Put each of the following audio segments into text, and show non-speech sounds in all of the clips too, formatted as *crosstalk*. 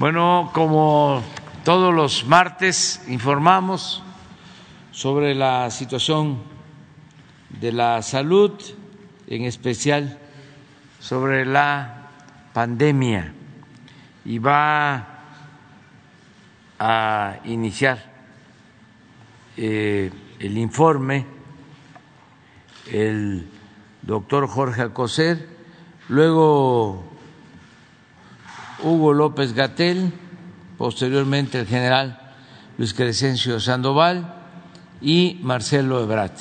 Bueno, como todos los martes informamos sobre la situación de la salud, en especial sobre la pandemia, y va a iniciar eh, el informe el doctor Jorge Alcocer, luego Hugo López Gatel, posteriormente el general Luis Crescencio Sandoval y Marcelo Ebrat.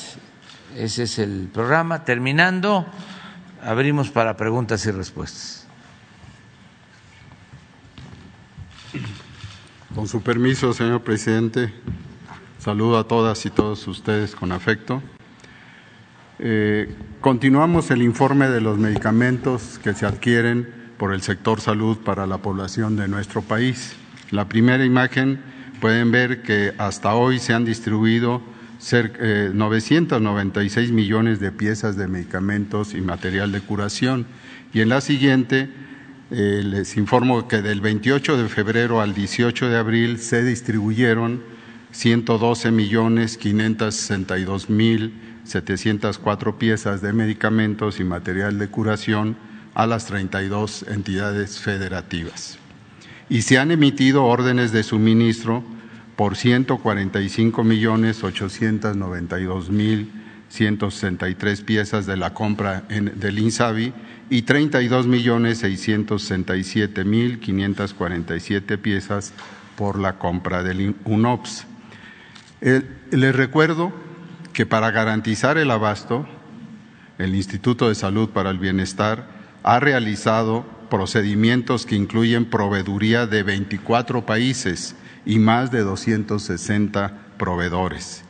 Ese es el programa. Terminando, abrimos para preguntas y respuestas. Con su permiso, señor presidente, saludo a todas y todos ustedes con afecto. Eh, continuamos el informe de los medicamentos que se adquieren por el sector salud para la población de nuestro país. La primera imagen pueden ver que hasta hoy se han distribuido cerca, 996 eh, millones de piezas de medicamentos y material de curación. Y en la siguiente eh, les informo que del 28 de febrero al 18 de abril se distribuyeron 112 millones 562 mil 704 piezas de medicamentos y material de curación a las 32 entidades federativas. Y se han emitido órdenes de suministro por 145 millones 892 mil 163 piezas de la compra del INSABI y 32 millones 667 mil 547 piezas por la compra del UNOPS. les recuerdo que para garantizar el abasto, el Instituto de Salud para el Bienestar ha realizado procedimientos que incluyen proveeduría de 24 países y más de 260 proveedores.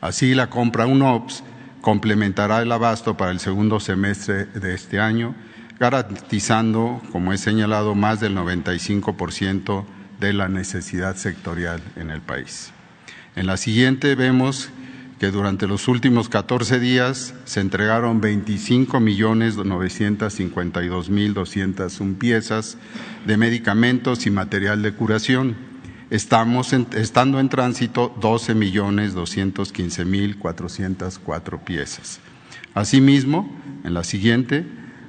Así, la compra UNOPS complementará el abasto para el segundo semestre de este año, garantizando, como he señalado, más del 95% de la necesidad sectorial en el país. En la siguiente vemos que durante los últimos 14 días se entregaron 25 millones 952 mil 201 piezas de medicamentos y material de curación. Estamos estando en tránsito 12 millones 215 mil 404 piezas. Asimismo, en la siguiente,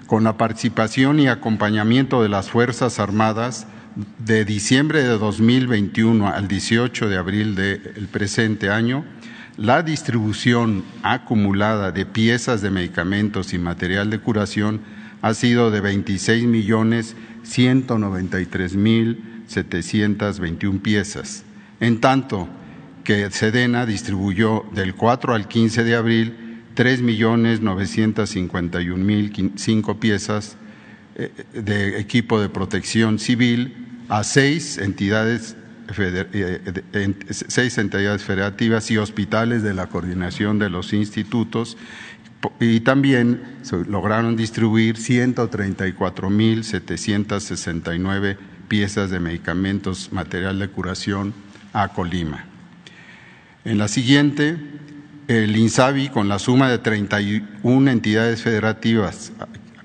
con la participación y acompañamiento de las Fuerzas Armadas, de diciembre de 2021 al 18 de abril del presente año, la distribución acumulada de piezas de medicamentos y material de curación ha sido de 26 millones 193 mil 721 piezas, en tanto que Sedena distribuyó del 4 al 15 de abril 3 millones 951 mil 5 piezas eh, de equipo de protección civil a seis entidades seis entidades federativas y hospitales de la coordinación de los institutos y también lograron distribuir 134.769 piezas de medicamentos, material de curación a Colima. En la siguiente, el INSABI, con la suma de 31 entidades federativas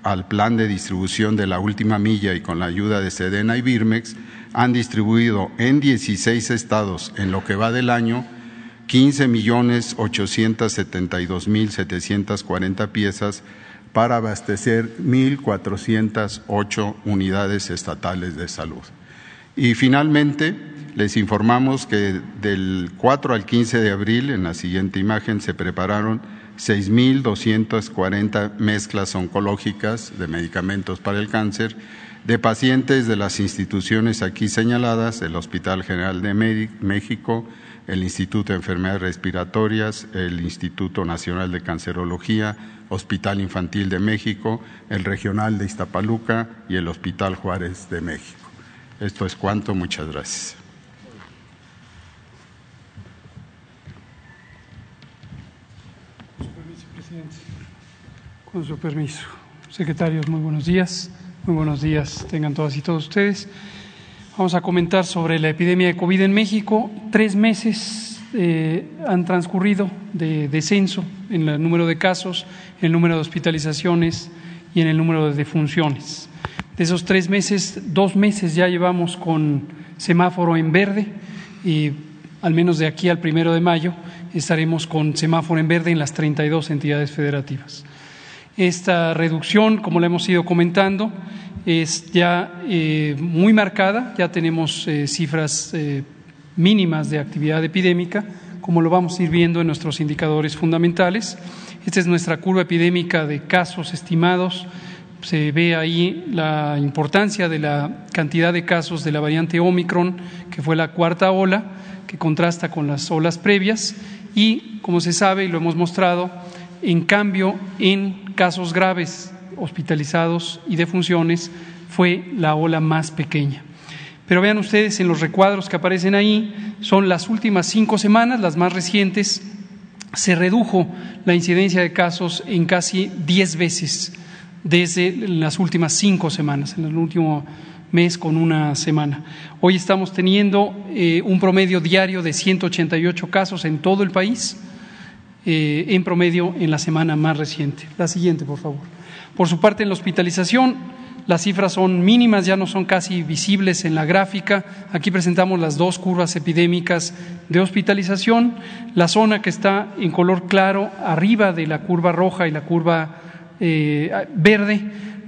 al plan de distribución de la última milla y con la ayuda de Sedena y Birmex, han distribuido en 16 estados en lo que va del año 15 millones 872 mil 740 piezas para abastecer 1.408 unidades estatales de salud. Y finalmente, les informamos que del 4 al 15 de abril, en la siguiente imagen, se prepararon 6.240 mezclas oncológicas de medicamentos para el cáncer de pacientes de las instituciones aquí señaladas, el Hospital General de México, el Instituto de Enfermedades Respiratorias, el Instituto Nacional de Cancerología, Hospital Infantil de México, el Regional de Iztapaluca y el Hospital Juárez de México. Esto es cuanto, muchas gracias. Con su permiso, secretarios, muy buenos días. Muy buenos días, tengan todas y todos ustedes. Vamos a comentar sobre la epidemia de COVID en México. Tres meses eh, han transcurrido de descenso en el número de casos, en el número de hospitalizaciones y en el número de defunciones. De esos tres meses, dos meses ya llevamos con semáforo en verde y al menos de aquí al primero de mayo estaremos con semáforo en verde en las 32 entidades federativas. Esta reducción, como la hemos ido comentando, es ya eh, muy marcada, ya tenemos eh, cifras eh, mínimas de actividad epidémica, como lo vamos a ir viendo en nuestros indicadores fundamentales. Esta es nuestra curva epidémica de casos estimados. Se ve ahí la importancia de la cantidad de casos de la variante Omicron, que fue la cuarta ola, que contrasta con las olas previas. Y, como se sabe y lo hemos mostrado, en cambio, en casos graves hospitalizados y de funciones fue la ola más pequeña. Pero vean ustedes en los recuadros que aparecen ahí, son las últimas cinco semanas, las más recientes, se redujo la incidencia de casos en casi diez veces desde las últimas cinco semanas, en el último mes con una semana. Hoy estamos teniendo eh, un promedio diario de 188 casos en todo el país, eh, en promedio en la semana más reciente. La siguiente, por favor. Por su parte, en la hospitalización, las cifras son mínimas, ya no son casi visibles en la gráfica. Aquí presentamos las dos curvas epidémicas de hospitalización. La zona que está en color claro, arriba de la curva roja y la curva eh, verde,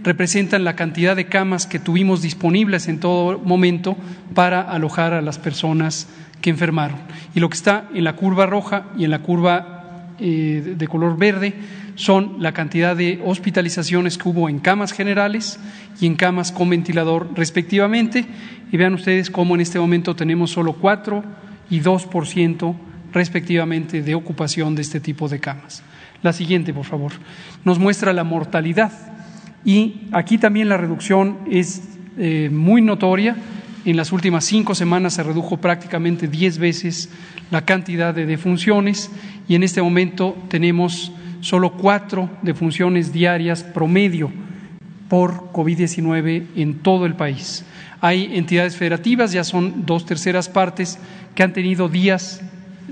representan la cantidad de camas que tuvimos disponibles en todo momento para alojar a las personas que enfermaron. Y lo que está en la curva roja y en la curva de color verde son la cantidad de hospitalizaciones que hubo en camas generales y en camas con ventilador respectivamente. Y vean ustedes cómo en este momento tenemos solo 4 y 2% respectivamente de ocupación de este tipo de camas. La siguiente, por favor. Nos muestra la mortalidad. Y aquí también la reducción es eh, muy notoria. En las últimas cinco semanas se redujo prácticamente diez veces la cantidad de defunciones y en este momento tenemos solo cuatro defunciones diarias promedio por COVID-19 en todo el país. Hay entidades federativas, ya son dos terceras partes, que han tenido días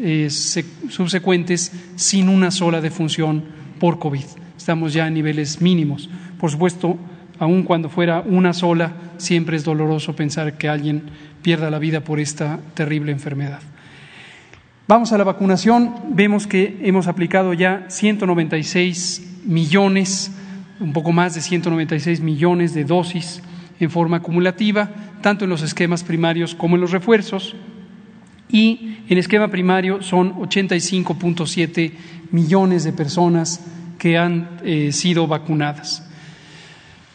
eh, subsecuentes sin una sola defunción por COVID. Estamos ya a niveles mínimos. Por supuesto, aun cuando fuera una sola, siempre es doloroso pensar que alguien pierda la vida por esta terrible enfermedad. Vamos a la vacunación, vemos que hemos aplicado ya 196 millones, un poco más de 196 millones de dosis en forma acumulativa, tanto en los esquemas primarios como en los refuerzos. Y en esquema primario son 85.7 millones de personas que han eh, sido vacunadas.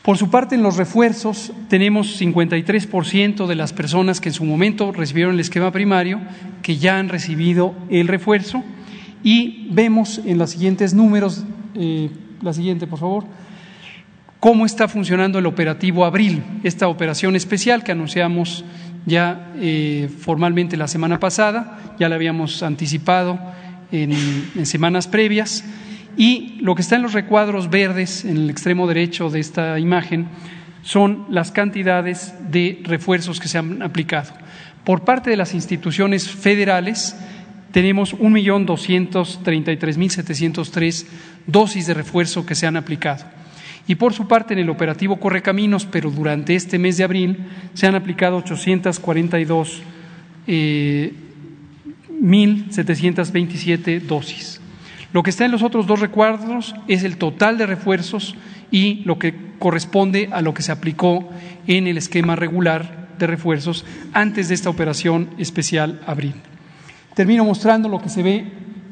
Por su parte, en los refuerzos tenemos 53% de las personas que en su momento recibieron el esquema primario que ya han recibido el refuerzo. Y vemos en los siguientes números, eh, la siguiente por favor, cómo está funcionando el operativo Abril, esta operación especial que anunciamos ya eh, formalmente la semana pasada, ya la habíamos anticipado en semanas previas y lo que está en los recuadros verdes, en el extremo derecho de esta imagen, son las cantidades de refuerzos que se han aplicado. Por parte de las instituciones federales, tenemos 1.233.703 dosis de refuerzo que se han aplicado. Y por su parte, en el operativo Correcaminos, pero durante este mes de abril, se han aplicado 842.727 eh, dosis. Lo que está en los otros dos recuadros es el total de refuerzos y lo que corresponde a lo que se aplicó en el esquema regular de refuerzos antes de esta operación especial Abril. Termino mostrando lo que se ve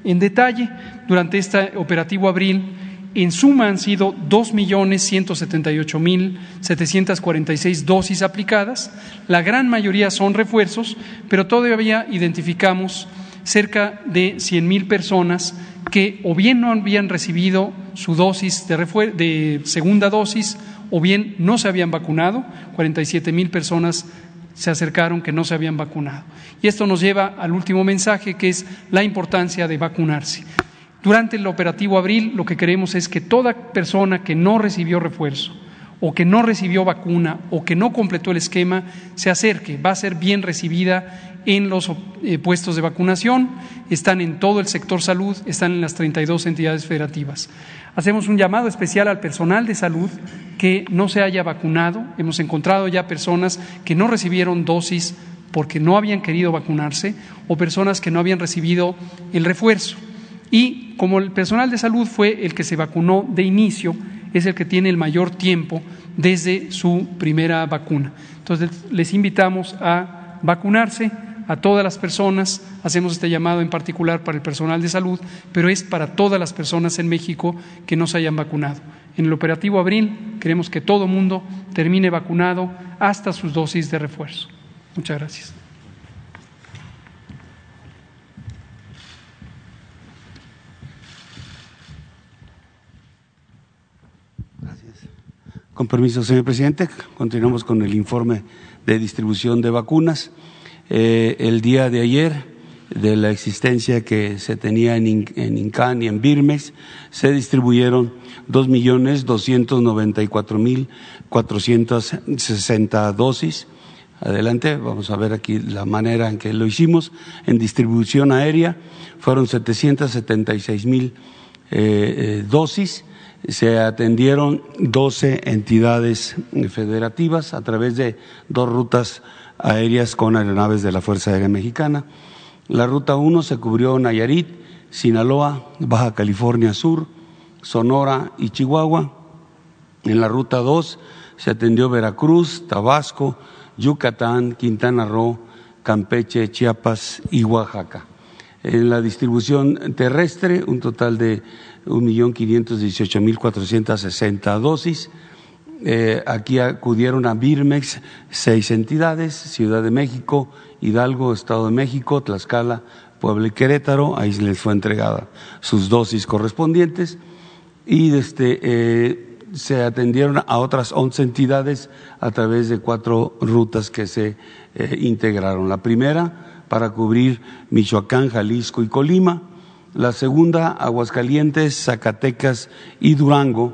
en detalle durante este operativo Abril. En suma han sido 2.178.746 dosis aplicadas. La gran mayoría son refuerzos, pero todavía identificamos cerca de 100.000 personas que o bien no habían recibido su dosis de, de segunda dosis o bien no se habían vacunado. 47 mil personas se acercaron que no se habían vacunado. Y esto nos lleva al último mensaje, que es la importancia de vacunarse. Durante el operativo Abril, lo que queremos es que toda persona que no recibió refuerzo o que no recibió vacuna o que no completó el esquema se acerque. Va a ser bien recibida en los eh, puestos de vacunación, están en todo el sector salud, están en las 32 entidades federativas. Hacemos un llamado especial al personal de salud que no se haya vacunado. Hemos encontrado ya personas que no recibieron dosis porque no habían querido vacunarse o personas que no habían recibido el refuerzo. Y como el personal de salud fue el que se vacunó de inicio, es el que tiene el mayor tiempo desde su primera vacuna. Entonces, les invitamos a vacunarse a todas las personas, hacemos este llamado en particular para el personal de salud, pero es para todas las personas en México que no se hayan vacunado. En el operativo Abril queremos que todo mundo termine vacunado hasta sus dosis de refuerzo. Muchas gracias. Con permiso, señor presidente, continuamos con el informe de distribución de vacunas. Eh, el día de ayer, de la existencia que se tenía en, INCAN y en Birmex, se distribuyeron dos millones doscientos noventa y cuatro mil cuatrocientos sesenta dosis. Adelante, vamos a ver aquí la manera en que lo hicimos. En distribución aérea fueron 776 mil eh, eh, dosis se atendieron 12 entidades federativas a través de dos rutas aéreas con aeronaves de la Fuerza Aérea Mexicana. La ruta 1 se cubrió Nayarit, Sinaloa, Baja California Sur, Sonora y Chihuahua. En la ruta 2 se atendió Veracruz, Tabasco, Yucatán, Quintana Roo, Campeche, Chiapas y Oaxaca. En la distribución terrestre, un total de 1.518.460 dosis. Eh, aquí acudieron a Birmex seis entidades, Ciudad de México, Hidalgo, Estado de México, Tlaxcala, Puebla y Querétaro, ahí les fue entregada sus dosis correspondientes y este, eh, se atendieron a otras 11 entidades a través de cuatro rutas que se eh, integraron. La primera para cubrir Michoacán, Jalisco y Colima, la segunda Aguascalientes, Zacatecas y Durango,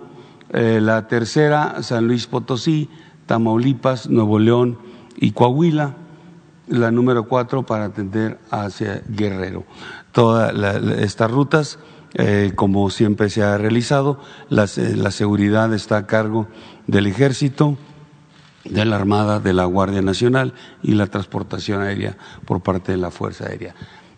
eh, la tercera San Luis Potosí, Tamaulipas, Nuevo León y Coahuila, la número cuatro para atender hacia Guerrero. Todas estas rutas, eh, como siempre se ha realizado, eh, la seguridad está a cargo del ejército, de la Armada, de la Guardia Nacional y la transportación aérea por parte de la Fuerza Aérea.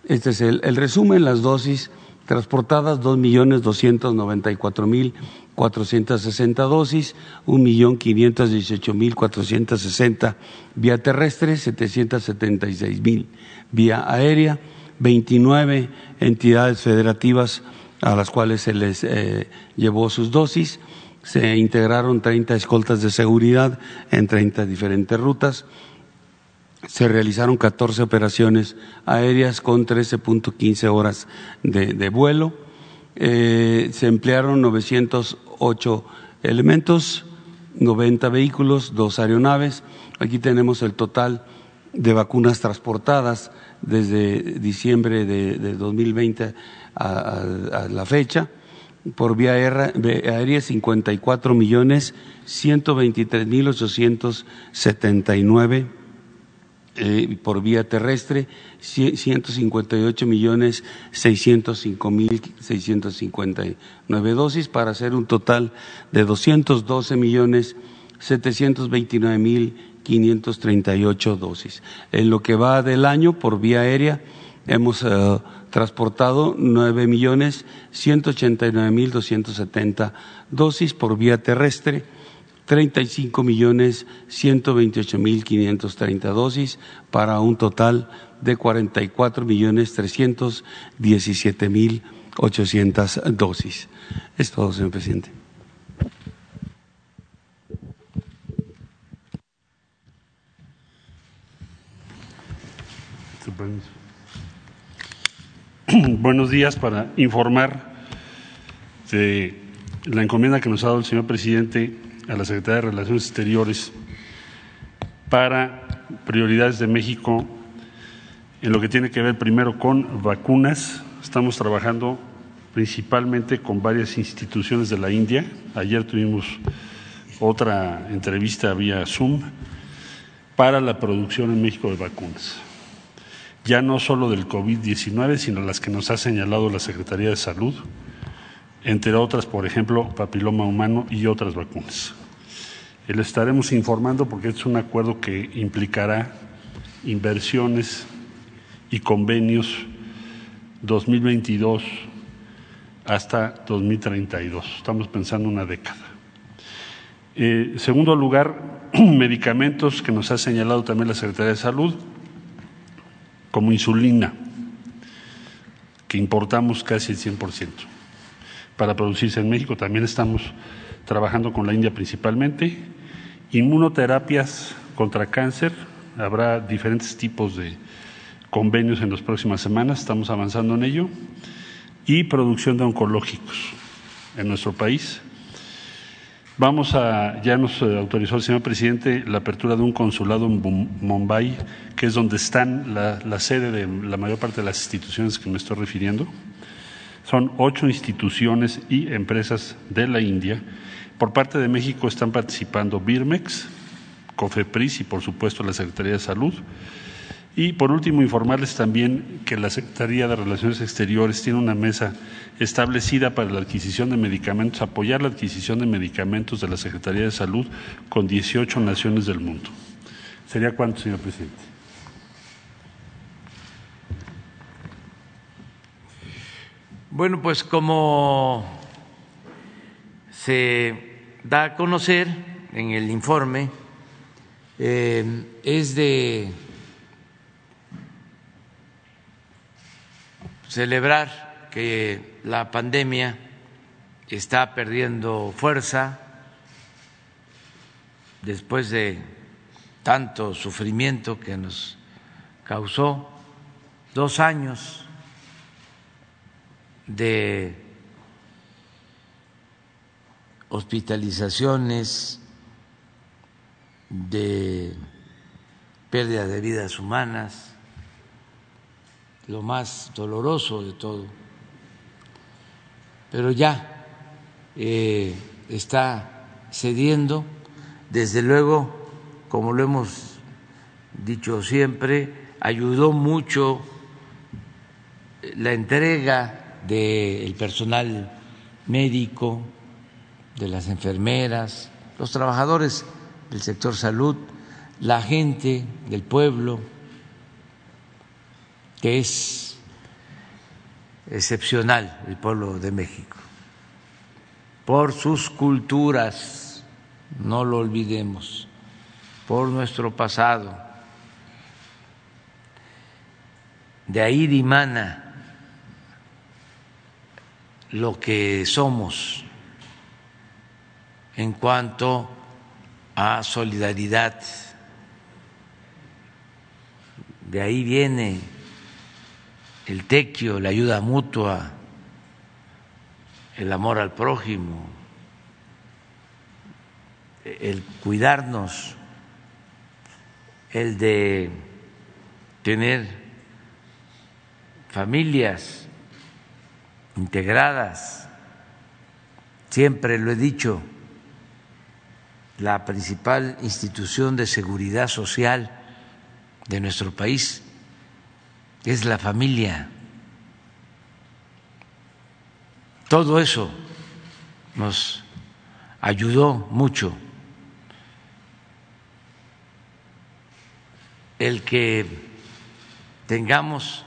Este es el, resumen, las dosis transportadas, 2.294.460 dosis, 1.518.460 vía terrestre, 776.000 vía aérea, 29 entidades federativas a las cuales se les eh, llevó sus dosis, se integraron 30 escoltas de seguridad en 30 diferentes rutas, se realizaron 14 operaciones aéreas con 13.15 horas de, vuelo. Eh, se emplearon 908 elementos, 90 vehículos, dos aeronaves. Aquí tenemos el total de vacunas transportadas desde diciembre de, 2020 a, la fecha. Por vía aérea, 54 millones 123 mil 879 eh, por vía terrestre, 158 millones 605 mil 659 dosis para hacer un total de 212 millones 729 mil 538 dosis. En lo que va del año por vía aérea hemos eh, transportado 9 millones 189 mil 270 dosis por vía terrestre 35 millones 128 mil 530 dosis para un total de 44 millones 317 mil 800 dosis. Es todo, señor presidente. Buenos días para informar de la encomienda que nos ha dado el señor presidente a la Secretaría de Relaciones Exteriores para prioridades de México en lo que tiene que ver primero con vacunas. Estamos trabajando principalmente con varias instituciones de la India. Ayer tuvimos otra entrevista vía Zoom para la producción en México de vacunas. Ya no solo del COVID-19, sino las que nos ha señalado la Secretaría de Salud, entre otras, por ejemplo, papiloma humano y otras vacunas. Le estaremos informando porque es un acuerdo que implicará inversiones y convenios 2022 hasta 2032. Estamos pensando una década. Eh, segundo lugar, *clears throat* medicamentos que nos ha señalado también la Secretaría de Salud, como insulina, que importamos casi el 100% para producirse en México. También estamos trabajando con la India principalmente. Inmunoterapias contra cáncer, habrá diferentes tipos de convenios en las próximas semanas, estamos avanzando en ello. Y producción de oncológicos en nuestro país. Vamos a, ya nos autorizó el señor presidente la apertura de un consulado en Mumbai, que es donde están la sede de la mayor parte de las instituciones que me estoy refiriendo. Son ocho instituciones y empresas de la India. Por parte de México están participando Birmex, COFEPRIS y, por supuesto, la Secretaría de Salud. Y, por último, informarles también que la Secretaría de Relaciones Exteriores tiene una mesa establecida para la adquisición de medicamentos, apoyar la adquisición de medicamentos de la Secretaría de Salud con 18 naciones del mundo. ¿Sería cuánto, señor presidente? Bueno, pues como se da a conocer en el informe, eh, es de celebrar que la pandemia está perdiendo fuerza después de tanto sufrimiento que nos causó. Dos años de hospitalizaciones, de pérdida de vidas humanas, lo más doloroso de todo. Pero ya eh, está cediendo, desde luego, como lo hemos dicho siempre, ayudó mucho la entrega del personal médico, de las enfermeras, los trabajadores del sector salud, la gente del pueblo, que es excepcional el pueblo de México, por sus culturas, no lo olvidemos, por nuestro pasado. De ahí dimana lo que somos en cuanto a solidaridad. De ahí viene el tequio, la ayuda mutua, el amor al prójimo, el cuidarnos, el de tener familias integradas. Siempre lo he dicho, la principal institución de seguridad social de nuestro país es la familia. Todo eso nos ayudó mucho. El que tengamos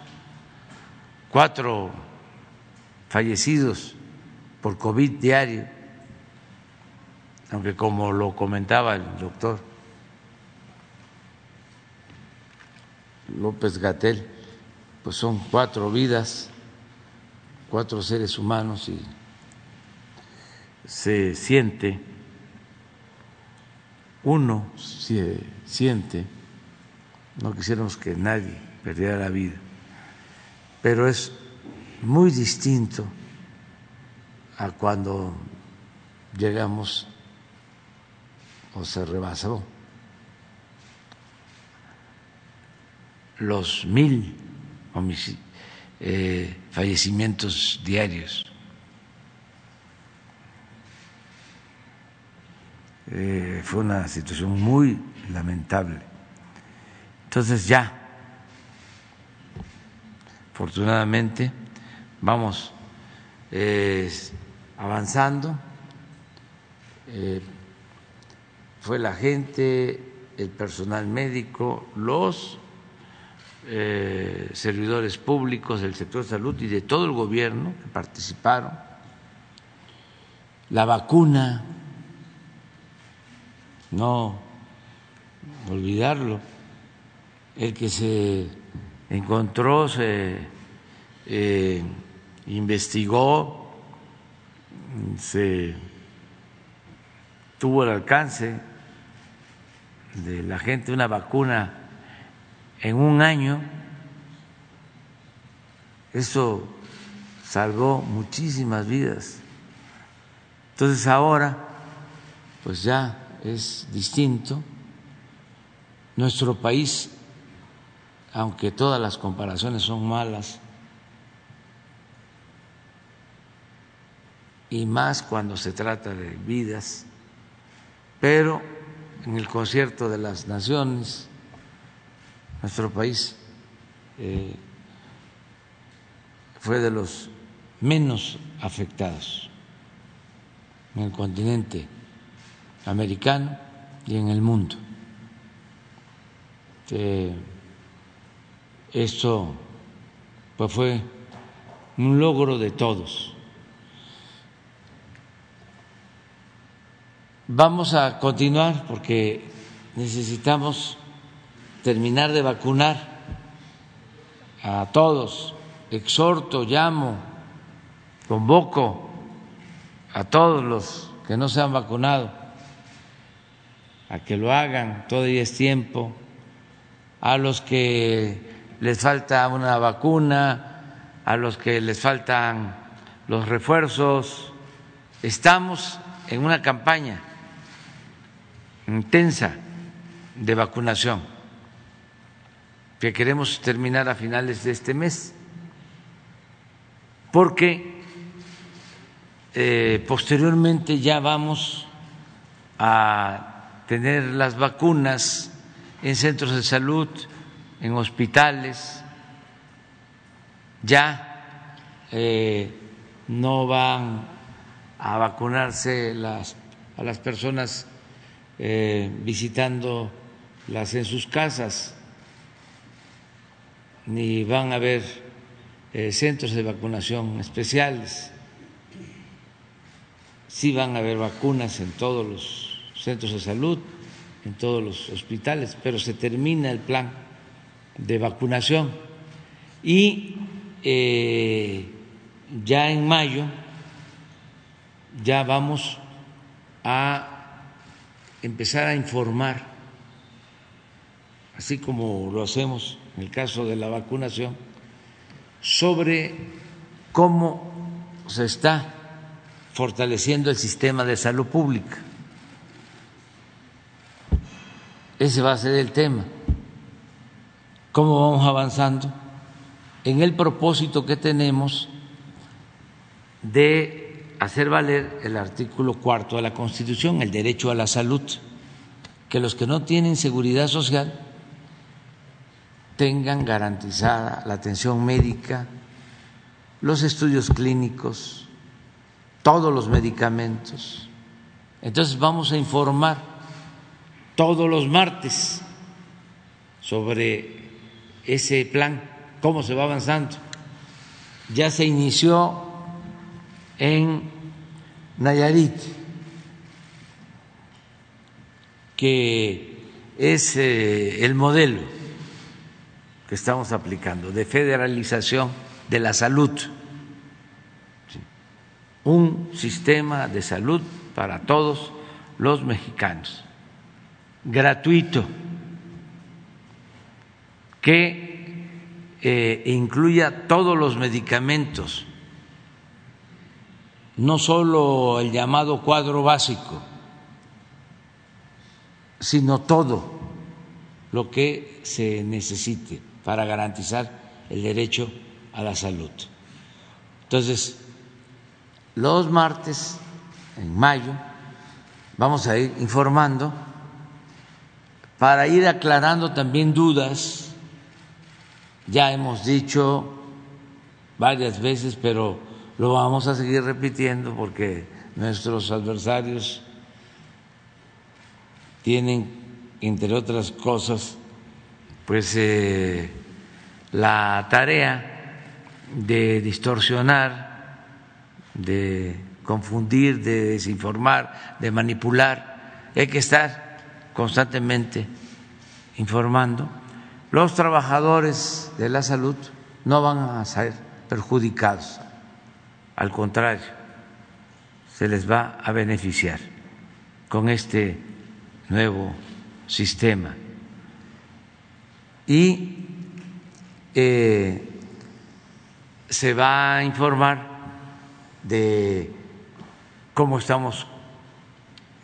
cuatro fallecidos por COVID diario, aunque como lo comentaba el doctor López Gatel, pues son cuatro vidas, cuatro seres humanos y se siente, uno se siente, no quisiéramos que nadie perdiera la vida, pero es muy distinto a cuando llegamos o se rebasó los mil eh, fallecimientos diarios. eh, fue una situación muy lamentable. Entonces ya, afortunadamente, vamos avanzando. Eh, fue la gente, el personal médico, los eh, servidores públicos del sector de salud y de todo el gobierno que participaron. La vacuna, no olvidarlo, el que se encontró, se eh, investigó, se tuvo el alcance de la gente una vacuna en un año, eso salvó muchísimas vidas. Entonces ahora, pues ya es distinto. Nuestro país, aunque todas las comparaciones son malas, y más cuando se trata de vidas, pero en el concierto de las naciones, nuestro país eh, fue de los menos afectados en el continente americano y en el mundo. esto pues fue un logro de todos. Vamos a continuar porque necesitamos terminar de vacunar a todos. Exhorto, llamo, convoco a todos los que no se han vacunado a que lo hagan, todavía es tiempo, a los que les falta una vacuna, a los que les faltan los refuerzos. Estamos en una campaña intensa de vacunación que queremos terminar a finales de este mes, porque eh, posteriormente ya vamos a tener las vacunas en centros de salud, en hospitales, ya eh, no van a vacunarse las, a las personas eh, visitándolas en sus casas, ni van a haber eh, centros de vacunación especiales. Sí van a haber vacunas en todos los centros de salud, en todos los hospitales, pero se termina el plan de vacunación y eh, ya en mayo ya vamos a empezar a informar, así como lo hacemos en el caso de la vacunación, sobre cómo se está fortaleciendo el sistema de salud pública. Ese va a ser el tema. ¿Cómo vamos avanzando en el propósito que tenemos de hacer valer el artículo cuarto de la Constitución, el derecho a la salud, que los que no tienen seguridad social tengan garantizada la atención médica, los estudios clínicos, todos los medicamentos. Entonces vamos a informar todos los martes sobre ese plan, cómo se va avanzando. Ya se inició en Nayarit, que es eh, el modelo que estamos aplicando de federalización de la salud, un sistema de salud para todos los mexicanos, gratuito, que eh, incluya todos los medicamentos no solo el llamado cuadro básico, sino todo lo que se necesite para garantizar el derecho a la salud. Entonces, los martes, en mayo, vamos a ir informando para ir aclarando también dudas. Ya hemos dicho varias veces, pero lo vamos a seguir repitiendo porque nuestros adversarios tienen, entre otras cosas, pues eh, la tarea de distorsionar, de confundir, de desinformar, de manipular. Hay que estar constantemente informando. Los trabajadores de la salud no van a ser perjudicados, al contrario, se les va a beneficiar con este nuevo sistema. Y eh, se va a informar de cómo estamos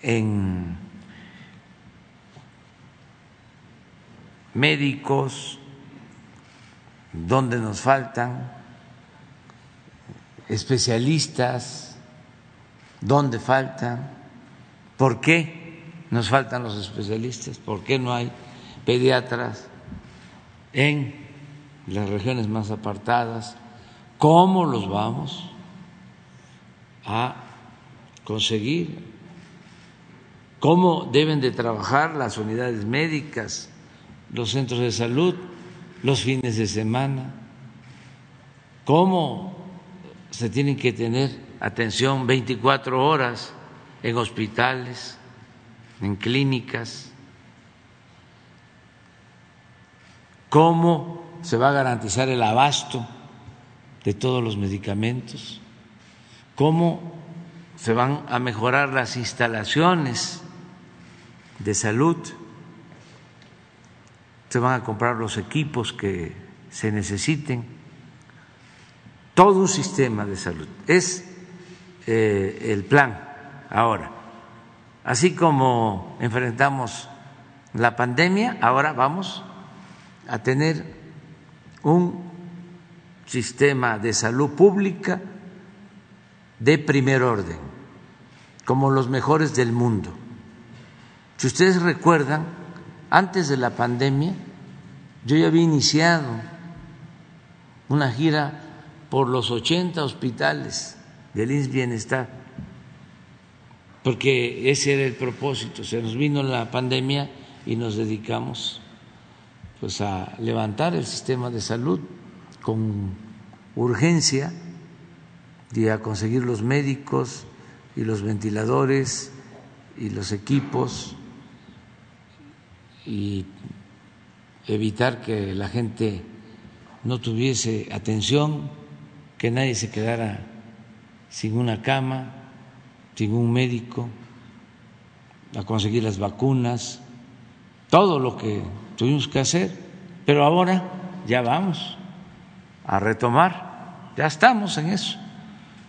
en médicos, dónde nos faltan especialistas, dónde faltan, por qué nos faltan los especialistas, por qué no hay pediatras en las regiones más apartadas, cómo los vamos a conseguir, cómo deben de trabajar las unidades médicas, los centros de salud, los fines de semana, cómo se tienen que tener atención 24 horas en hospitales, en clínicas, cómo se va a garantizar el abasto de todos los medicamentos, cómo se van a mejorar las instalaciones de salud, se van a comprar los equipos que se necesiten, todo un sistema de salud. Es eh, el plan ahora. Así como enfrentamos la pandemia, ahora vamos a tener un sistema de salud pública de primer orden como los mejores del mundo. Si ustedes recuerdan, antes de la pandemia, yo ya había iniciado una gira por los 80 hospitales del INS Bienestar, porque ese era el propósito. Se nos vino la pandemia y nos dedicamos pues a levantar el sistema de salud con urgencia y a conseguir los médicos, y los ventiladores y los equipos y evitar que la gente no tuviese atención, que nadie se quedara sin una cama, sin un médico, a conseguir las vacunas, todo lo que tuvimos que hacer, pero ahora ya vamos a retomar, ya estamos en eso,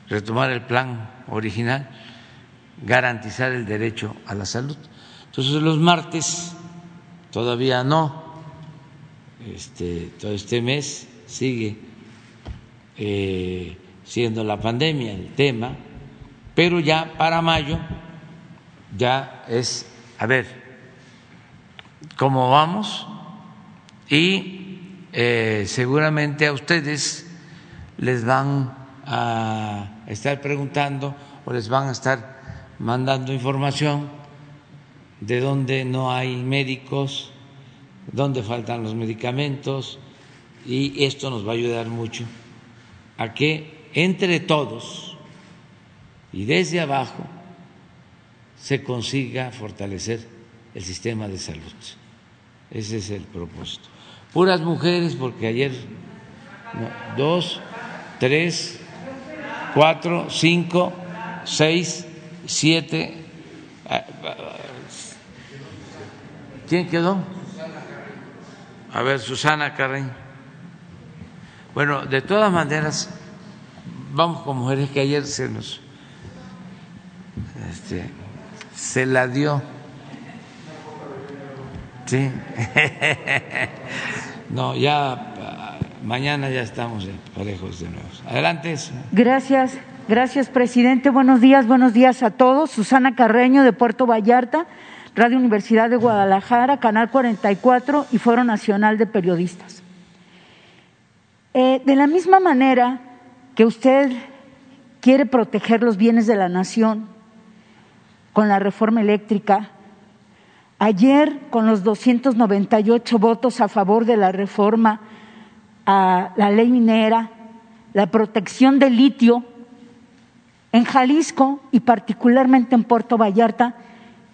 retomar el plan original, garantizar el derecho a la salud. Entonces los martes todavía no, este, todo este mes sigue eh, siendo la pandemia el tema, pero ya para mayo ya es, a ver, cómo vamos y eh, seguramente a ustedes les van a estar preguntando o les van a estar mandando información de dónde no hay médicos, dónde faltan los medicamentos y esto nos va a ayudar mucho a que entre todos y desde abajo se consiga fortalecer el sistema de salud. Ese es el propósito. Puras mujeres, porque ayer dos, tres, cuatro, cinco, seis, siete. ¿Quién quedó? A ver, Susana Carreño. Bueno, de todas maneras, vamos con mujeres que ayer se nos este, se la dio. Sí. *laughs* no, ya mañana ya estamos parejos de nuevo. Adelante. Gracias. Gracias, presidente. Buenos días, buenos días a todos. Susana Carreño de Puerto Vallarta, Radio Universidad de Guadalajara, Canal 44 y Foro Nacional de Periodistas. Eh, de la misma manera que usted quiere proteger los bienes de la nación con la reforma eléctrica, ayer con los 298 votos a favor de la reforma a la ley minera, la protección del litio, en Jalisco y particularmente en Puerto Vallarta,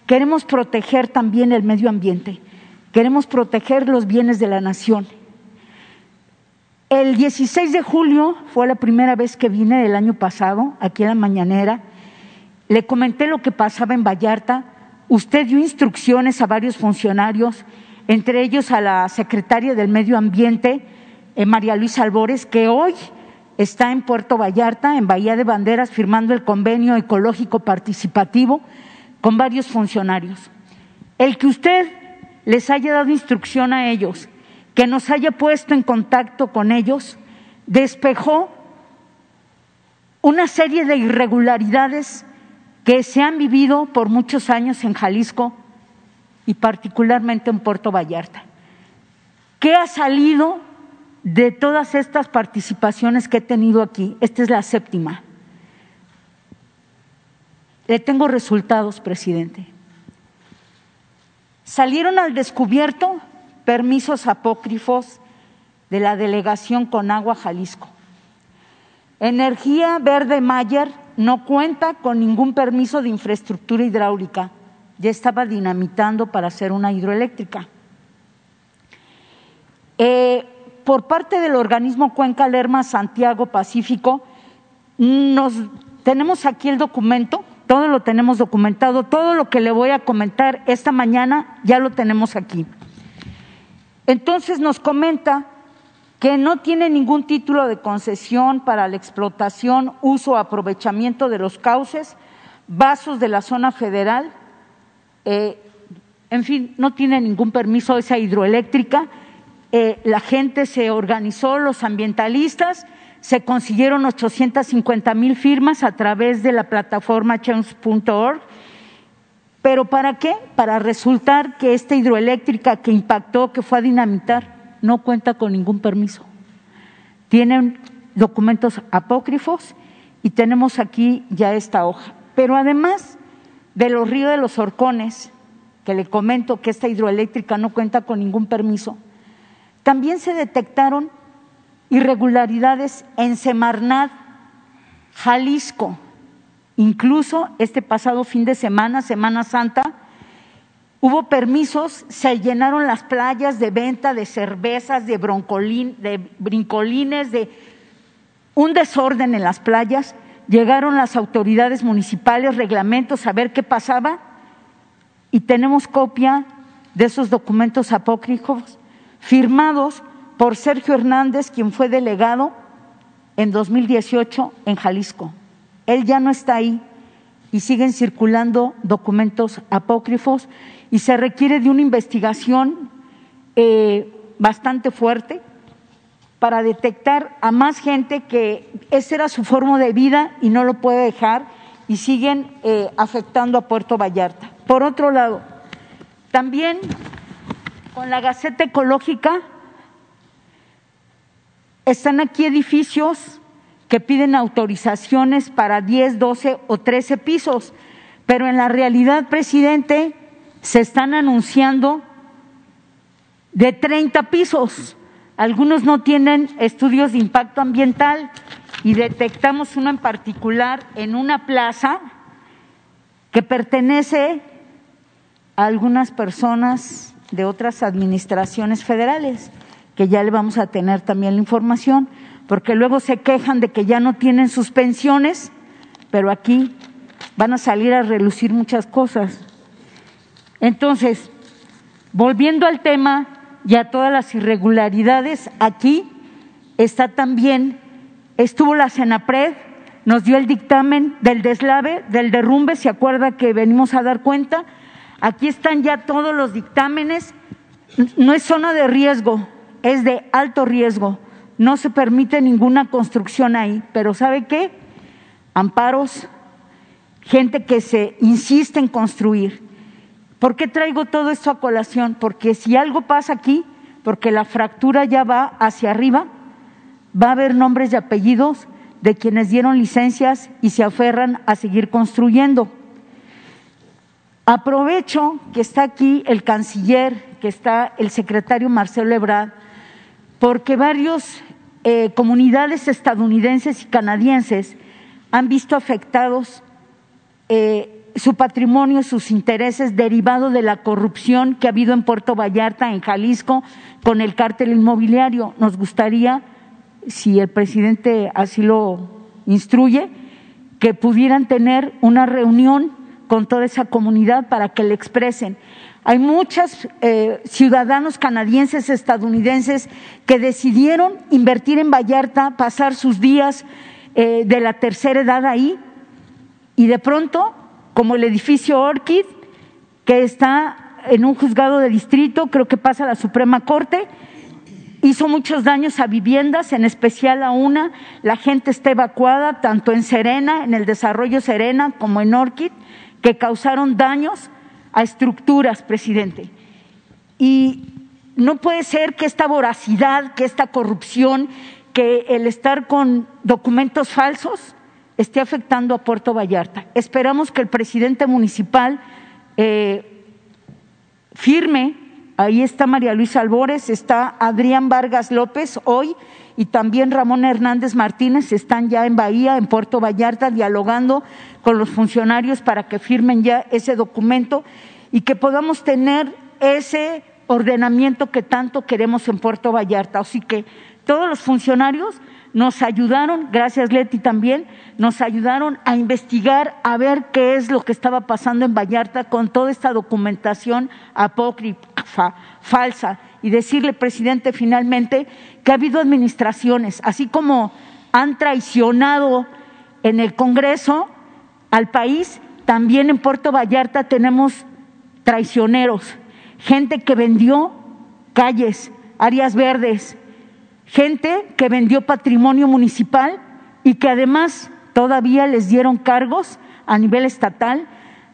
queremos proteger también el medio ambiente, queremos proteger los bienes de la nación. El 16 de julio fue la primera vez que vine del año pasado, aquí en la mañanera, le comenté lo que pasaba en Vallarta, usted dio instrucciones a varios funcionarios, entre ellos a la secretaria del Medio Ambiente, eh, María Luisa Albores, que hoy está en Puerto Vallarta, en Bahía de Banderas, firmando el convenio ecológico participativo con varios funcionarios. El que usted les haya dado instrucción a ellos, que nos haya puesto en contacto con ellos, despejó una serie de irregularidades que se han vivido por muchos años en Jalisco y particularmente en Puerto Vallarta. ¿Qué ha salido de todas estas participaciones que he tenido aquí, esta es la séptima, le tengo resultados, presidente. Salieron al descubierto permisos apócrifos de la delegación con agua Jalisco. Energía Verde Mayer no cuenta con ningún permiso de infraestructura hidráulica. Ya estaba dinamitando para hacer una hidroeléctrica. Eh, por parte del organismo Cuenca Lerma Santiago Pacífico, nos, tenemos aquí el documento, todo lo tenemos documentado, todo lo que le voy a comentar esta mañana ya lo tenemos aquí. Entonces nos comenta que no tiene ningún título de concesión para la explotación, uso o aprovechamiento de los cauces, vasos de la zona federal, eh, en fin, no tiene ningún permiso esa hidroeléctrica eh, la gente se organizó, los ambientalistas, se consiguieron 850 mil firmas a través de la plataforma change.org. ¿Pero para qué? Para resultar que esta hidroeléctrica que impactó, que fue a dinamitar, no cuenta con ningún permiso. Tienen documentos apócrifos y tenemos aquí ya esta hoja. Pero además de los ríos de los Orcones, que le comento que esta hidroeléctrica no cuenta con ningún permiso, también se detectaron irregularidades en Semarnat, Jalisco. Incluso este pasado fin de semana, Semana Santa, hubo permisos, se llenaron las playas de venta de cervezas, de, de brincolines, de un desorden en las playas. Llegaron las autoridades municipales, reglamentos, a ver qué pasaba y tenemos copia de esos documentos apócrifos firmados por Sergio Hernández, quien fue delegado en 2018 en Jalisco. Él ya no está ahí y siguen circulando documentos apócrifos y se requiere de una investigación eh, bastante fuerte para detectar a más gente que esa era su forma de vida y no lo puede dejar y siguen eh, afectando a Puerto Vallarta. Por otro lado, también con la Gaceta Ecológica están aquí edificios que piden autorizaciones para 10, 12 o 13 pisos, pero en la realidad, presidente, se están anunciando de 30 pisos. Algunos no tienen estudios de impacto ambiental y detectamos uno en particular en una plaza que pertenece a algunas personas de otras administraciones federales, que ya le vamos a tener también la información, porque luego se quejan de que ya no tienen sus pensiones, pero aquí van a salir a relucir muchas cosas. Entonces, volviendo al tema y a todas las irregularidades, aquí está también, estuvo la Senapred, nos dio el dictamen del deslave, del derrumbe, se acuerda que venimos a dar cuenta, Aquí están ya todos los dictámenes. No es zona de riesgo, es de alto riesgo. No se permite ninguna construcción ahí. Pero ¿sabe qué? amparos, gente que se insiste en construir. ¿Por qué traigo todo esto a colación? Porque si algo pasa aquí, porque la fractura ya va hacia arriba, va a haber nombres y apellidos de quienes dieron licencias y se aferran a seguir construyendo. Aprovecho que está aquí el canciller, que está el secretario Marcelo Ebrard, porque varios eh, comunidades estadounidenses y canadienses han visto afectados eh, su patrimonio, sus intereses derivados de la corrupción que ha habido en Puerto Vallarta, en Jalisco, con el cártel inmobiliario. Nos gustaría, si el presidente así lo instruye, que pudieran tener una reunión con toda esa comunidad para que le expresen. Hay muchos eh, ciudadanos canadienses, estadounidenses, que decidieron invertir en Vallarta, pasar sus días eh, de la tercera edad ahí, y de pronto, como el edificio Orchid, que está en un juzgado de distrito, creo que pasa a la Suprema Corte, hizo muchos daños a viviendas, en especial a una. La gente está evacuada, tanto en Serena, en el desarrollo Serena, como en Orchid, que causaron daños a estructuras, presidente. Y no puede ser que esta voracidad, que esta corrupción, que el estar con documentos falsos esté afectando a Puerto Vallarta. Esperamos que el presidente municipal eh, firme, ahí está María Luisa Albores, está Adrián Vargas López hoy y también Ramón Hernández Martínez están ya en Bahía, en Puerto Vallarta, dialogando con los funcionarios para que firmen ya ese documento y que podamos tener ese ordenamiento que tanto queremos en Puerto Vallarta. Así que todos los funcionarios nos ayudaron, gracias Leti también, nos ayudaron a investigar, a ver qué es lo que estaba pasando en Vallarta con toda esta documentación apócrifa, falsa, y decirle, presidente, finalmente, que ha habido administraciones, así como han traicionado en el Congreso al país, también en Puerto Vallarta tenemos traicioneros, gente que vendió calles, áreas verdes, gente que vendió patrimonio municipal y que además todavía les dieron cargos a nivel estatal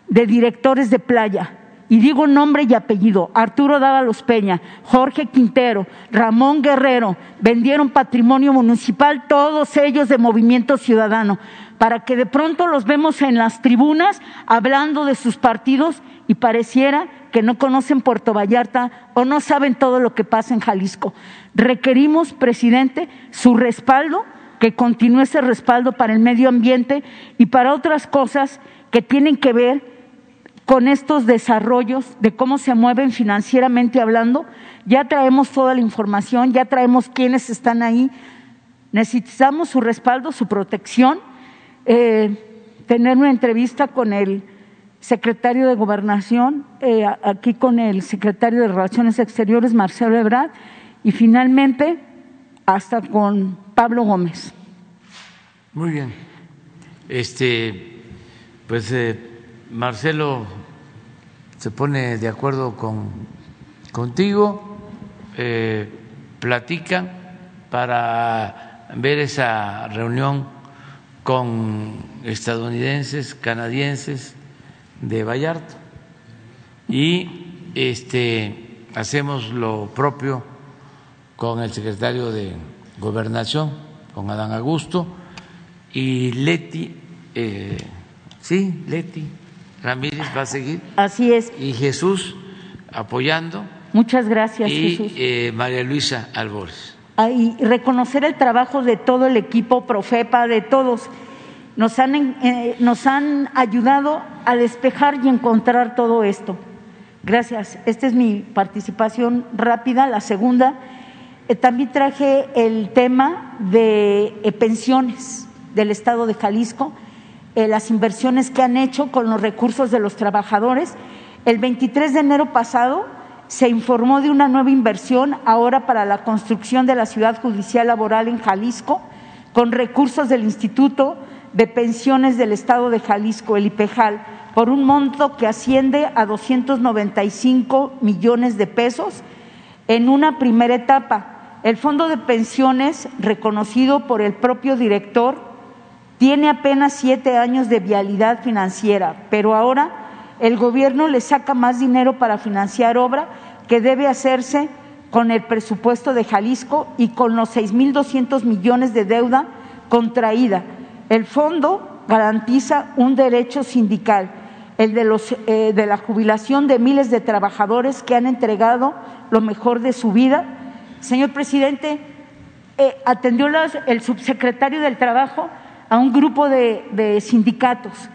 de directores de playa. Y digo nombre y apellido, Arturo Dávalos Peña, Jorge Quintero, Ramón Guerrero, vendieron patrimonio municipal, todos ellos de Movimiento Ciudadano, para que de pronto los vemos en las tribunas hablando de sus partidos y pareciera que no conocen Puerto Vallarta o no saben todo lo que pasa en Jalisco. Requerimos, presidente, su respaldo, que continúe ese respaldo para el medio ambiente y para otras cosas que tienen que ver con estos desarrollos de cómo se mueven financieramente hablando. Ya traemos toda la información, ya traemos quiénes están ahí. Necesitamos su respaldo, su protección, eh, tener una entrevista con el secretario de Gobernación, eh, aquí con el secretario de Relaciones Exteriores, Marcelo Ebrard, y finalmente hasta con Pablo Gómez. Muy bien. Este, pues eh, Marcelo se pone de acuerdo con contigo, eh, platica para ver esa reunión con estadounidenses, canadienses, de Vallarta. Y este hacemos lo propio con el secretario de Gobernación, con Adán Augusto y Leti, eh, sí, Leti Ramírez va a seguir. Así es. Y Jesús apoyando. Muchas gracias, y, Jesús. Eh, María Luisa Albores. Ah, y reconocer el trabajo de todo el equipo Profepa, de todos nos han, eh, nos han ayudado a despejar y encontrar todo esto. Gracias. Esta es mi participación rápida. La segunda, eh, también traje el tema de eh, pensiones del Estado de Jalisco, las inversiones que han hecho con los recursos de los trabajadores. El 23 de enero pasado se informó de una nueva inversión ahora para la construcción de la ciudad judicial laboral en Jalisco, con recursos del Instituto de pensiones del Estado de Jalisco, el IPEJAL, por un monto que asciende a 295 millones de pesos en una primera etapa. El fondo de pensiones, reconocido por el propio director Tiene apenas siete años de vialidad financiera, pero ahora el gobierno le saca más dinero para financiar obra que debe hacerse con el presupuesto de Jalisco y con los 6.200 millones de deuda contraída. El fondo garantiza un derecho sindical, el de, los, eh, de la jubilación de miles de trabajadores que han entregado lo mejor de su vida. Señor presidente, eh, atendió el subsecretario del Trabajo a un grupo de, sindicatos.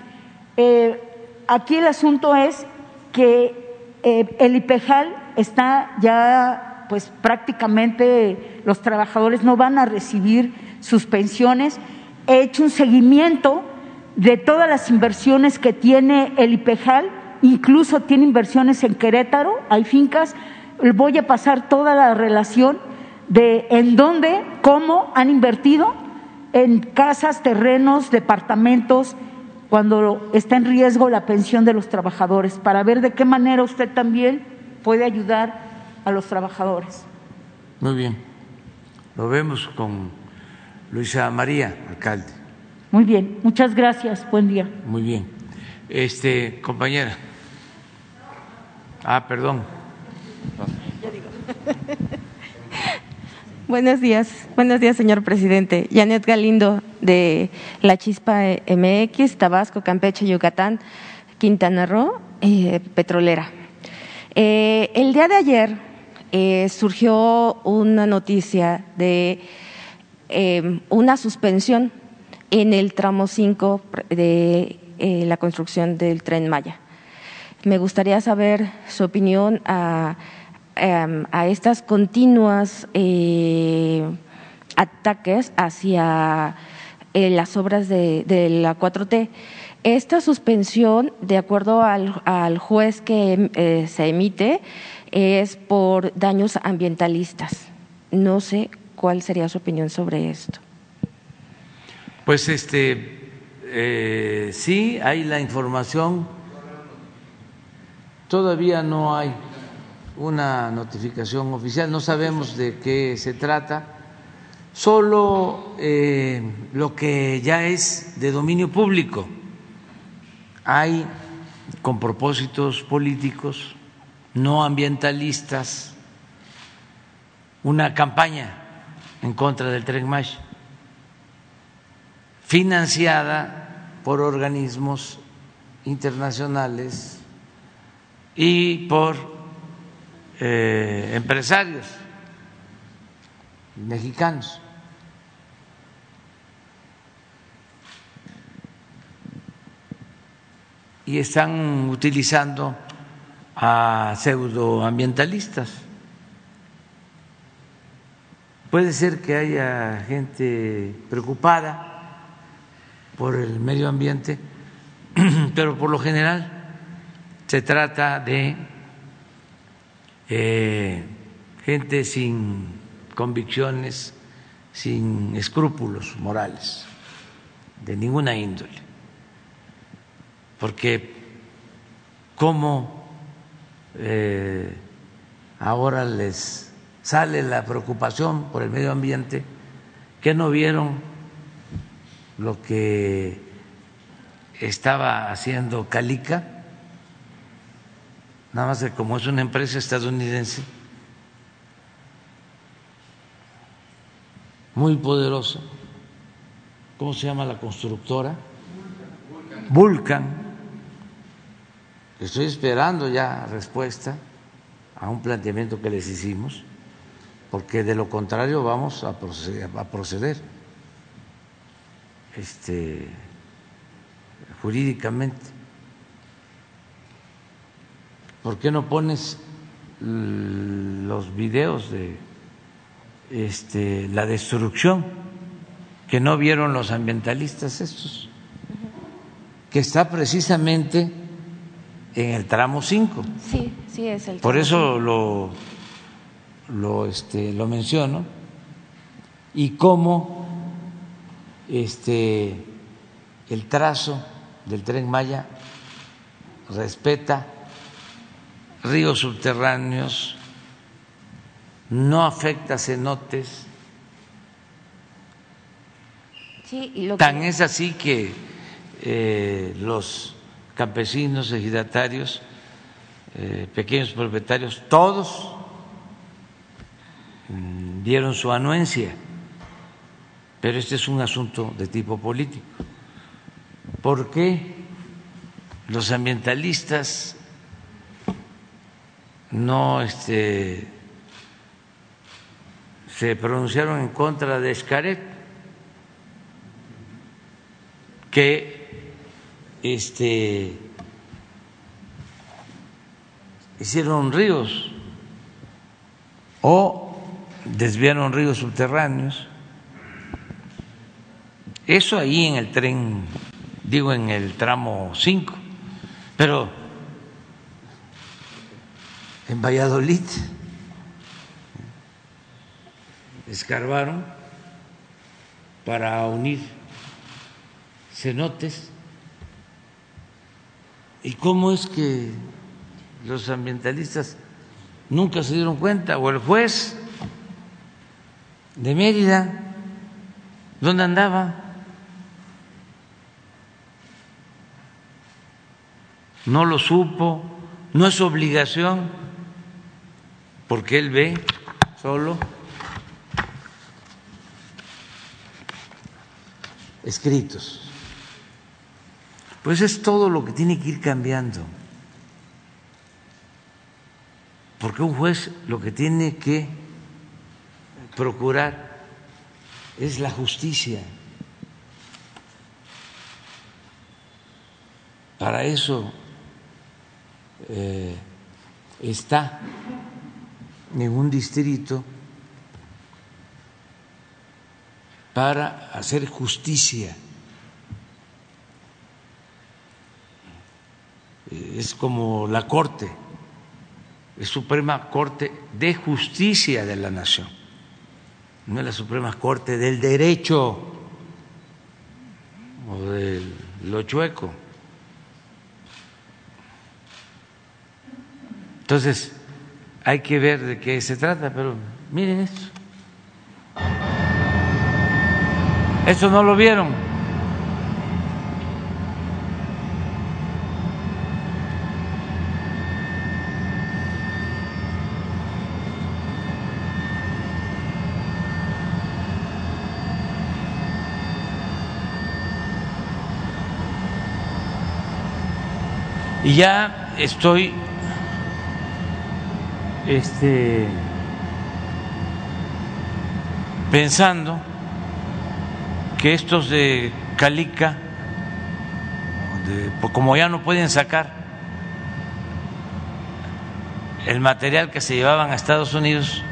Eh, aquí el asunto es que el IPEJAL está ya, pues prácticamente los trabajadores no van a recibir sus pensiones. He hecho un seguimiento de todas las inversiones que tiene el IPEJAL, incluso tiene inversiones en Querétaro, hay fincas, voy a pasar toda la relación de en dónde, cómo han invertido en casas, terrenos, departamentos, cuando está en riesgo la pensión de los trabajadores, para ver de qué manera usted también puede ayudar a los trabajadores. Muy bien, lo vemos con Luisa María, alcalde. Muy bien, muchas gracias. Buen día. Muy bien. Este, compañera. Ah, perdón. Buenos días, buenos días, señor presidente. Janet Galindo de La Chispa MX, Tabasco, Campeche, Yucatán, Quintana Roo, eh, petrolera. Eh, el día de ayer eh, surgió una noticia de una suspensión en el tramo 5 de la construcción del tren Maya. Me gustaría saber su opinión a, em, estas continuas eh, ataques hacia eh, las obras de, la 4T. Esta suspensión, de acuerdo al juez que se emite, es por daños ambientalistas. No sé cuál sería su opinión sobre esto. Pues este eh, sí hay la información. Todavía no hay una notificación oficial, no sabemos de qué se trata, solo eh, lo que ya es de dominio público. Hay con propósitos políticos, no ambientalistas, una campaña en contra del tren financiada por organismos internacionales y por eh, empresarios mexicanos. Y están utilizando a pseudoambientalistas. Puede ser que haya gente preocupada por el medio ambiente, *clears throat* pero por lo general se trata de eh, gente sin convicciones, sin escrúpulos morales, de ninguna índole. Porque cómo eh, ahora les sale la preocupación por el medio ambiente que no vieron lo que estaba haciendo Calica, nada más que como es una empresa estadounidense muy poderosa, ¿cómo se llama la constructora? Vulcan. Estoy esperando ya respuesta a un planteamiento que les hicimos, porque de lo contrario vamos a proceder. A proceder este, jurídicamente. ¿Por qué no pones los videos de este, la destrucción que no vieron los ambientalistas estos? Que está precisamente en el tramo 5. Sí, sí es el Por eso lo, lo, este, lo menciono. Y cómo este, el trazo del tren Maya respeta ríos subterráneos, no afecta cenotes, Sí, y lo Tan que- es así que eh, los campesinos, ejidatarios, eh, pequeños propietarios, todos mm, dieron su anuencia, pero este es un asunto de tipo político. ¿Por qué los ambientalistas no este, se pronunciaron en contra de Escaret? que este hicieron ríos o desviaron ríos subterráneos. Eso ahí en el tren, digo en el tramo 5, pero en Valladolid escarbaron para unir cenotes. ¿Y cómo es que los ambientalistas nunca se dieron cuenta? O el juez de Mérida, ¿dónde andaba? No lo supo, no es obligación, porque él ve solo escritos. Pues es todo lo que tiene que ir cambiando. Porque un juez lo que tiene que procurar es la justicia. Para eso eh, está en un distrito para hacer justicia. Es como la Corte, es Suprema Corte de Justicia de la Nación, no es la Suprema Corte del Derecho o de lo chueco. Entonces, hay que ver de qué se trata, pero miren esto. Eso no lo vieron. Y ya estoy este pensando que estos de Calica, pues como ya no pueden sacar el material que se llevaban a Estados Unidos,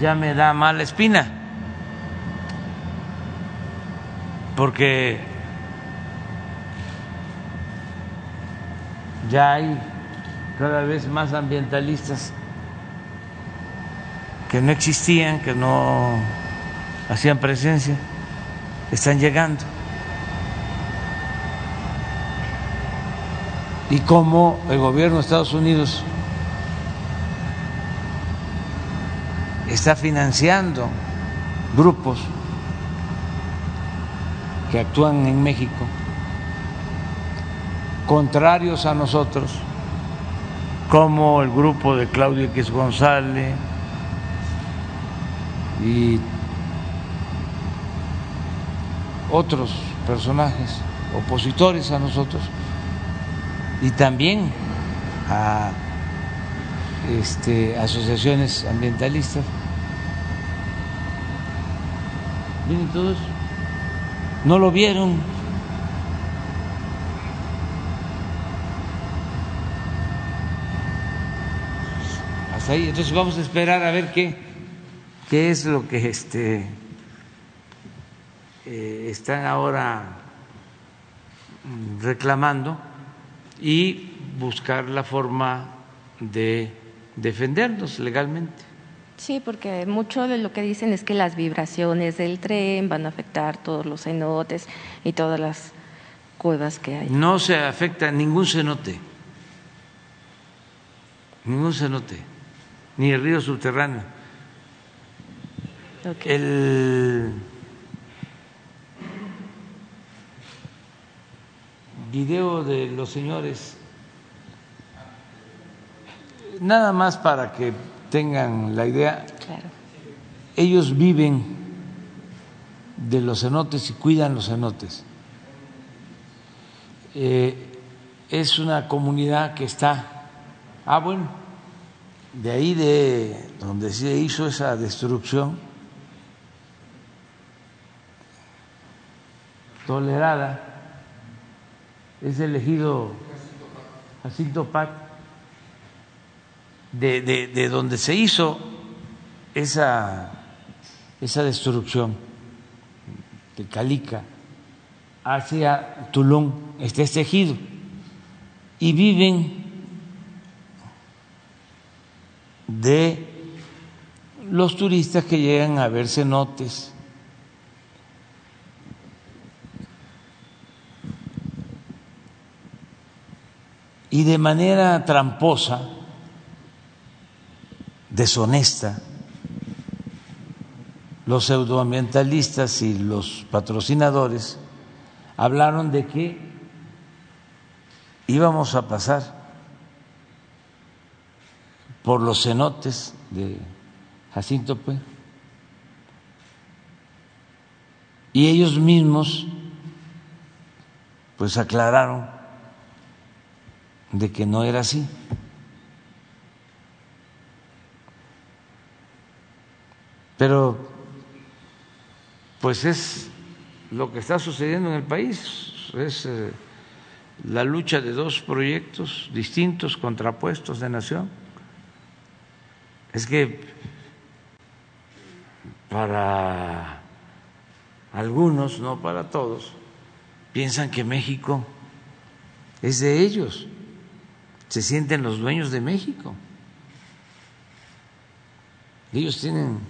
ya me da mala espina, porque ya hay cada vez más ambientalistas que no existían, que no hacían presencia, están llegando. Y cómo el gobierno de Estados Unidos está financiando grupos que actúan en México contrarios a nosotros, como el grupo de Claudio X González y otros personajes opositores a nosotros y también a este, asociaciones ambientalistas. Miren todos, no lo vieron. Ahí, entonces vamos a esperar a ver qué, qué es lo que este, eh, están ahora mm, reclamando y buscar la forma de defendernos legalmente. Sí, porque mucho de lo que dicen es que las vibraciones del tren van a afectar todos los cenotes y todas las cuevas que hay. No se afecta ningún cenote, ningún cenote, ni el río subterráneo. El video de los señores, nada más para que tengan la idea, ellos viven de los cenotes y cuidan los cenotes. Eh, es una comunidad que está, ah bueno, de ahí de donde se hizo esa destrucción tolerada, es elegido Jacinto Pac, de, de, de donde se hizo esa, esa destrucción de Calica hacia Tulum, este es tejido, y viven de los turistas que llegan a ver cenotes. Y de manera tramposa, deshonesta, los pseudoambientalistas y los patrocinadores hablaron de que íbamos a pasar por los cenotes de Jacinto pues y ellos mismos pues aclararon de que no era así. Pero pues es lo que está sucediendo en el país, es eh, la lucha de dos proyectos distintos, contrapuestos de nación. Es que para algunos, no para todos, piensan que México es de ellos, se sienten los dueños de México. Ellos tienen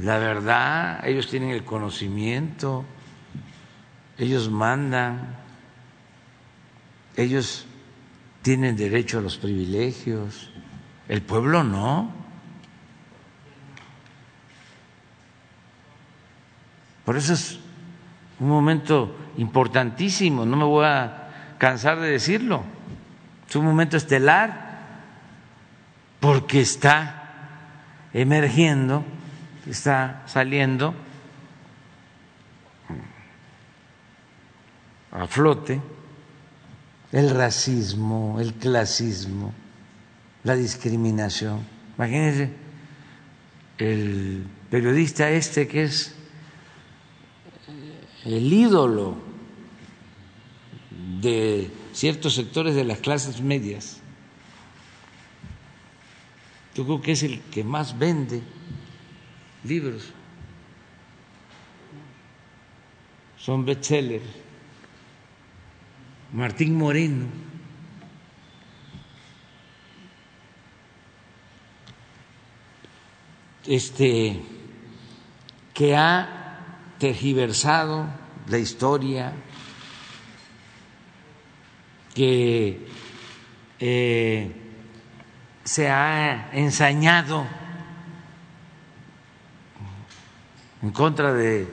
la verdad, ellos tienen el conocimiento, ellos mandan, ellos tienen derecho a los privilegios, el pueblo no. Por eso es un momento importantísimo, no me voy a cansar de decirlo, es un momento estelar porque está emergiendo, está saliendo a flote el racismo, el clasismo, la discriminación. Imagínense el periodista este que es el ídolo de ciertos sectores de las clases medias. Yo creo que es el que más vende libros. Son bestsellers. Martín Moreno. Este que ha tergiversado la historia, que eh, se ha ensañado en contra de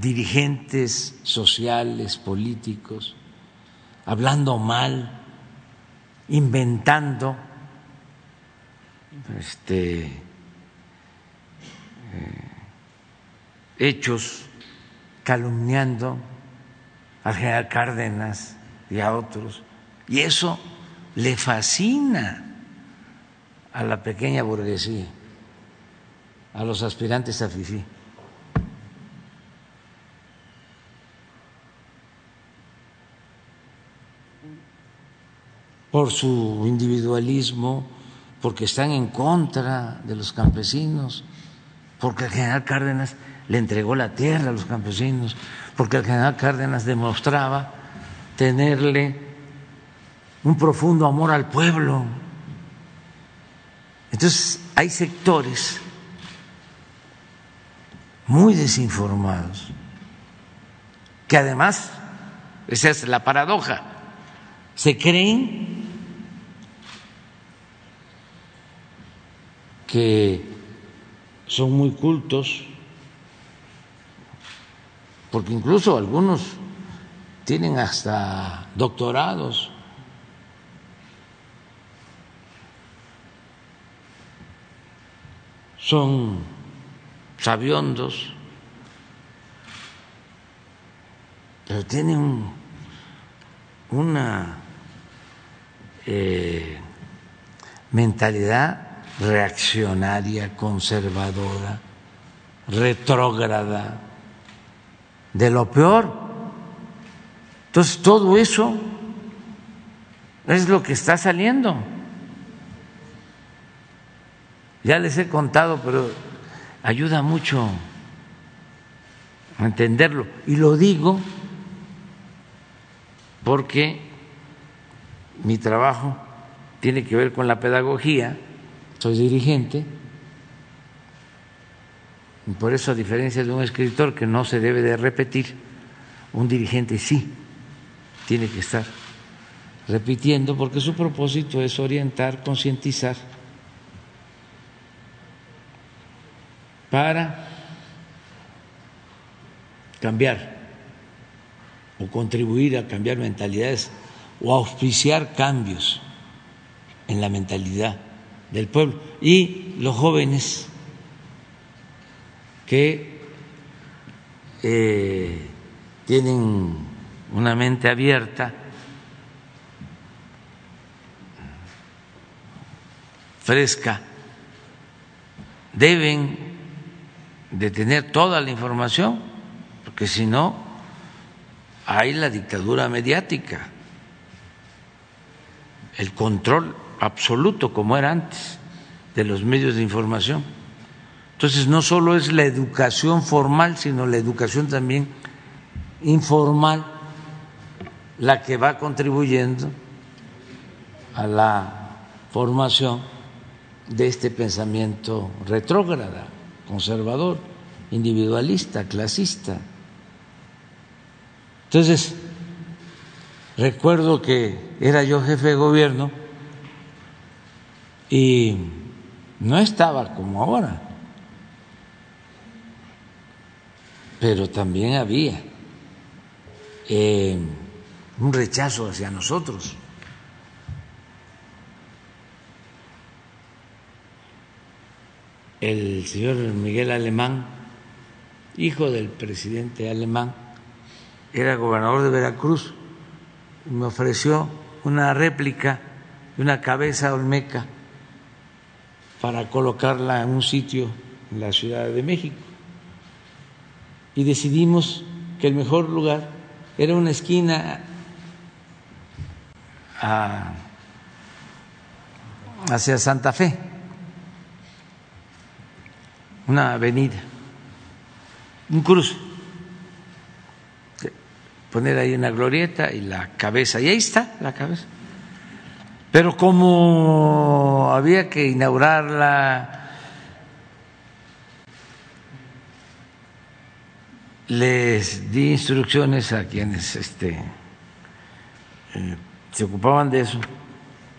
dirigentes sociales, políticos, hablando mal, inventando este, hechos, calumniando al general Cárdenas y a otros. Y eso le fascina a la pequeña burguesía, a los aspirantes a FIFI. por su individualismo, porque están en contra de los campesinos, porque el general Cárdenas le entregó la tierra a los campesinos, porque el general Cárdenas demostraba tenerle un profundo amor al pueblo. Entonces, hay sectores muy desinformados que además, esa es la paradoja, se creen que son muy cultos, porque incluso algunos tienen hasta doctorados. Son sabiondos, pero tienen una eh, mentalidad reaccionaria, conservadora, retrógrada, de lo peor. Entonces, todo eso es lo que está saliendo. Ya les he contado, pero ayuda mucho a entenderlo. Y lo digo porque mi trabajo tiene que ver con la pedagogía, soy dirigente, y por eso a diferencia de un escritor que no se debe de repetir, un dirigente sí tiene que estar repitiendo porque su propósito es orientar, concientizar para cambiar o contribuir a cambiar mentalidades o auspiciar cambios en la mentalidad del pueblo. Y los jóvenes que eh, tienen una mente abierta, fresca, deben de tener toda la información, porque si no, hay la dictadura mediática el control absoluto como era antes de los medios de información. Entonces no solo es la educación formal, sino la educación también informal la que va contribuyendo a la formación de este pensamiento retrógrada, conservador, individualista, clasista. Entonces, Recuerdo que era yo jefe de gobierno y no estaba como ahora, pero también había eh, un rechazo hacia nosotros. El señor Miguel Alemán, hijo del presidente alemán, era gobernador de Veracruz. Me ofreció una réplica de una cabeza olmeca para colocarla en un sitio en la Ciudad de México. Y decidimos que el mejor lugar era una esquina hacia Santa Fe, una avenida, un cruce poner ahí una glorieta y la cabeza, y ahí está la cabeza. Pero como había que inaugurarla, les di instrucciones a quienes este, eh, se ocupaban de eso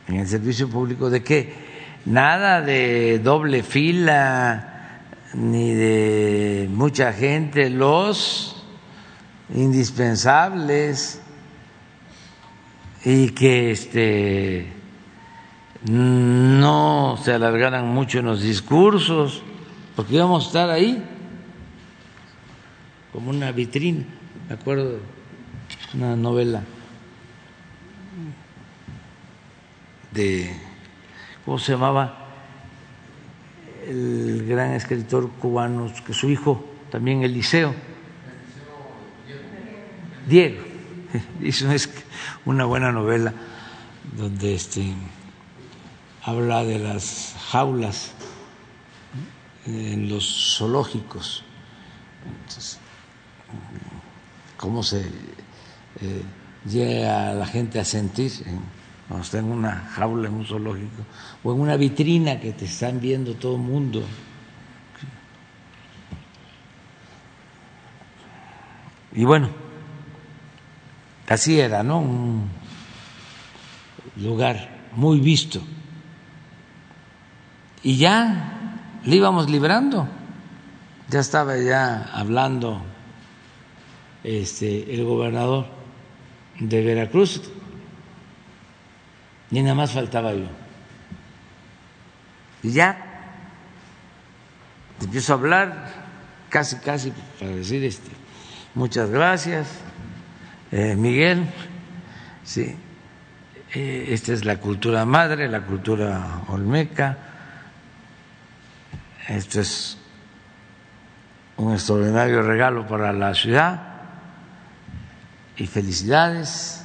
en el servicio público de que nada de doble fila ni de mucha gente, los indispensables y que este no se alargaran mucho en los discursos, porque íbamos a estar ahí como una vitrina, me acuerdo una novela de ¿cómo se llamaba? el gran escritor cubano que su hijo también Eliseo Diego *laughs* hizo una buena novela donde este, habla de las jaulas en los zoológicos, cómo se eh, llega a la gente a sentir cuando está en una jaula en un zoológico o en una vitrina que te están viendo todo el mundo. Y bueno, Así era, ¿no? Un lugar muy visto. Y ya le íbamos librando. ya estaba ya hablando este, el gobernador de Veracruz y nada más faltaba yo. Y ya empiezo a hablar casi, casi para decir este, muchas gracias, eh, Miguel, sí, eh, esta es la cultura madre, la cultura olmeca, esto es un extraordinario regalo para la ciudad y felicidades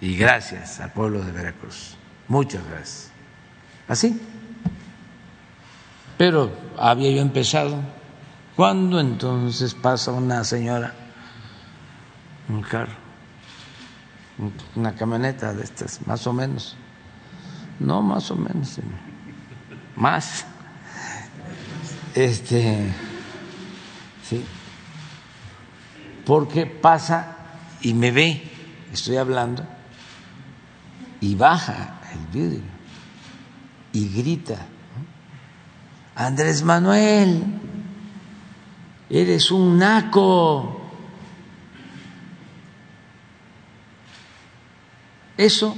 y gracias al pueblo de Veracruz. Muchas gracias. Así. Pero había yo empezado. ¿Cuándo entonces pasa una señora, un carro, una camioneta de estas, más o menos? No, más o menos, más. Este porque pasa y me ve, estoy hablando, y baja el vidrio y grita, Andrés Manuel, eres un naco. Eso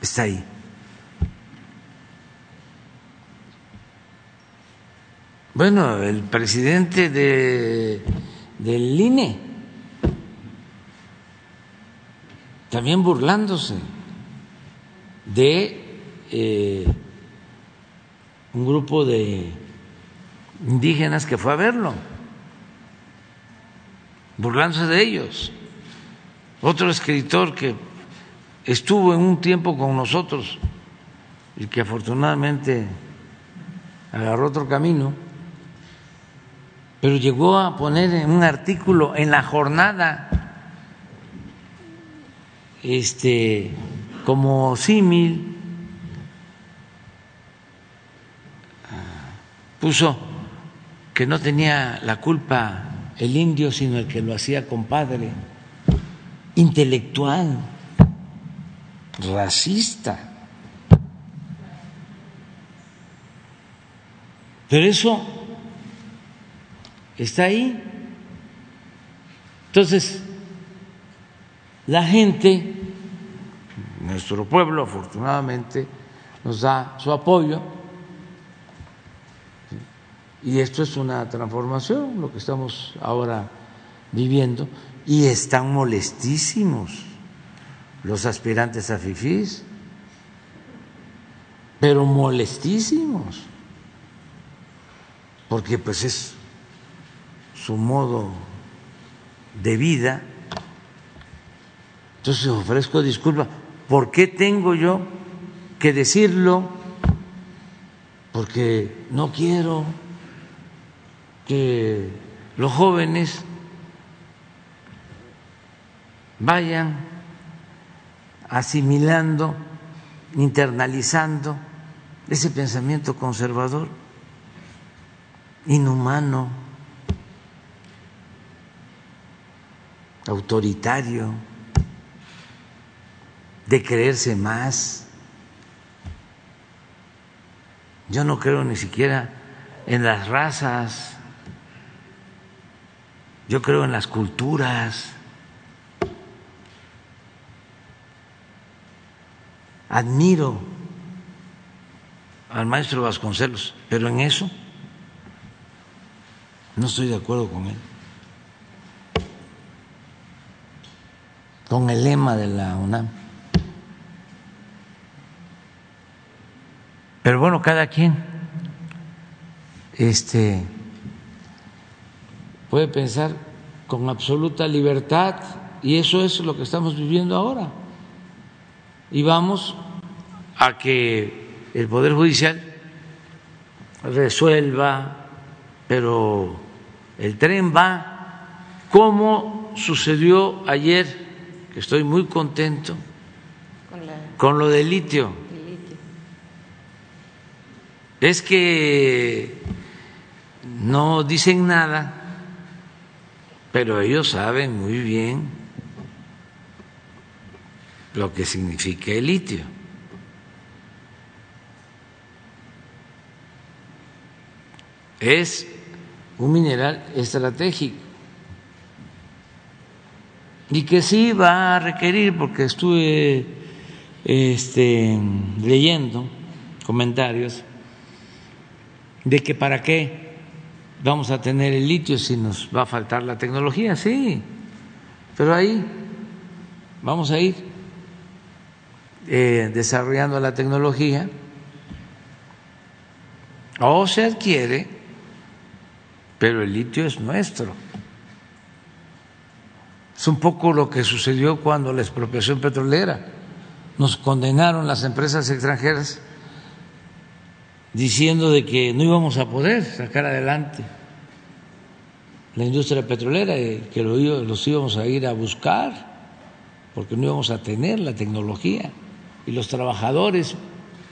está ahí. Bueno, el presidente de, del INE también burlándose de eh, un grupo de indígenas que fue a verlo, burlándose de ellos. Otro escritor que estuvo en un tiempo con nosotros y que afortunadamente agarró otro camino, pero llegó a poner en un artículo en la jornada este como símil puso que no tenía la culpa el indio sino el que lo hacía compadre intelectual racista. Pero eso está ahí. Entonces, la gente, nuestro pueblo afortunadamente, nos da su apoyo. Y esto es una transformación, lo que estamos ahora viviendo, y están molestísimos los aspirantes a FIFIS, pero molestísimos, porque pues es su modo de vida. Entonces ofrezco disculpas. ¿Por qué tengo yo que decirlo? Porque no quiero que los jóvenes vayan asimilando, internalizando ese pensamiento conservador, inhumano. Autoritario, de creerse más. Yo no creo ni siquiera en las razas, yo creo en las culturas. Admiro al maestro Vasconcelos, pero en eso no estoy de acuerdo con él. Con el lema de la UNAM. Pero bueno, cada quien este, puede pensar con absoluta libertad y eso es lo que estamos viviendo ahora. Y vamos a que el Poder Judicial resuelva, pero el tren va como sucedió ayer estoy muy contento con, lo del litio. Es que no dicen nada, pero ellos saben muy bien lo que significa el litio. Es un mineral estratégico y que sí va a requerir, porque estuve este, leyendo comentarios, de que para qué vamos a tener el litio si nos va a faltar la tecnología, sí, pero ahí vamos a ir eh, desarrollando la tecnología o se adquiere, pero el litio es nuestro. Es un poco lo que sucedió cuando la expropiación petrolera. Nos condenaron las empresas extranjeras diciendo de que no íbamos a poder sacar adelante la industria petrolera y que los íbamos a ir a buscar porque no íbamos a tener la tecnología. Y los trabajadores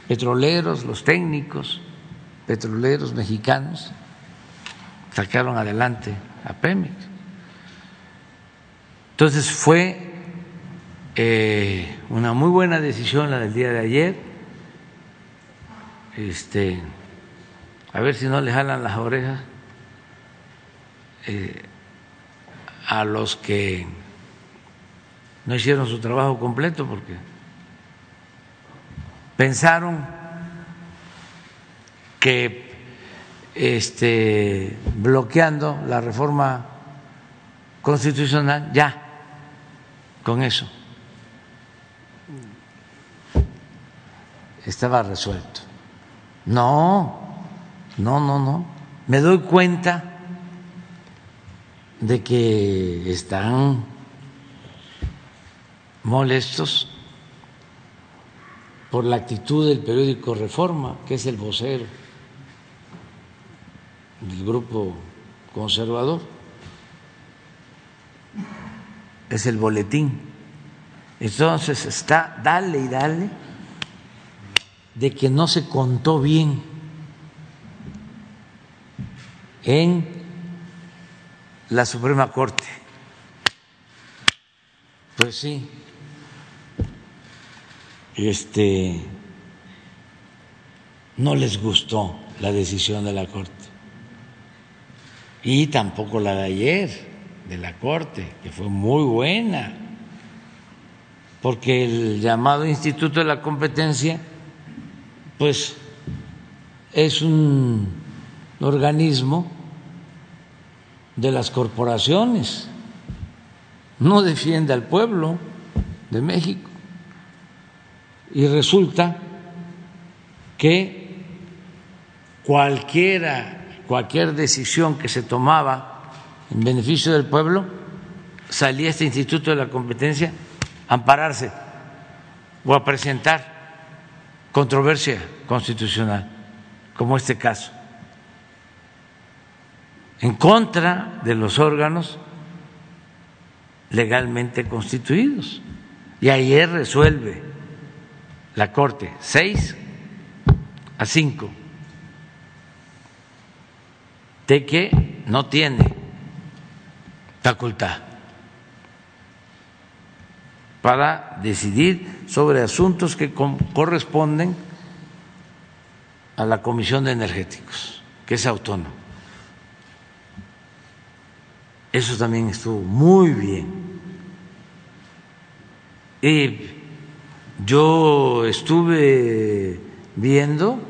petroleros, los técnicos petroleros mexicanos sacaron adelante a Pemex. Entonces fue eh, una muy buena decisión la del día de ayer. Este, a ver si no le jalan las orejas eh, a los que no hicieron su trabajo completo porque pensaron que este, bloqueando la reforma constitucional ya con eso estaba resuelto. No, no, no, no. Me doy cuenta de que están molestos por la actitud del periódico Reforma, que es el vocero del grupo conservador es el boletín. Entonces está, dale y dale, de que no se contó bien en la Suprema Corte. Pues sí, este, no les gustó la decisión de la Corte y tampoco la de ayer de la Corte, que fue muy buena, porque el llamado Instituto de la Competencia, pues es un organismo de las corporaciones, no defiende al pueblo de México. Y resulta que cualquiera, cualquier decisión que se tomaba en beneficio del pueblo, salía este Instituto de la Competencia a ampararse o a presentar controversia constitucional, como este caso, en contra de los órganos legalmente constituidos. Y ayer resuelve la Corte seis a cinco de que no tiene facultad para decidir sobre asuntos que corresponden a la Comisión de Energéticos, que es autónomo. Eso también estuvo muy bien. Y yo estuve viendo,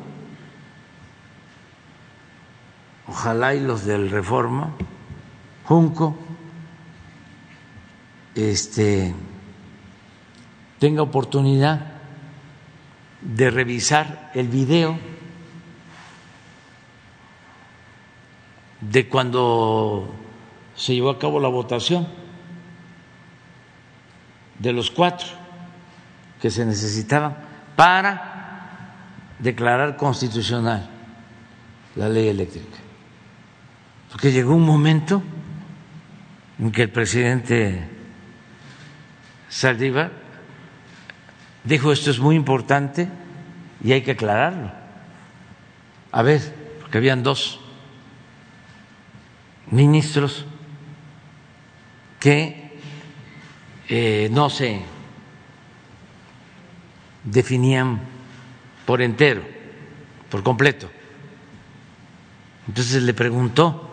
ojalá y los del Reforma, Junco, este, tenga oportunidad de revisar el video de cuando se llevó a cabo la votación de los cuatro que se necesitaban para declarar constitucional la ley eléctrica. Porque llegó un momento en que el presidente Saldívar dijo esto es muy importante y hay que aclararlo. A ver, porque habían dos ministros que eh, no se definían por entero, por completo. Entonces le preguntó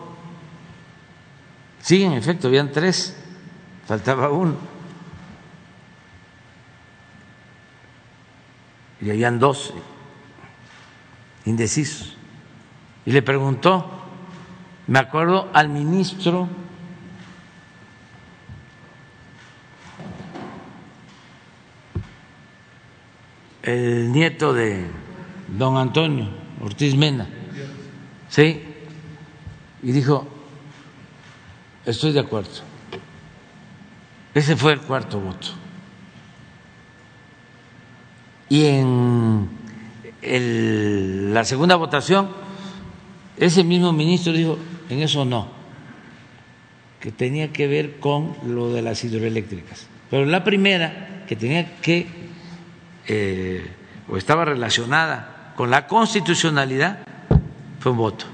Sí, en efecto, habían tres, faltaba uno. Y habían dos indecisos. Y le preguntó, me acuerdo al ministro el nieto de don Antonio Ortiz Mena, ¿sí? Y dijo, estoy de acuerdo. Ese fue el cuarto voto. Y en la segunda votación, ese mismo ministro dijo, en eso no, que tenía que ver con lo de las hidroeléctricas. Pero la primera, que tenía que, eh, o estaba relacionada con la constitucionalidad, fue un voto.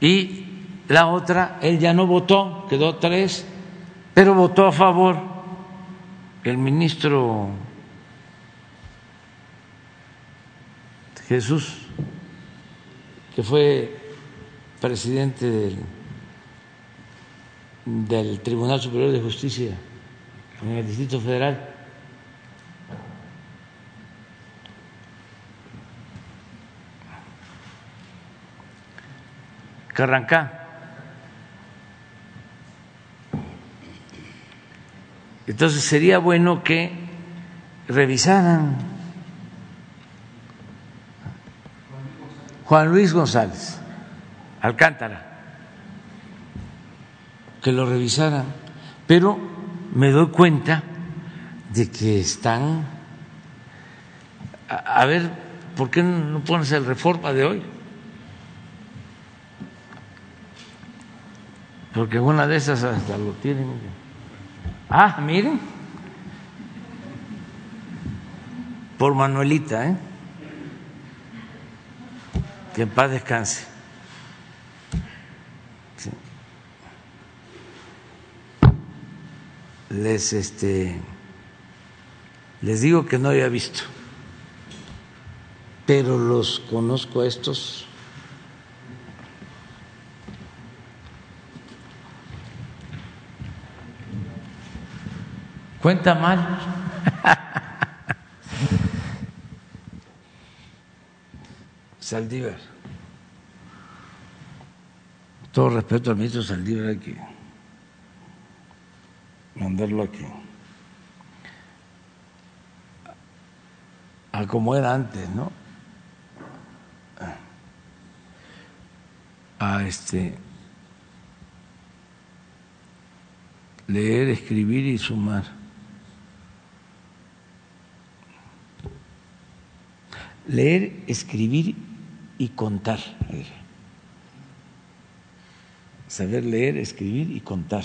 Y la otra, él ya no votó, quedó tres, pero votó a favor el ministro Jesús, que fue presidente del, Tribunal Superior de Justicia en el Distrito Federal. Carrancá. Entonces sería bueno que revisaran Juan Luis González Alcántara, que lo revisaran, pero me doy cuenta de que están, a, ver, ¿por qué no pones el reforma de hoy? Porque una de esas hasta lo tienen. Ah, miren. Por Manuelita, ¿eh? Que en paz descanse. Les este les digo que no había visto. Pero los conozco a estos Cuenta mal. *laughs* Saldívar. Todo respeto al ministro Saldívar, hay que mandarlo aquí. A como era antes, ¿no? A este leer, escribir y sumar. leer, escribir y contar. Saber leer, escribir y contar.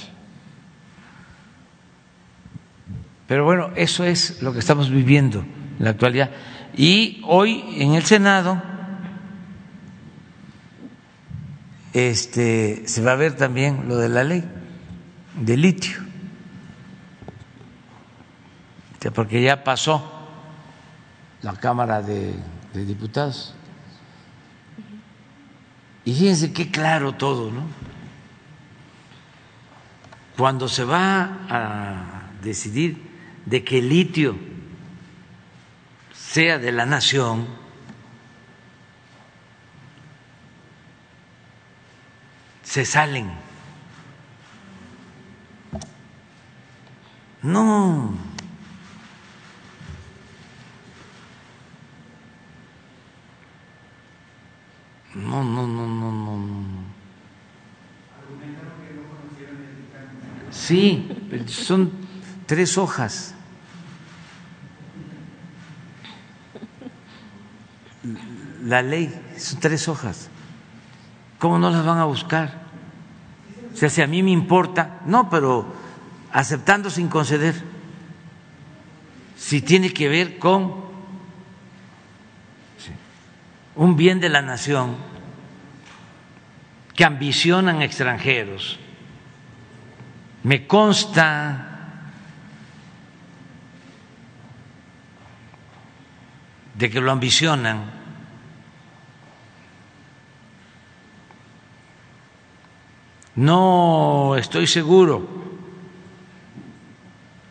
Pero bueno, eso es lo que estamos viviendo en la actualidad. Y hoy en el Senado este, se va a ver también lo de la ley de litio, porque ya pasó la Cámara de, Diputados. Fíjense qué claro todo, ¿no? Cuando se va a decidir de que el litio sea de la nación, se salen. No, no, no, no. Sí, son tres hojas. La ley son tres hojas. ¿Cómo no las van a buscar? O sea, si a mí me importa, no, pero aceptando sin conceder. Si tiene que ver con un bien de la nación que ambicionan extranjeros. Me consta de que lo ambicionan. No estoy seguro,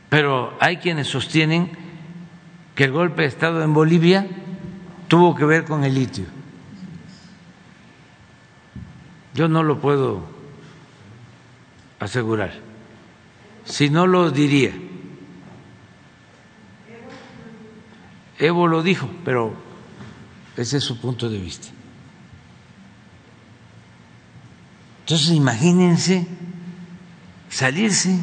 pero hay quienes sostienen que el golpe de Estado en Bolivia tuvo que ver con el litio. Yo no lo puedo asegurar. Si no lo diría. Evo lo dijo, pero ese es su punto de vista. Entonces imagínense salirse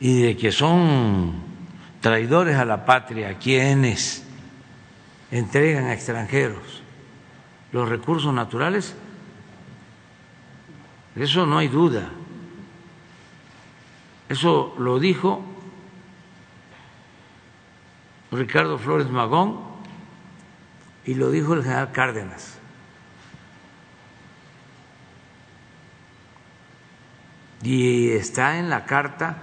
y de que son traidores a la patria quienes entregan a extranjeros los recursos naturales, eso no hay duda. Eso lo dijo Ricardo Flores Magón y lo dijo el general Cárdenas. Y está en la carta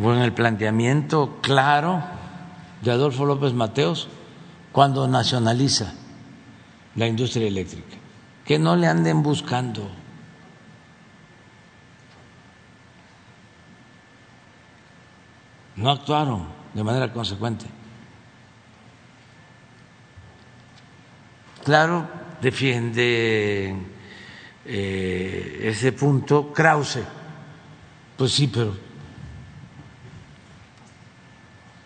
o en el planteamiento claro de Adolfo López Mateos cuando nacionaliza la industria eléctrica. Que no le anden buscando. No actuaron de manera consecuente. Claro, defiende eh, ese punto Krause. Pues sí, pero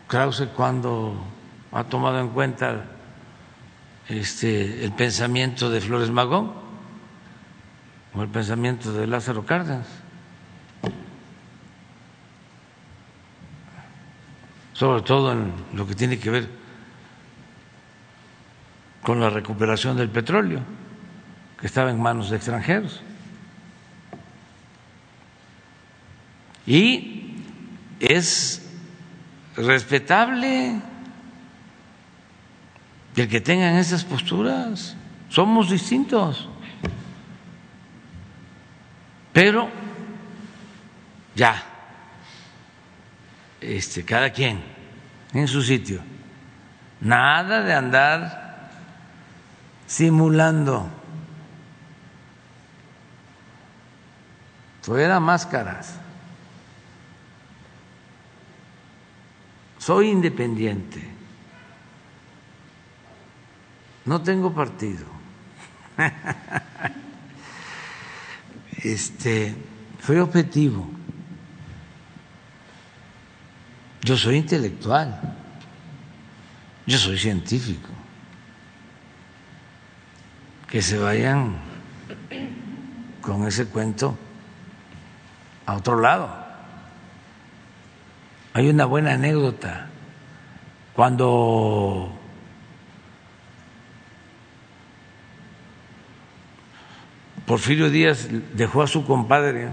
Krause cuando ha tomado en cuenta este, el pensamiento de Flores Magón o el pensamiento de Lázaro Cárdenas. Sobre todo en lo que tiene que ver con la recuperación del petróleo, que estaba en manos de extranjeros. Y es respetable el que tengan esas posturas. Somos distintos. Pero ya, este, cada quien en su sitio. Nada de andar simulando. Fuera máscaras. soy independiente, no tengo partido. *laughs* Este, soy objetivo. Yo soy intelectual. Yo soy científico. Que se vayan con ese cuento a otro lado. Hay una buena anécdota. Cuando Porfirio Díaz dejó a su compadre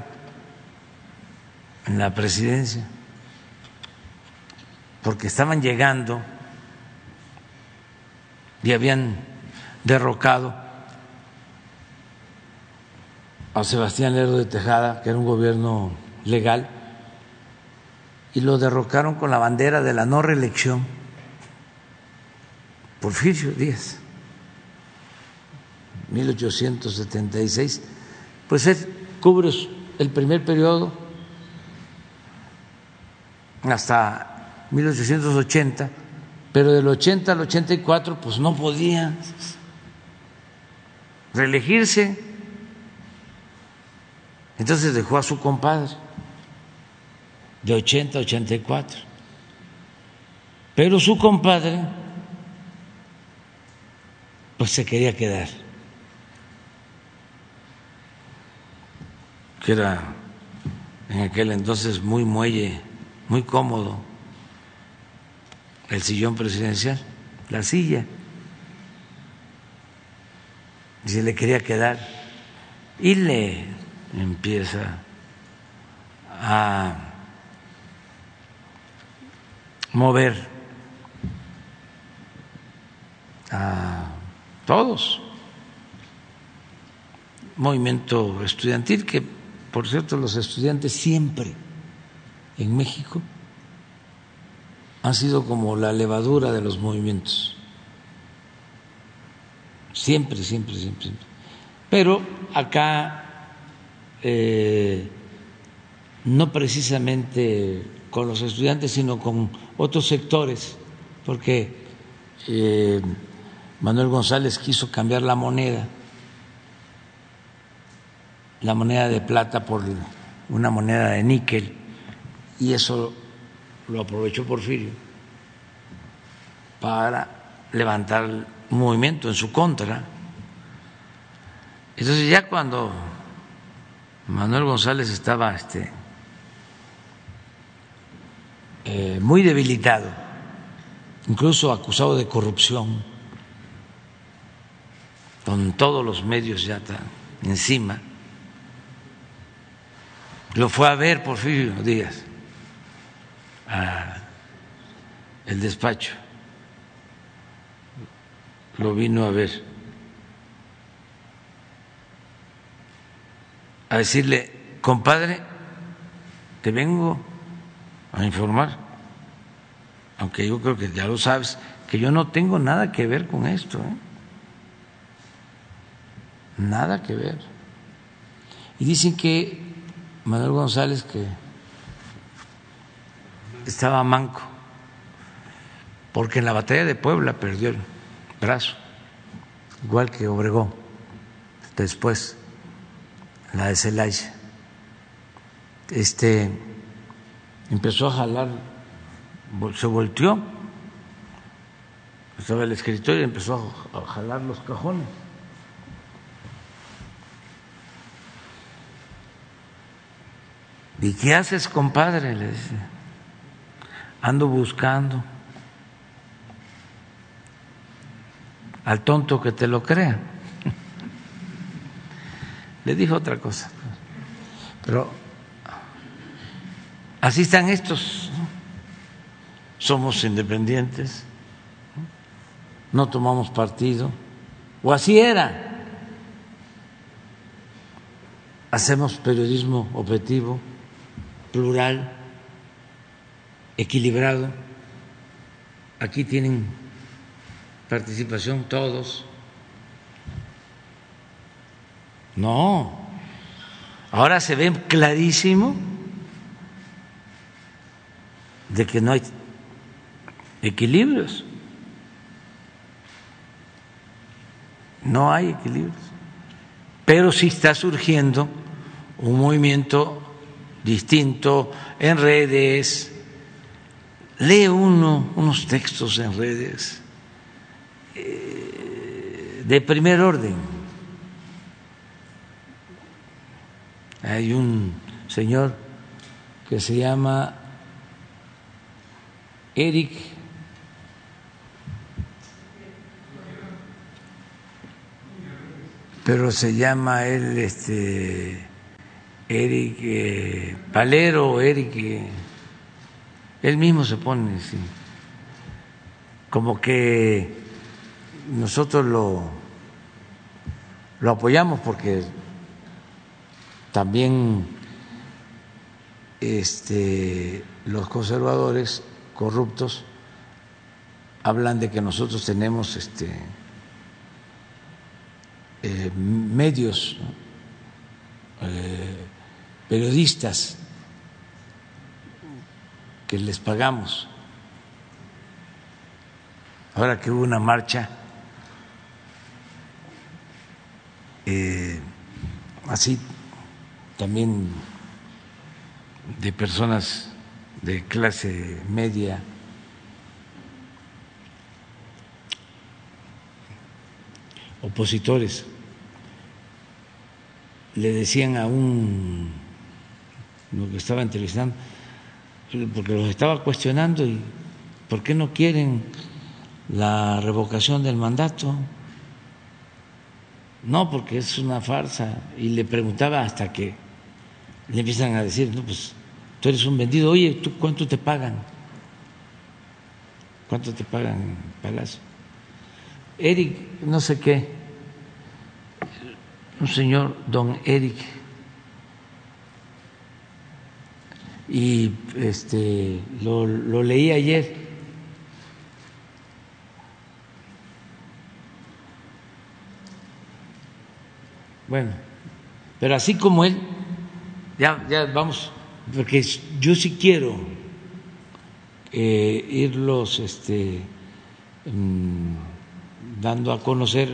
en la presidencia, porque estaban llegando y habían derrocado a Sebastián Lerdo de Tejada, que era un gobierno legal, y lo derrocaron con la bandera de la no reelección. Porfirio Díaz, 1876. Pues él cubre el primer periodo hasta 1880, pero del 80 al 84 pues no podía reelegirse. Entonces dejó a su compadre de 80 a 84. Pero su compadre, pues se quería quedar, que era en aquel entonces muy muelle, muy cómodo, el sillón presidencial, la silla, y se le quería quedar, y le empieza a mover a todos. Movimiento estudiantil que, por cierto, los estudiantes siempre en México han sido como la levadura de los movimientos. Siempre, siempre, siempre. siempre. Pero acá eh, no precisamente con los estudiantes, sino con otros sectores, porque eh, Manuel González quiso cambiar la moneda, la moneda de plata por una moneda de níquel, y eso lo aprovechó Porfirio para levantar un movimiento en su contra. Entonces ya cuando Manuel González estaba este, eh, muy debilitado, incluso acusado de corrupción, con todos los medios ya encima. Lo fue a ver Porfirio Díaz, a el despacho, lo vino a ver, a decirle, compadre, te vengo a informar, aunque yo creo que ya lo sabes, que yo no tengo nada que ver con esto, ¿eh? nada que ver. Y dicen que Manuel González, que estaba manco, porque en la batalla de Puebla perdió el brazo, igual que Obregón, después, la de Celaya. Este empezó a jalar, se volteó, estaba el escritorio y empezó a jalar los cajones. ¿Y qué haces, compadre? Le dice. Ando buscando al tonto que te lo crea. *laughs* Le dijo otra cosa. Pero Así están estos. Somos independientes, no tomamos partido, o así era. Hacemos periodismo objetivo, plural, equilibrado. Aquí tienen participación todos. No, ahora se ve clarísimo de que no hay equilibrios. No hay equilibrios. Pero sí está surgiendo un movimiento distinto en redes. Lee uno unos textos en redes eh, de primer orden. Hay un señor que se llama Eric pero se llama él este Eric eh, Palero, Eric, eh, él mismo se pone así, como que nosotros lo, lo apoyamos porque también este, los conservadores corruptos hablan de que nosotros tenemos este, eh, medios, eh, periodistas que les pagamos. Ahora que hubo una marcha eh, así también de personas de clase media, opositores, le decían a un, lo que estaba entrevistando, porque los estaba cuestionando y ¿por qué no quieren la revocación del mandato? No, porque es una farsa. Y le preguntaba hasta que le empiezan a decir, no, pues tú eres un vendido, oye, ¿tú cuánto te pagan? ¿Cuánto te pagan Palacio? Eric, no sé qué, un señor, don Eric, y este, lo, lo leí ayer. Bueno, pero así como él, ya, ya vamos, porque yo sí quiero eh, irlos este, mm, dando a conocer,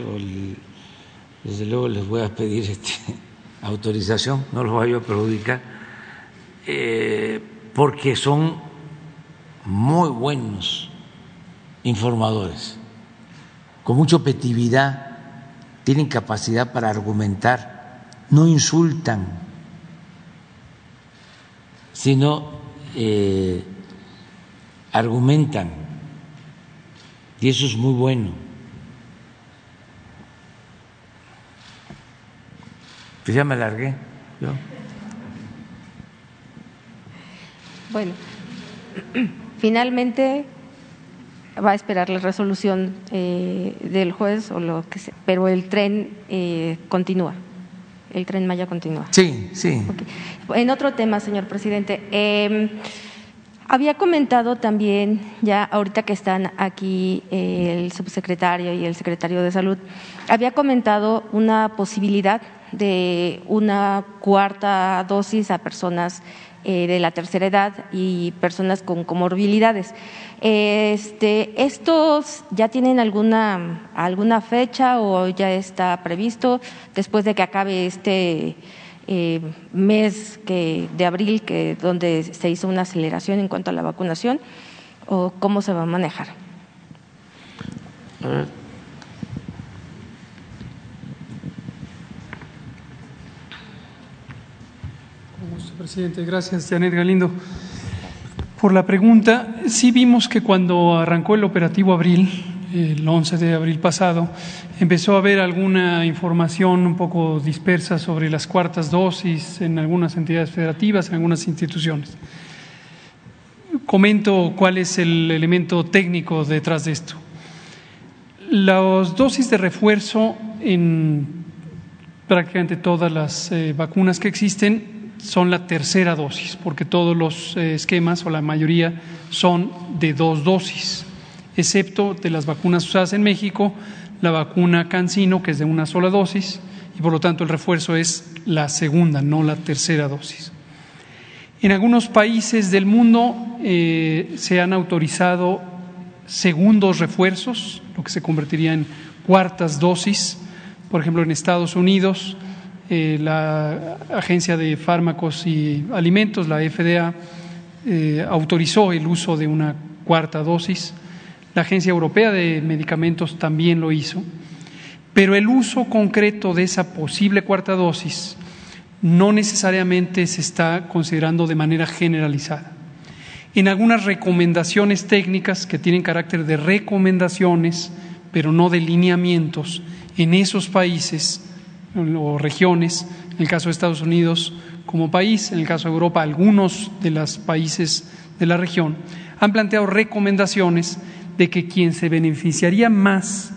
desde luego les voy a pedir este, *laughs* autorización, no los voy a perjudicar eh, porque son muy buenos informadores, con mucha objetividad, tienen capacidad para argumentar, no insultan, sino eh, argumentan, y eso es muy bueno. Pues ya me largué. Bueno, finalmente va a esperar la resolución eh, del juez o lo que sea, pero el tren eh, continúa. El tren Maya continúa. Sí, sí. En otro tema, señor presidente, em, había comentado también, ya ahorita que están aquí el subsecretario y el secretario de Salud, había comentado una posibilidad de una cuarta dosis a personas eh, de la tercera edad y personas con comorbilidades. Este, ¿Estos ya tienen alguna, alguna fecha o ya está previsto después de que acabe este eh, mes que, de abril que, donde se hizo una aceleración en cuanto a la vacunación? ¿O cómo se va a manejar? Presidente. Gracias, Janet Galindo, por la pregunta. Sí vimos que cuando arrancó el operativo Abril, el 11 de abril pasado, empezó a haber alguna información un poco dispersa sobre las cuartas dosis en algunas entidades federativas, en algunas instituciones. Comento cuál es el elemento técnico detrás de esto. Las dosis de refuerzo en prácticamente todas las eh, vacunas que existen son la tercera dosis, porque todos los eh, esquemas o la mayoría son de dos dosis, excepto de las vacunas usadas en México, la vacuna Cancino, que es de una sola dosis, y por lo tanto el refuerzo es la segunda, no la tercera dosis. En algunos países del mundo eh, se han autorizado segundos refuerzos, lo que se convertiría en cuartas dosis. Por ejemplo, en Estados Unidos eh, la Agencia de Fármacos y Alimentos, la FDA, eh, autorizó el uso de una cuarta dosis. La Agencia Europea de Medicamentos también lo hizo. Pero el uso concreto de esa posible cuarta dosis no necesariamente se está considerando de manera generalizada. En algunas recomendaciones técnicas que tienen carácter de recomendaciones, pero no de lineamientos, en esos países o regiones, en el caso de Estados Unidos como país, en el caso de Europa algunos de los países de la región, han planteado recomendaciones de que quien se beneficiaría más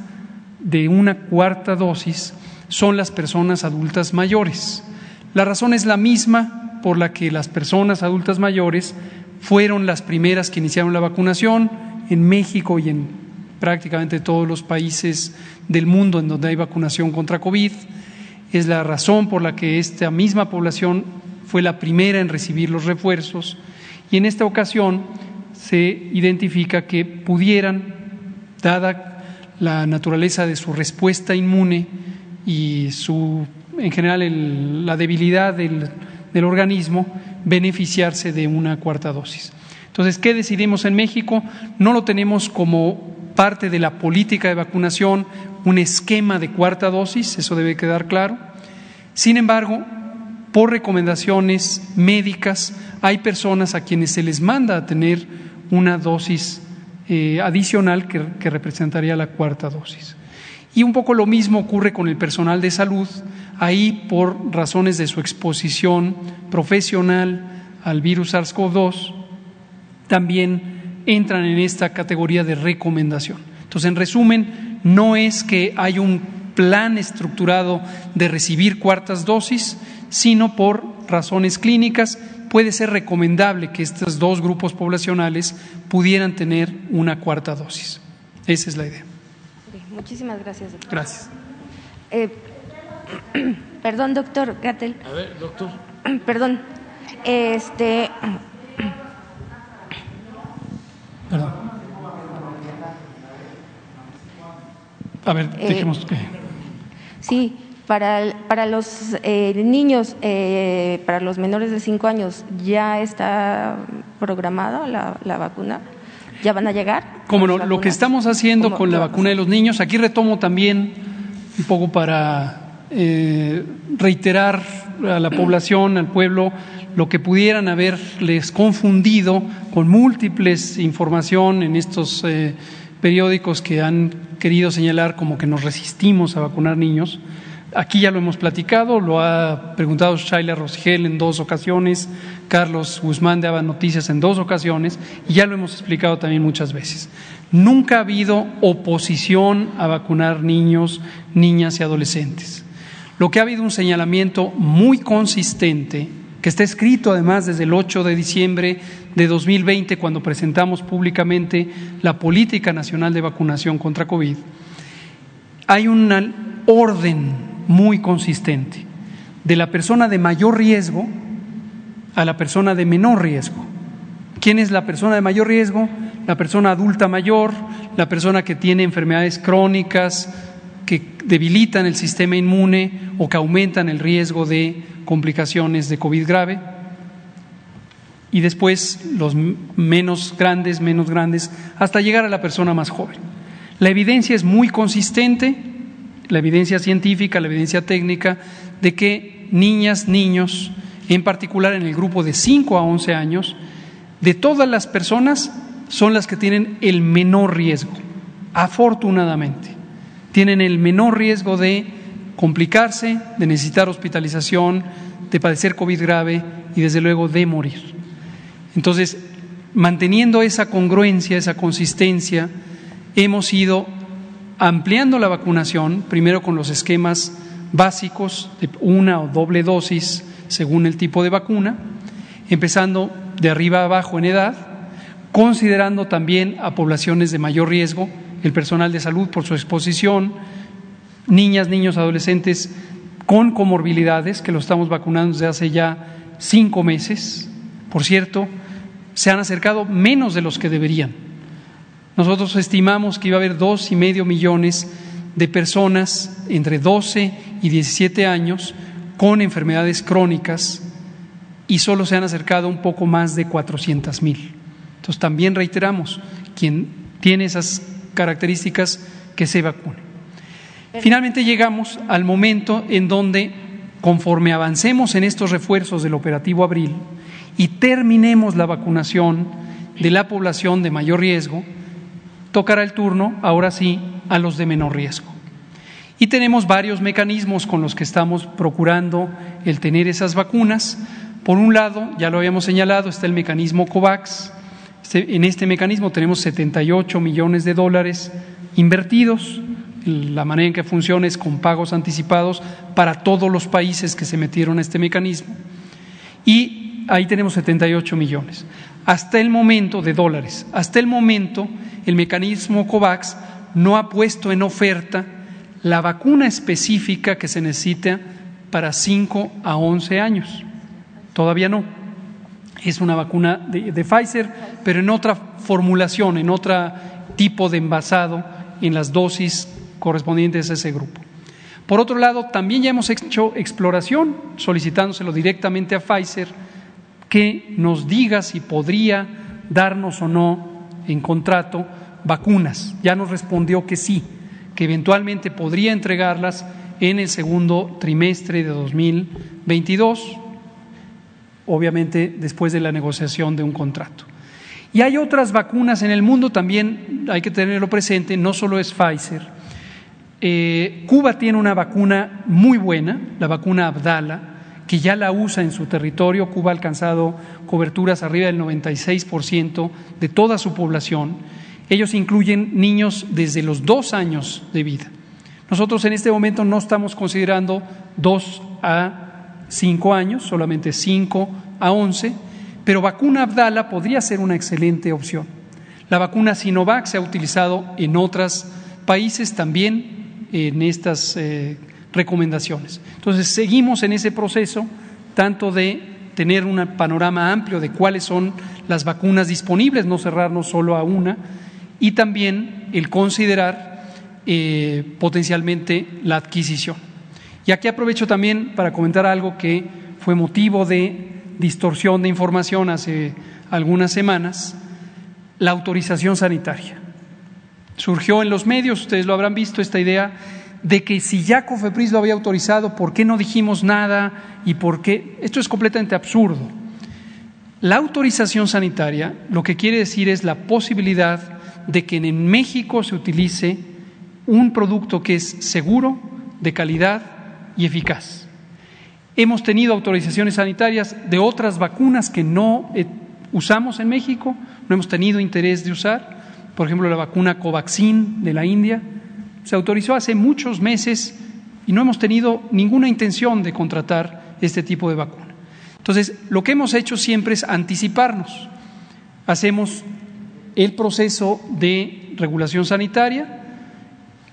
de una cuarta dosis son las personas adultas mayores. La razón es la misma por la que las personas adultas mayores fueron las primeras que iniciaron la vacunación en México y en prácticamente todos los países del mundo en donde hay vacunación contra COVID es la razón por la que esta misma población fue la primera en recibir los refuerzos y en esta ocasión se identifica que pudieran, dada la naturaleza de su respuesta inmune y su, en general la debilidad del, del organismo, beneficiarse de una cuarta dosis. Entonces, ¿qué decidimos en México? No lo tenemos como parte de la política de vacunación un esquema de cuarta dosis, eso debe quedar claro. Sin embargo, por recomendaciones médicas, hay personas a quienes se les manda a tener una dosis eh, adicional que, que representaría la cuarta dosis. Y un poco lo mismo ocurre con el personal de salud, ahí por razones de su exposición profesional al virus SARS-CoV-2, también entran en esta categoría de recomendación. Entonces, en resumen, no es que hay un plan estructurado de recibir cuartas dosis, sino por razones clínicas puede ser recomendable que estos dos grupos poblacionales pudieran tener una cuarta dosis. Esa es la idea. Muchísimas gracias. Gracias. Eh, *clears throat* Perdón, doctor Gatel. A ver, doctor. *clears throat* Perdón. Este. A ver, Eh, dejemos que. Sí, para, para los eh, niños, eh, para los menores de 5 años, ¿ya está programada la, la vacuna? ¿Ya van a llegar? Como no, lo que estamos haciendo ¿Cómo- con la vacuna de los niños, aquí retomo también un poco para eh, reiterar a la población, al pueblo, lo que pudieran haberles confundido con múltiples información en estos eh, periódicos que han querido señalar como que nos resistimos a vacunar niños. Aquí ya lo hemos platicado, lo ha preguntado Shaila Rosgel en dos ocasiones, Carlos Guzmán de Aba Noticias en dos ocasiones, y ya lo hemos explicado también muchas veces. Nunca ha habido oposición a vacunar niños, niñas y adolescentes. Lo que ha habido un señalamiento muy consistente, que está escrito además desde el 8 de diciembre de 2020, cuando presentamos públicamente la Política Nacional de Vacunación contra COVID, hay un orden muy consistente de la persona de mayor riesgo a la persona de menor riesgo. ¿Quién es la persona de mayor riesgo? La persona adulta mayor, la persona que tiene enfermedades crónicas que debilitan el sistema inmune o que aumentan el riesgo de complicaciones de COVID grave. Y después los menos grandes, menos grandes, hasta llegar a la persona más joven. La evidencia es muy consistente, la evidencia científica, la evidencia técnica, de que niñas, niños, en particular en el grupo de 5 a 11 años, de todas las personas son las que tienen el menor riesgo, afortunadamente. Tienen el menor riesgo de complicarse, de necesitar hospitalización, de padecer COVID grave y desde luego de morir. Entonces, manteniendo esa congruencia, esa consistencia, hemos ido ampliando la vacunación, primero con los esquemas básicos de una o doble dosis según el tipo de vacuna, empezando de arriba a abajo en edad, considerando también a poblaciones de mayor riesgo, el personal de salud por su exposición, niñas, niños, adolescentes con comorbilidades, que lo estamos vacunando desde hace ya cinco meses. Por cierto, se han acercado menos de los que deberían. Nosotros estimamos que iba a haber dos y medio millones de personas entre 12 y 17 años con enfermedades crónicas y solo se han acercado un poco más de 400 mil. Entonces también reiteramos, quien tiene esas características, que se vacune. Finalmente llegamos al momento en donde, conforme avancemos en estos refuerzos del operativo Abril y terminemos la vacunación de la población de mayor riesgo, tocará el turno, ahora sí, a los de menor riesgo. Y tenemos varios mecanismos con los que estamos procurando el tener esas vacunas. Por un lado, ya lo habíamos señalado, está el mecanismo COVAX. Este, en este mecanismo tenemos 78 millones de dólares invertidos. La manera en que funciona es con pagos anticipados para todos los países que se metieron a este mecanismo. Y ahí tenemos 78 millones. Hasta el momento de dólares, hasta el momento el mecanismo COVAX no ha puesto en oferta la vacuna específica que se necesita para 5 a 11 años. Todavía no. Es una vacuna de, de, Pfizer, pero en otra formulación, en otro tipo de envasado, en las dosis correspondientes a ese grupo. Por otro lado, también ya hemos hecho exploración, solicitándoselo directamente a Pfizer, que nos diga si podría darnos o no en contrato vacunas. Ya nos respondió que sí, que eventualmente podría entregarlas en el segundo trimestre de 2022, obviamente después de la negociación de un contrato. Y hay otras vacunas en el mundo también, hay que tenerlo presente, no solo es Pfizer. Eh, Cuba tiene una vacuna muy buena, la vacuna Abdala, que ya la usa en su territorio. Cuba ha alcanzado coberturas arriba del 96% de toda su población. Ellos incluyen niños desde los dos años de vida. Nosotros en este momento no estamos considerando dos a cinco años, solamente cinco a once, pero vacuna Abdala podría ser una excelente opción. La vacuna Sinovac se ha utilizado en otros países también en estas eh, recomendaciones. Entonces, seguimos en ese proceso tanto de tener un panorama amplio de cuáles son las vacunas disponibles, no cerrarnos solo a una, y también el considerar eh, potencialmente la adquisición. Y aquí aprovecho también para comentar algo que fue motivo de distorsión de información hace algunas semanas, la autorización sanitaria. Surgió en los medios, ustedes lo habrán visto, esta idea de que si ya Cofepris lo había autorizado, ¿por qué no dijimos nada? ¿Y por qué? Esto es completamente absurdo. La autorización sanitaria lo que quiere decir es la posibilidad de que en México se utilice un producto que es seguro, de calidad y eficaz. Hemos tenido autorizaciones sanitarias de otras vacunas que no eh, usamos en México, no hemos tenido interés de usar, por ejemplo la vacuna Covaxin de la India, se autorizó hace muchos meses y no hemos tenido ninguna intención de contratar este tipo de vacuna. Entonces, lo que hemos hecho siempre es anticiparnos. Hacemos el proceso de regulación sanitaria,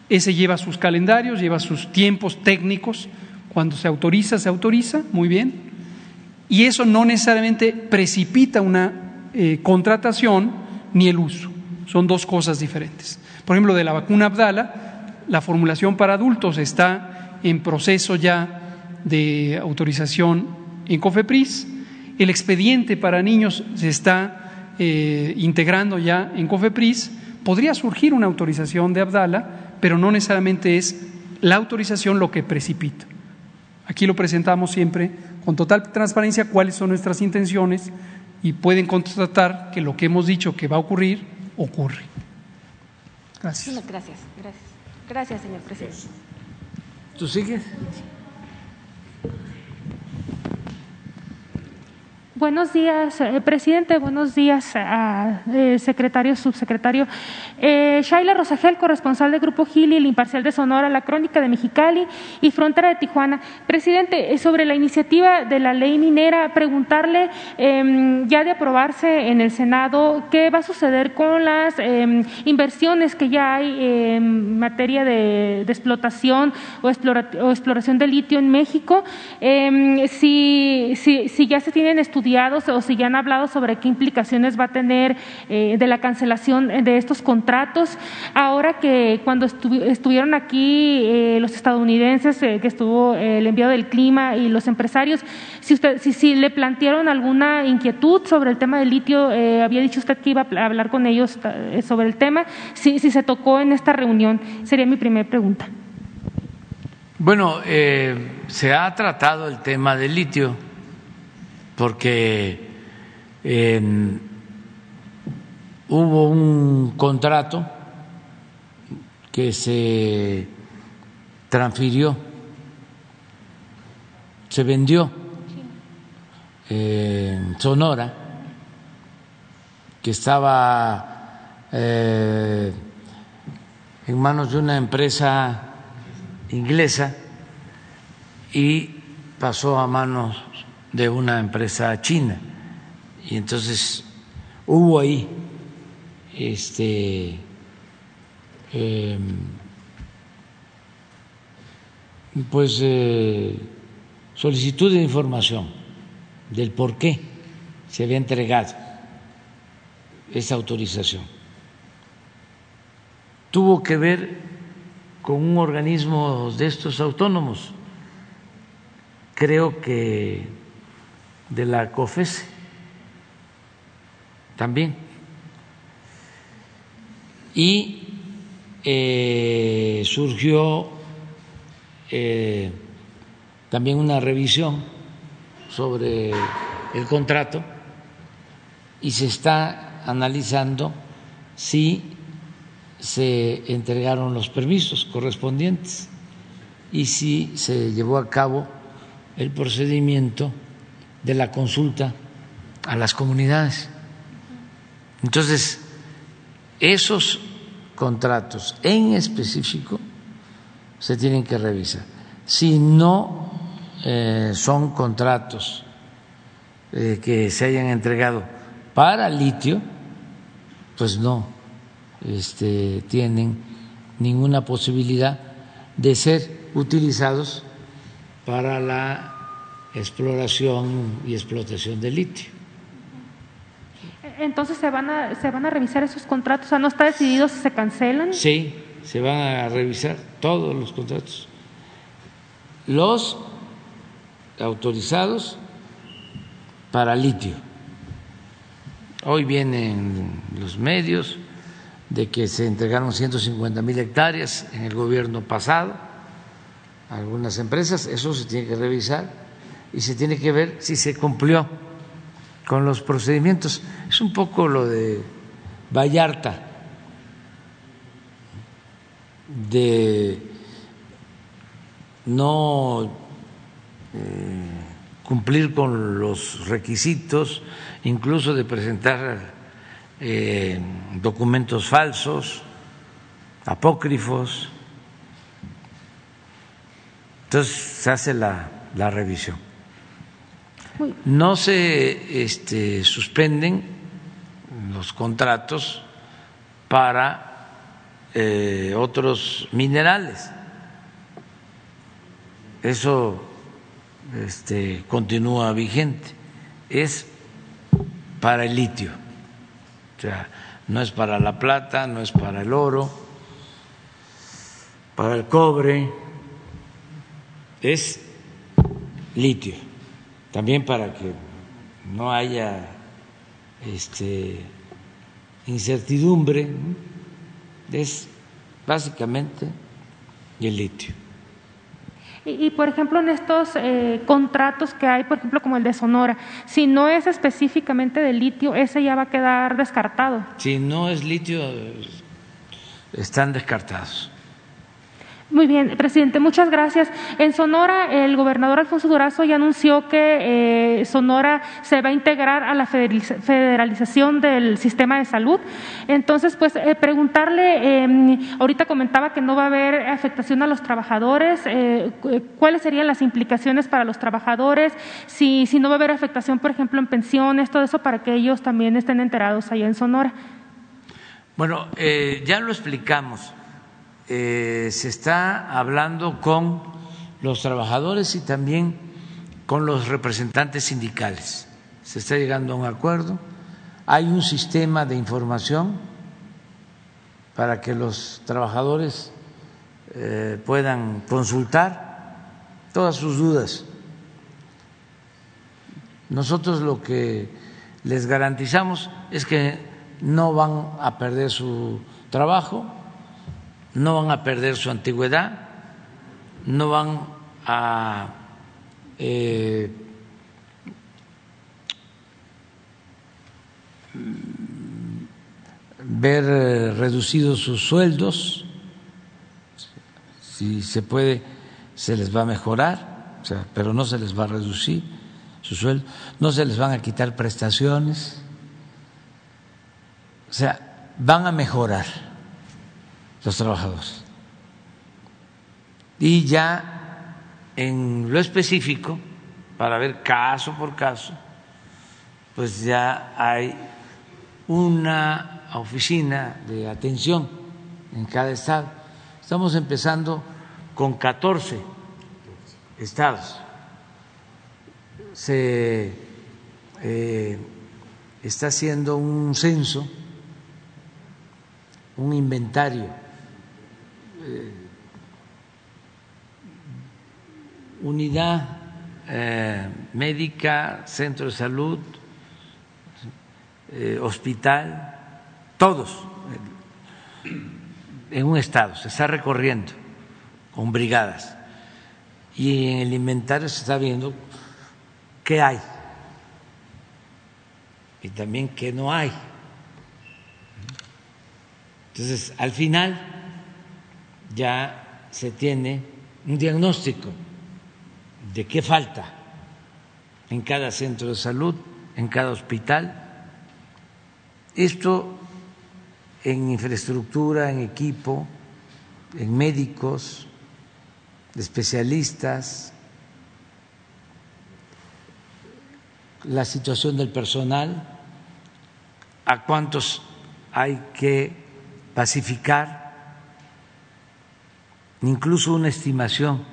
ese lleva sus calendarios, lleva sus tiempos técnicos, cuando se autoriza, se autoriza, muy bien, y eso no necesariamente precipita una eh, contratación ni el uso, son dos cosas diferentes. Por ejemplo, de la vacuna Abdala, la formulación para adultos está en proceso ya de autorización en COFEPRIS. El expediente para niños se está eh, integrando ya en COFEPRIS. Podría surgir una autorización de Abdala, pero no necesariamente es la autorización lo que precipita. Aquí lo presentamos siempre con total transparencia cuáles son nuestras intenciones y pueden constatar que lo que hemos dicho que va a ocurrir ocurre. Gracias. Gracias. Gracias. Gracias, señor presidente. ¿Tú sigues? Buenos días, eh, presidente. Buenos días, eh, secretario, subsecretario. Eh, Shaila Rosagel, corresponsal del Grupo Gili, el Imparcial de Sonora, La Crónica de Mexicali y Frontera de Tijuana. Presidente, sobre la iniciativa de la ley minera, preguntarle, em, ya de aprobarse en el Senado, ¿qué va a suceder con las em, inversiones que ya hay en materia de, explotación o, exploración de litio en México? Em, si ya se tienen estudios o si ya han hablado sobre qué implicaciones va a tener eh, de la cancelación de estos contratos. Ahora que cuando estuvieron aquí eh, los estadounidenses, eh, que estuvo el enviado del clima y los empresarios, si, usted, si, si le plantearon alguna inquietud sobre el tema del litio, había dicho usted que iba a hablar con ellos sobre el tema, si, si se tocó en esta reunión, sería mi primera pregunta. Bueno, se ha tratado el tema del litio porque hubo un contrato que se transfirió, se vendió en Sonora, que estaba eh, en manos de una empresa inglesa y pasó a manos de una empresa china. Y entonces hubo ahí este em, pues eh, solicitud de información del por qué se había entregado esa autorización. Tuvo que ver con un organismo de estos autónomos. Creo que de la COFES también. Y eh, surgió eh, también una revisión sobre el contrato y se está analizando si se entregaron los permisos correspondientes y si se llevó a cabo el procedimiento de la consulta a las comunidades. Entonces, esos contratos en específico se tienen que revisar. Si no eh, son contratos eh, que se hayan entregado para litio, pues no este, tienen ninguna posibilidad de ser utilizados para la exploración y explotación de litio. Entonces se van a se van a revisar esos contratos, o sea, no está decidido si se cancelan. Sí, se van a revisar todos los contratos. Los autorizados para litio. Hoy vienen los medios de que se entregaron 150 mil hectáreas en el gobierno pasado a algunas empresas, eso se tiene que revisar y se tiene que ver si se cumplió con los procedimientos. Es un poco lo de Vallarta, de no eh, cumplir con los requisitos, incluso de presentar eh, documentos falsos, apócrifos. Entonces se hace la, la revisión. No se este, suspenden los contratos para eh, otros minerales. Eso este, continúa vigente. Es para el litio. O sea, no es para la plata, no es para el oro, para el cobre, es litio. También para que no haya este, incertidumbre, es básicamente el litio. Y, por ejemplo, en estos eh, contratos que hay, por ejemplo, como el de Sonora, si no es específicamente de litio, ese ya va a quedar descartado. Si no es litio, están descartados. Muy bien, presidente, muchas gracias. En Sonora, el gobernador Alfonso Durazo ya anunció que eh, Sonora se va a integrar a la federalización del sistema de salud. Entonces, pues eh, preguntarle, em, ahorita comentaba que no va a haber afectación a los trabajadores, eh, ¿cuáles serían las implicaciones para los trabajadores? Si, si no va a haber afectación, por ejemplo, en pensiones, todo eso para que ellos también estén enterados allá en Sonora. Bueno, ya lo explicamos eh, se está hablando con los trabajadores y también con los representantes sindicales. Se está llegando a un acuerdo. Hay un sistema de información para que los trabajadores eh, puedan consultar todas sus dudas. Nosotros lo que les garantizamos es que no van a perder su trabajo, no van a perder su antigüedad, no van a eh, ver reducidos sus sueldos, si se puede, se les va a mejorar, pero no se les va a reducir su sueldo, no se les van a quitar prestaciones, o sea, van a mejorar los trabajadores. Y ya en lo específico, para ver caso por caso, pues ya hay una oficina de atención en cada estado. Estamos empezando con 14 estados. Se eh, está haciendo un censo, un inventario eh, unidad eh, médica, centro de salud, eh, hospital, todos. En un estado, se está recorriendo con brigadas. Y en el inventario se está viendo qué hay. Y también qué no hay. Entonces, al final ya se tiene un diagnóstico de qué falta en cada centro de salud, en cada hospital. Esto en infraestructura, en equipo, en médicos, especialistas, la situación del personal, a cuántos hay que pacificar incluso una estimación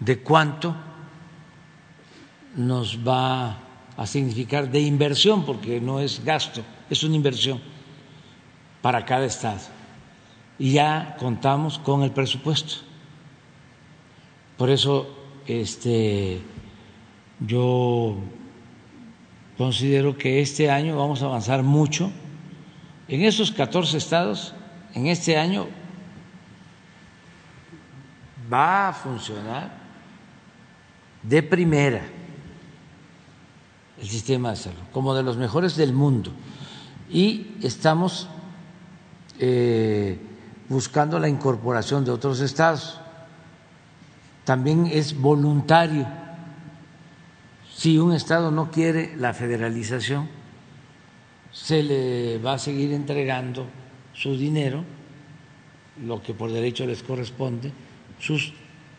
de cuánto nos va a significar de inversión, porque no es gasto, es una inversión para cada estado. Y ya contamos con el presupuesto. Por eso este, yo considero que este año vamos a avanzar mucho. En esos 14 estados, en este año va a funcionar de primera el sistema de salud, como de los mejores del mundo. Y estamos eh, buscando la incorporación de otros estados. También es voluntario. Si un estado no quiere la federalización, se le va a seguir entregando su dinero, lo que por derecho les corresponde, sus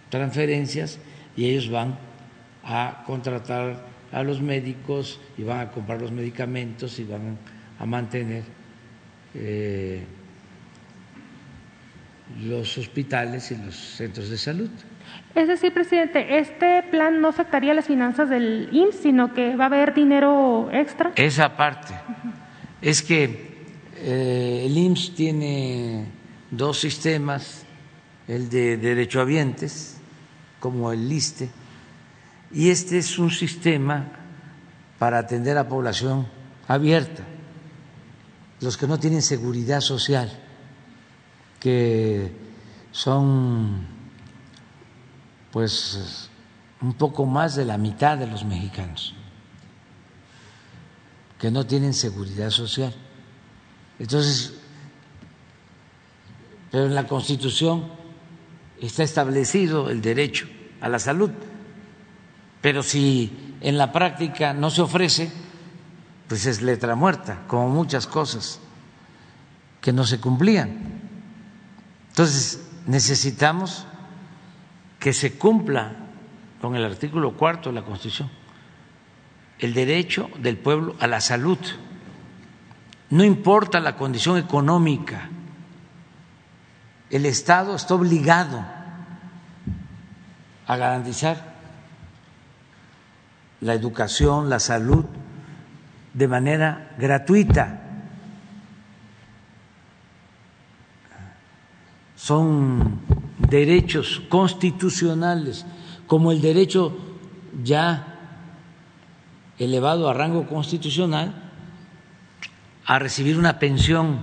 transferencias, y ellos van a contratar a los médicos y van a comprar los medicamentos y van a mantener eh, los hospitales y los centros de salud. Es decir, presidente, este plan no afectaría las finanzas del IMSS, sino que va a haber dinero extra. Esa parte. Es que eh, el IMSS tiene dos sistemas, el de derechohabientes, como el LISTE, y este es un sistema para atender a población abierta, los que no tienen seguridad social, que son pues un poco más de la mitad de los mexicanos que no tienen seguridad social. Entonces, pero en la Constitución está establecido el derecho a la salud pero si en la práctica no se ofrece, pues es letra muerta, como muchas cosas que no se cumplían. Entonces, necesitamos que se cumpla con el artículo cuarto de la Constitución el derecho del pueblo a la salud. No importa la condición económica, el Estado está obligado a garantizar la educación, la salud, de manera gratuita. Son derechos constitucionales, como el derecho ya elevado a rango constitucional a recibir una pensión,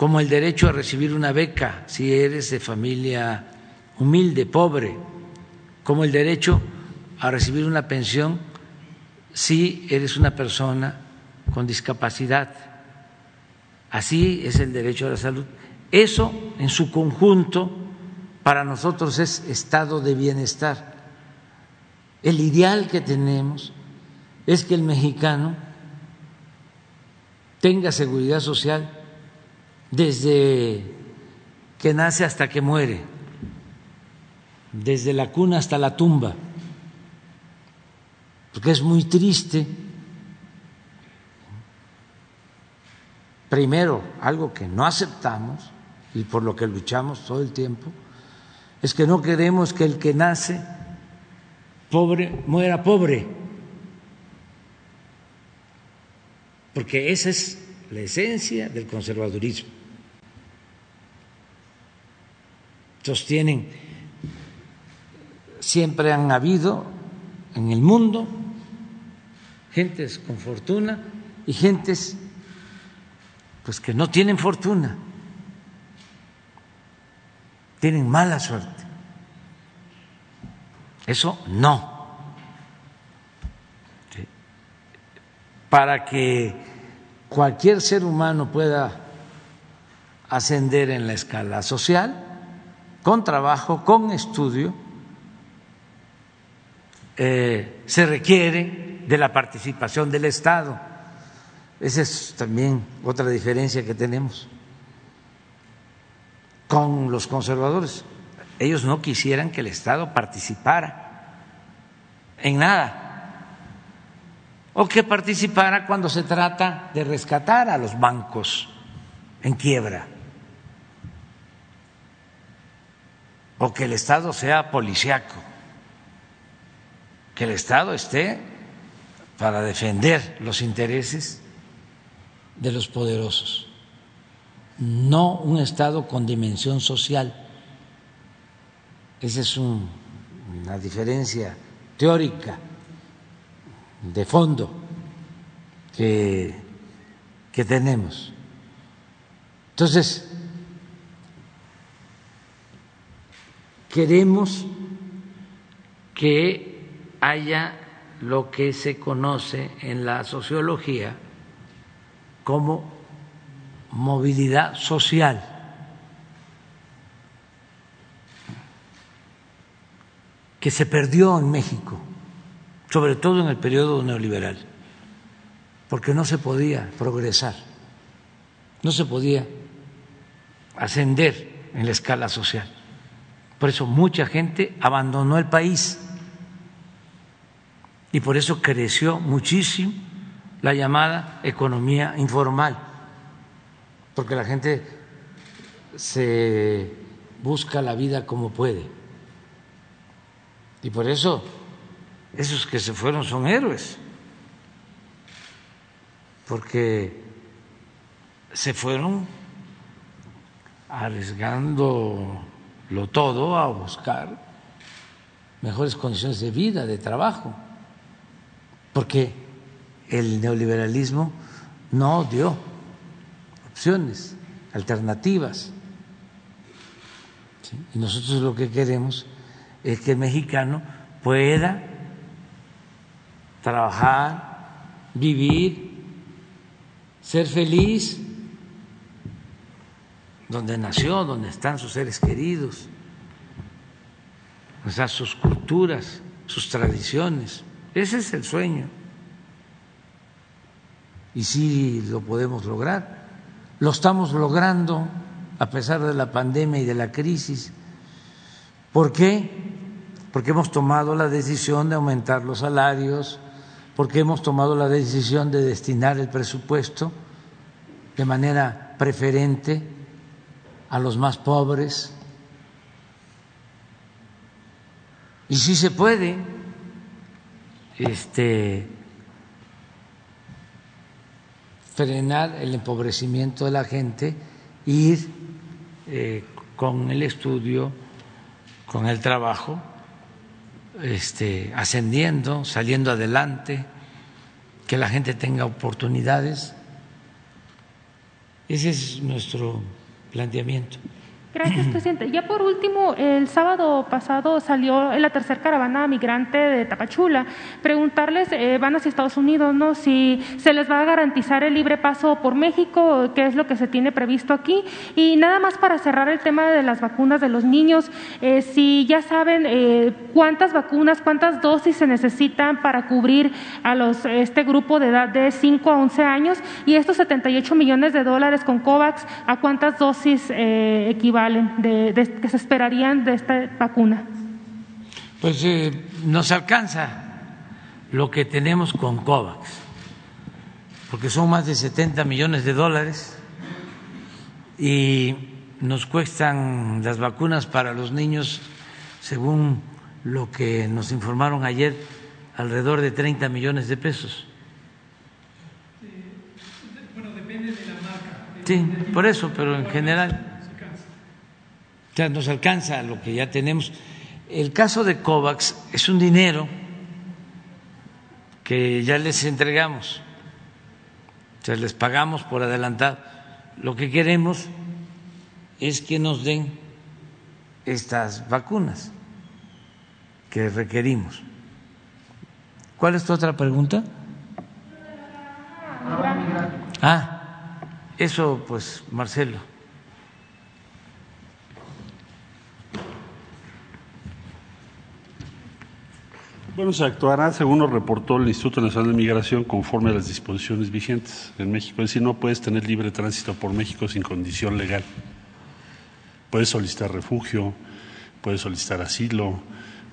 como el derecho a recibir una beca si eres de familia humilde, pobre, como el derecho a recibir una pensión si eres una persona con discapacidad. Así es el derecho a la salud. Eso en su conjunto para nosotros es estado de bienestar. El ideal que tenemos es que el mexicano tenga seguridad social desde que nace hasta que muere, desde la cuna hasta la tumba porque es muy triste. Primero, algo que no aceptamos y por lo que luchamos todo el tiempo, es que no queremos que el que nace pobre muera pobre, porque esa es la esencia del conservadurismo. Sostienen, siempre han habido en el mundo gentes con fortuna y gentes pues que no tienen fortuna, tienen mala suerte. Eso no. Para que cualquier ser humano pueda ascender en la escala social, con trabajo, con estudio, eh, se requiere de la participación del Estado. Esa es también otra diferencia que tenemos con los conservadores. Ellos no quisieran que el Estado participara en nada o que participara cuando se trata de rescatar a los bancos en quiebra. O que el Estado sea policiaco, que el Estado esté para defender los intereses de los poderosos, no un Estado con dimensión social. Esa es una diferencia teórica de fondo que, que tenemos. Entonces, queremos que haya lo que se conoce en la sociología como movilidad social. que se perdió en México, sobre todo en el periodo neoliberal, porque no se podía progresar, no se podía ascender en la escala social. Por eso mucha gente abandonó el país. Y por eso creció muchísimo la llamada economía informal, porque la gente se busca la vida como puede. Y por eso esos que se fueron son héroes, porque se fueron arriesgándolo todo a buscar mejores condiciones de vida, de trabajo, porque el neoliberalismo no dio opciones, alternativas. Y nosotros lo que queremos es que el mexicano pueda trabajar, vivir, ser feliz donde nació, donde están sus seres queridos, o sea, sus culturas, sus tradiciones. Ese es el sueño. Y sí lo podemos lograr. Lo estamos logrando a pesar de la pandemia y de la crisis. ¿Por qué? Porque hemos tomado la decisión de aumentar los salarios, porque hemos tomado la decisión de destinar el presupuesto de manera preferente a los más pobres. Y si se puede este, frenar el empobrecimiento de la gente, ir eh, con el estudio, con el trabajo, este, ascendiendo, saliendo adelante, que la gente tenga oportunidades. Ese es nuestro planteamiento. Gracias, *clears throat* presidente. Ya por último, el sábado pasado salió la tercera caravana migrante de Tapachula. Preguntarles, eh, van hacia Estados Unidos, ¿no? Si se les va a garantizar el libre paso por México, qué es lo que se tiene previsto aquí. Y nada más para cerrar el tema de las vacunas de los niños, eh, si ya saben eh, cuántas vacunas, cuántas dosis se necesitan para cubrir a los este grupo de edad de 5 a 11 años y estos 78 millones de dólares con COVAX, ¿a cuántas dosis equivalen? De, que se esperarían de esta vacuna? Pues eh, nos alcanza lo que tenemos con COVAX, porque son más de 70 millones de dólares y nos cuestan las vacunas para los niños, según lo que nos informaron ayer, alrededor de 30 millones de pesos. Bueno, depende de la marca. Sí, por eso, pero en general nos alcanza lo que ya tenemos. El caso de COVAX es un dinero que ya les entregamos, o sea, les pagamos por adelantado. Lo que queremos es que nos den estas vacunas que requerimos. ¿Cuál es tu otra pregunta? Ah, eso pues Marcelo. Bueno, se actuará, según nos reportó el Instituto Nacional de Migración, conforme a las disposiciones vigentes en México. Es decir, no puedes tener libre tránsito por México sin condición legal. Puedes solicitar refugio, puedes solicitar asilo,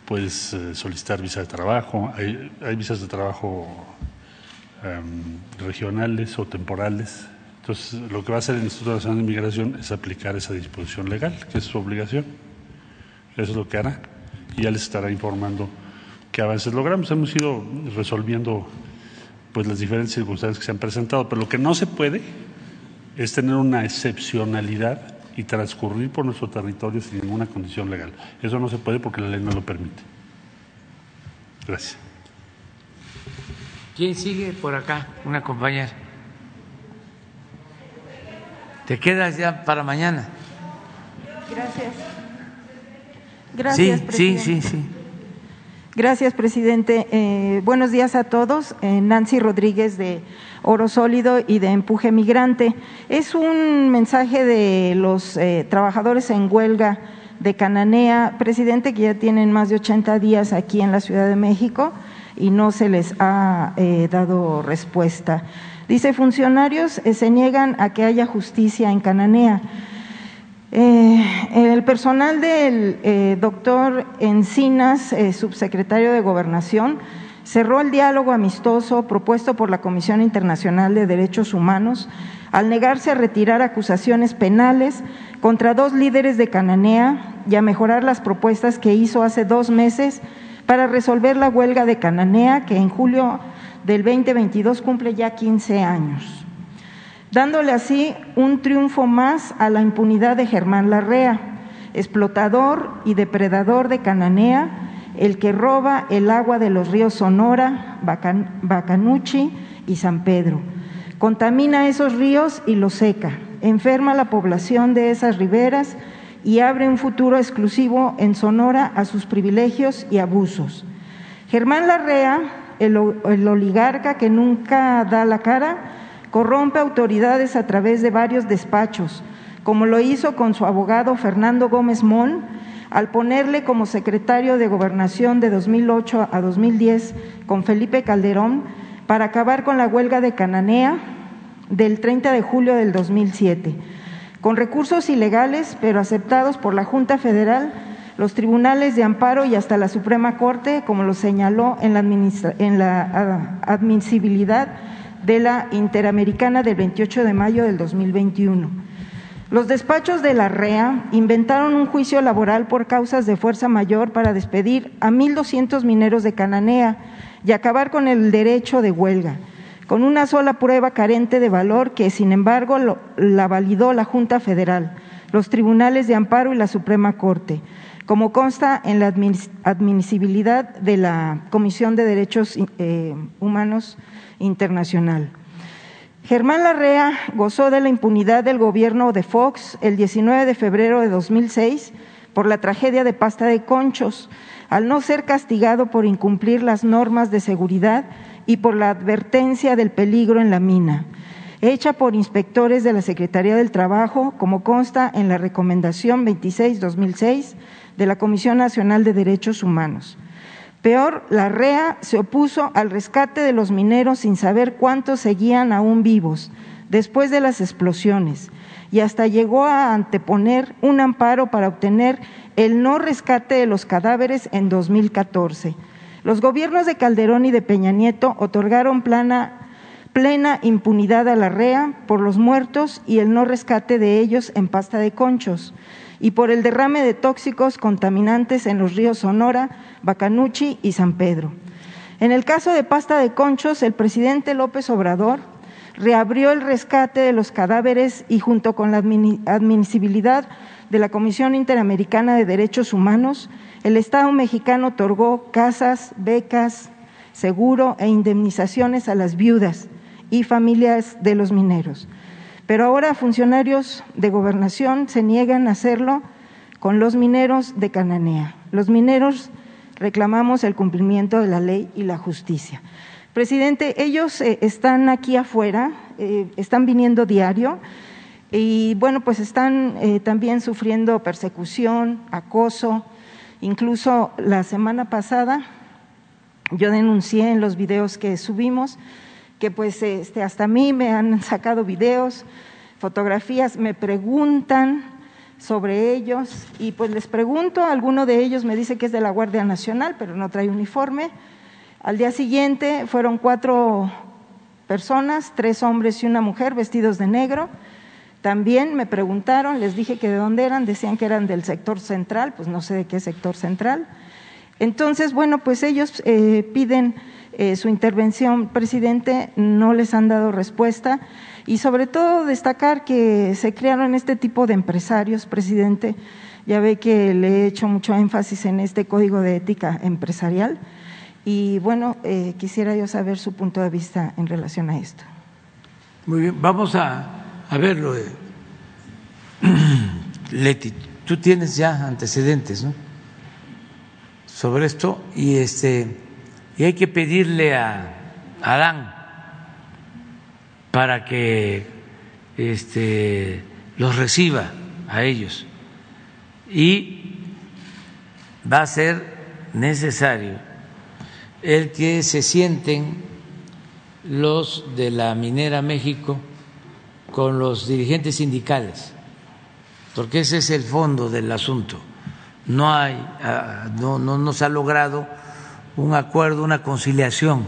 puedes eh, solicitar visa de trabajo. Hay, visas de trabajo em, regionales o temporales. Entonces, lo que va a hacer el Instituto Nacional de Migración es aplicar esa disposición legal, que es su obligación. Eso es lo que hará y ya les estará informando qué avances logramos. Hemos ido resolviendo pues las diferentes circunstancias que se han presentado, pero lo que no se puede es tener una excepcionalidad y transcurrir por nuestro territorio sin ninguna condición legal. Eso no se puede porque la ley no lo permite. Gracias. ¿Quién sigue por acá? Una compañera. ¿Te quedas ya para mañana? Gracias. Gracias, sí, presidente. sí, sí, sí. Gracias, presidente. Eh, buenos días a todos. Eh, Nancy Rodríguez de Oro Sólido y de Empuje Migrante. Es un mensaje de los eh, trabajadores en huelga de Cananea, presidente, que ya tienen más de 80 días aquí en la Ciudad de México y no se les ha dado respuesta. Dice, funcionarios se niegan a que haya justicia en Cananea. Eh, el personal del eh, doctor Encinas, eh, subsecretario de Gobernación, cerró el diálogo amistoso propuesto por la Comisión Internacional de Derechos Humanos al negarse a retirar acusaciones penales contra dos líderes de Cananea y a mejorar las propuestas que hizo hace dos meses para resolver la huelga de Cananea, que en julio del 2022 cumple ya 15 años dándole así un triunfo más a la impunidad de Germán Larrea, explotador y depredador de Cananea, el que roba el agua de los ríos Sonora, Bacan Bacanuchi y San Pedro. Contamina esos ríos y los seca, enferma la población de esas riberas y abre un futuro exclusivo en Sonora a sus privilegios y abusos. Germán Larrea, el oligarca que nunca da la cara, corrompe autoridades a través de varios despachos, como lo hizo con su abogado Fernando Gómez Mon, al ponerle como secretario de Gobernación de 2008 a 2010 con Felipe Calderón para acabar con la huelga de Cananea del 30 de julio del 2007. Con recursos ilegales, pero aceptados por la Junta Federal, los tribunales de amparo y hasta la Suprema Corte, como lo señaló en la, en la admisibilidad de la Interamericana del 28 de mayo del 2021. Los despachos de la REA inventaron un juicio laboral por causas de fuerza mayor para despedir a 1.200 mineros de Cananea y acabar con el derecho de huelga, con una sola prueba carente de valor que, sin embargo, la validó la Junta Federal, los tribunales de amparo y la Suprema Corte, como consta en la admisibilidad de la Comisión de Derechos eh, Humanos internacional. Germán Larrea gozó de la impunidad del gobierno de Fox el 19 de febrero de 2006 por la tragedia de pasta de conchos, al no ser castigado por incumplir las normas de seguridad y por la advertencia del peligro en la mina, hecha por inspectores de la Secretaría del Trabajo, como consta en la Recomendación 26-2006 de la Comisión Nacional de Derechos Humanos. Peor, la REA se opuso al rescate de los mineros sin saber cuántos seguían aún vivos después de las explosiones y hasta llegó a anteponer un amparo para obtener el no rescate de los cadáveres en 2014. Los gobiernos de Calderón y de Peña Nieto otorgaron plena impunidad a la REA por los muertos y el no rescate de ellos en pasta de conchos y por el derrame de tóxicos contaminantes en los ríos Sonora, Bacanuchi y San Pedro. En el caso de Pasta de Conchos, el presidente López Obrador reabrió el rescate de los cadáveres y junto con la admisibilidad de la Comisión Interamericana de Derechos Humanos, el Estado mexicano otorgó casas, becas, seguro e indemnizaciones a las viudas y familias de los mineros. Pero ahora funcionarios de gobernación se niegan a hacerlo con los mineros de Cananea. Los mineros reclamamos el cumplimiento de la ley y la justicia. Presidente, ellos eh, están aquí afuera, eh, están viniendo diario y bueno, pues están eh, también sufriendo persecución, acoso. Incluso la semana pasada yo denuncié en los videos que subimos que pues este, hasta a mí me han *laughs* sacado videos, fotografías, me preguntan sobre ellos y pues les pregunto, alguno de ellos me dice que es de la Guardia Nacional, pero no trae uniforme. Al día siguiente fueron cuatro personas, tres hombres y una mujer vestidos de negro, También me preguntaron, les dije que de dónde eran, decían que eran del sector central, pues no sé de qué sector central. Entonces, bueno, pues ellos eh, piden eh, su intervención, presidente, no les han dado respuesta y sobre todo destacar que se crearon este tipo de empresarios, presidente. Ya ve que le he hecho mucho énfasis en este código de ética empresarial y bueno, eh, quisiera yo saber su punto de vista en relación a esto. Muy bien, vamos a, a verlo. *clears throat* Leti, tú tienes ya antecedentes, ¿no? Sobre esto y este y hay que pedirle a Adán para que este, los reciba a ellos. Y va a ser necesario el que se sienten los de la Minera México con los dirigentes sindicales, porque ese es el fondo del asunto. No hay, ah, no, no, no se ha logrado un acuerdo, una conciliación.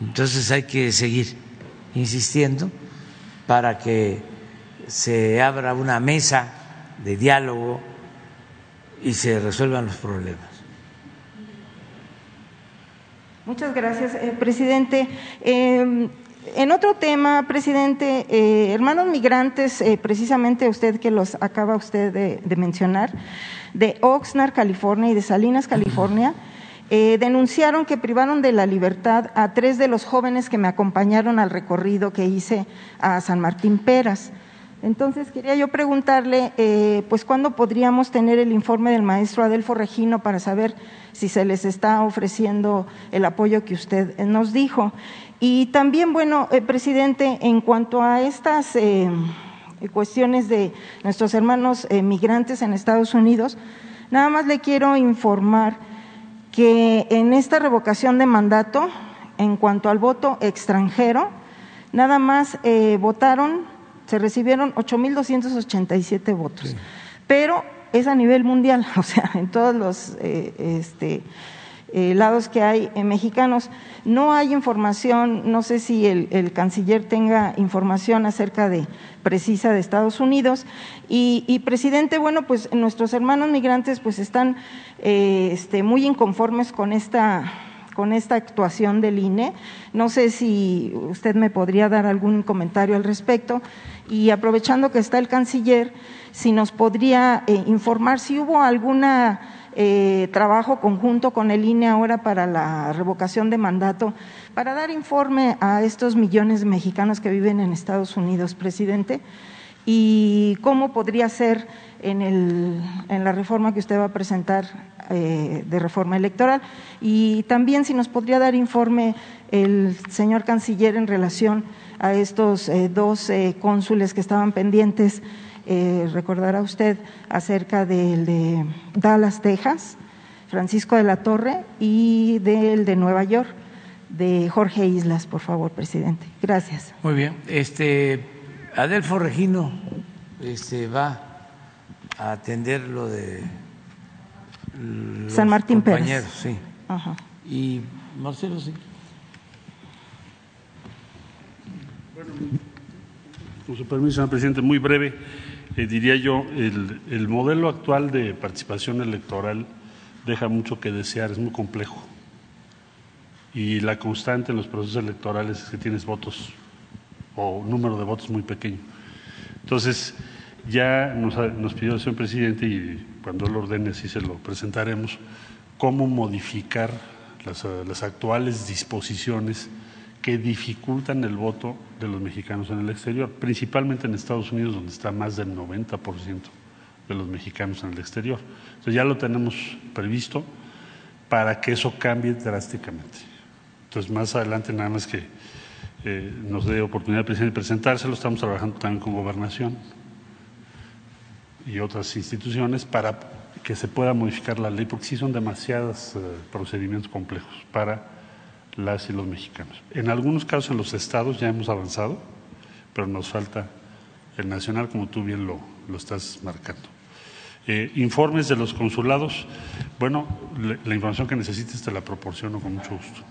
Entonces hay que seguir insistiendo para que se abra una mesa de diálogo y se resuelvan los problemas. Muchas gracias, eh, presidente. Eh, en otro tema, presidente, eh, hermanos migrantes, precisamente usted que los acaba usted de mencionar, de Oxnard, California y de Salinas, California, eh, denunciaron que privaron de la libertad a tres de los jóvenes que me acompañaron al recorrido que hice a San Martín Peras. Entonces quería yo preguntarle, eh, pues cuándo podríamos tener el informe del maestro Adelfo Regino para saber si se les está ofreciendo el apoyo que usted nos dijo. Y también, bueno, eh, presidente, en cuanto a estas cuestiones de nuestros hermanos migrantes en Estados Unidos, nada más le quiero informar que en esta revocación de mandato, en cuanto al voto extranjero, nada más eh, votaron, se recibieron 8.287 votos, pero es a nivel mundial, *laughs* o sea, en todos los eh, este, eh, lados que hay mexicanos. No hay información, no sé si el, canciller tenga información acerca de precisa de Estados Unidos. Y, presidente, bueno, pues nuestros hermanos migrantes pues están eh, este, muy inconformes con esta con esta actuación del INE. No sé si usted me podría dar algún comentario al respecto. Y aprovechando que está el canciller, si nos podría eh, informar si hubo alguna eh, trabajo conjunto con el INE ahora para la revocación de mandato, para dar informe a estos millones de mexicanos que viven en Estados Unidos, presidente, y cómo podría ser en, el, en la reforma que usted va a presentar eh, de reforma electoral. Y también si nos podría dar informe el señor canciller en relación a estos eh, dos cónsules que estaban pendientes eh, recordará usted acerca del de Dallas, Texas, Francisco de la Torre, y del de Nueva York, de Jorge Islas, por favor, presidente. Gracias. Muy bien. Este, Adelfo Regino este, va a atender lo de San Martín compañeros, sí. Y Marcelo, sí. Bueno, con su permiso, señor presidente, muy breve. Eh, diría yo, el, el, modelo actual de participación electoral deja mucho que desear, es muy complejo. Y la constante en los procesos electorales es que tienes votos o número de votos muy pequeño. Entonces, ya nos, nos pidió el señor presidente, y cuando él ordene así se lo presentaremos, cómo modificar las, las actuales disposiciones que dificultan el voto de los mexicanos en el exterior, principalmente en Estados Unidos, donde está más del 90% de los mexicanos en el exterior. Entonces ya lo tenemos previsto para que eso cambie drásticamente. Entonces más adelante nada más que eh, nos dé oportunidad de presentárselo, estamos trabajando también con gobernación y otras instituciones para que se pueda modificar la ley, porque sí son demasiados eh, procedimientos complejos para las y los mexicanos. En algunos casos en los estados ya hemos avanzado, pero nos falta el nacional, como tú bien lo, lo estás marcando. Eh, informes de los consulados, bueno, la, la información que necesites te la proporciono con mucho gusto.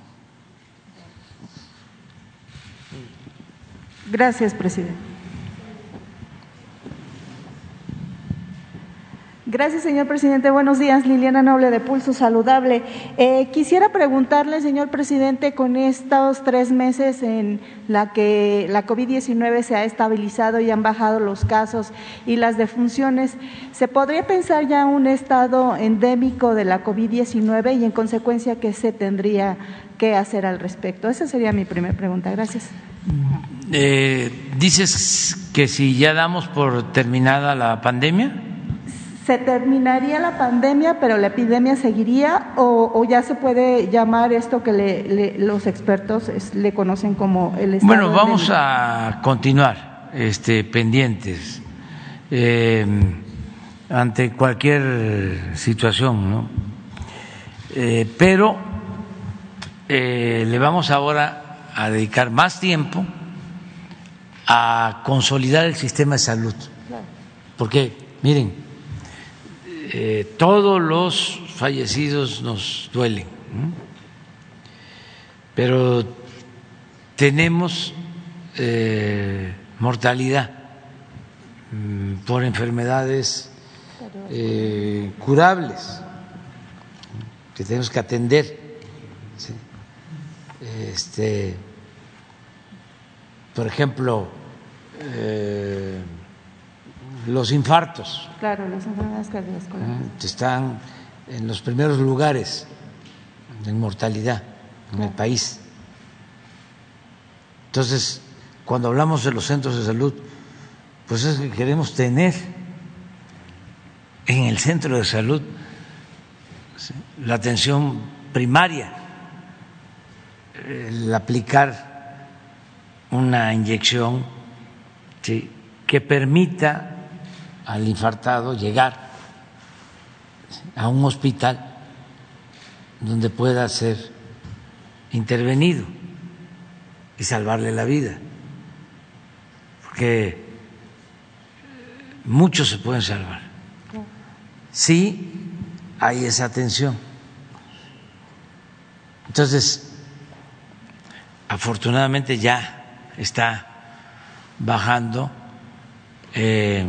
Gracias, presidente. Gracias, señor presidente. Buenos días, Liliana Noble de Pulso Saludable. Eh, quisiera preguntarle, señor presidente, con estos tres meses en la que la COVID-19 se ha estabilizado y han bajado los casos y las defunciones, ¿se podría pensar ya un estado endémico de la COVID-19 y en consecuencia qué se tendría que hacer al respecto? Esa sería mi primera pregunta. Gracias. Eh, dices que si ya damos por terminada la pandemia se terminaría la pandemia, pero la epidemia seguiría, o, ya se puede llamar esto que los expertos le conocen como el estado Bueno, vamos a continuar este, pendientes eh, ante cualquier situación, ¿no? Eh, pero eh, le vamos ahora a dedicar más tiempo a consolidar el sistema de salud. Porque, miren, eh, todos los fallecidos nos duelen, pero tenemos eh, mortalidad mm, por enfermedades eh, curables que tenemos que atender. Este, por ejemplo, los infartos. Claro, las enfermedades cardiovasculares. Están en los primeros lugares en mortalidad en el país. Entonces, cuando hablamos de los centros de salud, pues es que queremos tener en el centro de salud la atención primaria, el aplicar una inyección que permita al infartado llegar a un hospital donde pueda ser intervenido y salvarle la vida, porque muchos se pueden salvar. Sí hay esa atención. Entonces, afortunadamente ya está bajando. Eh,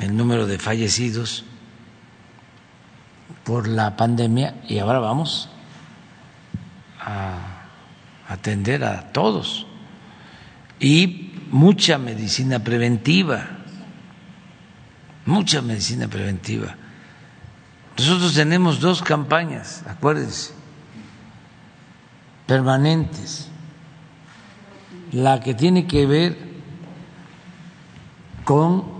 el número de fallecidos por la pandemia y ahora vamos a atender a todos. Y mucha medicina preventiva, mucha medicina preventiva. Nosotros tenemos dos campañas, acuérdense, permanentes. La que tiene que ver con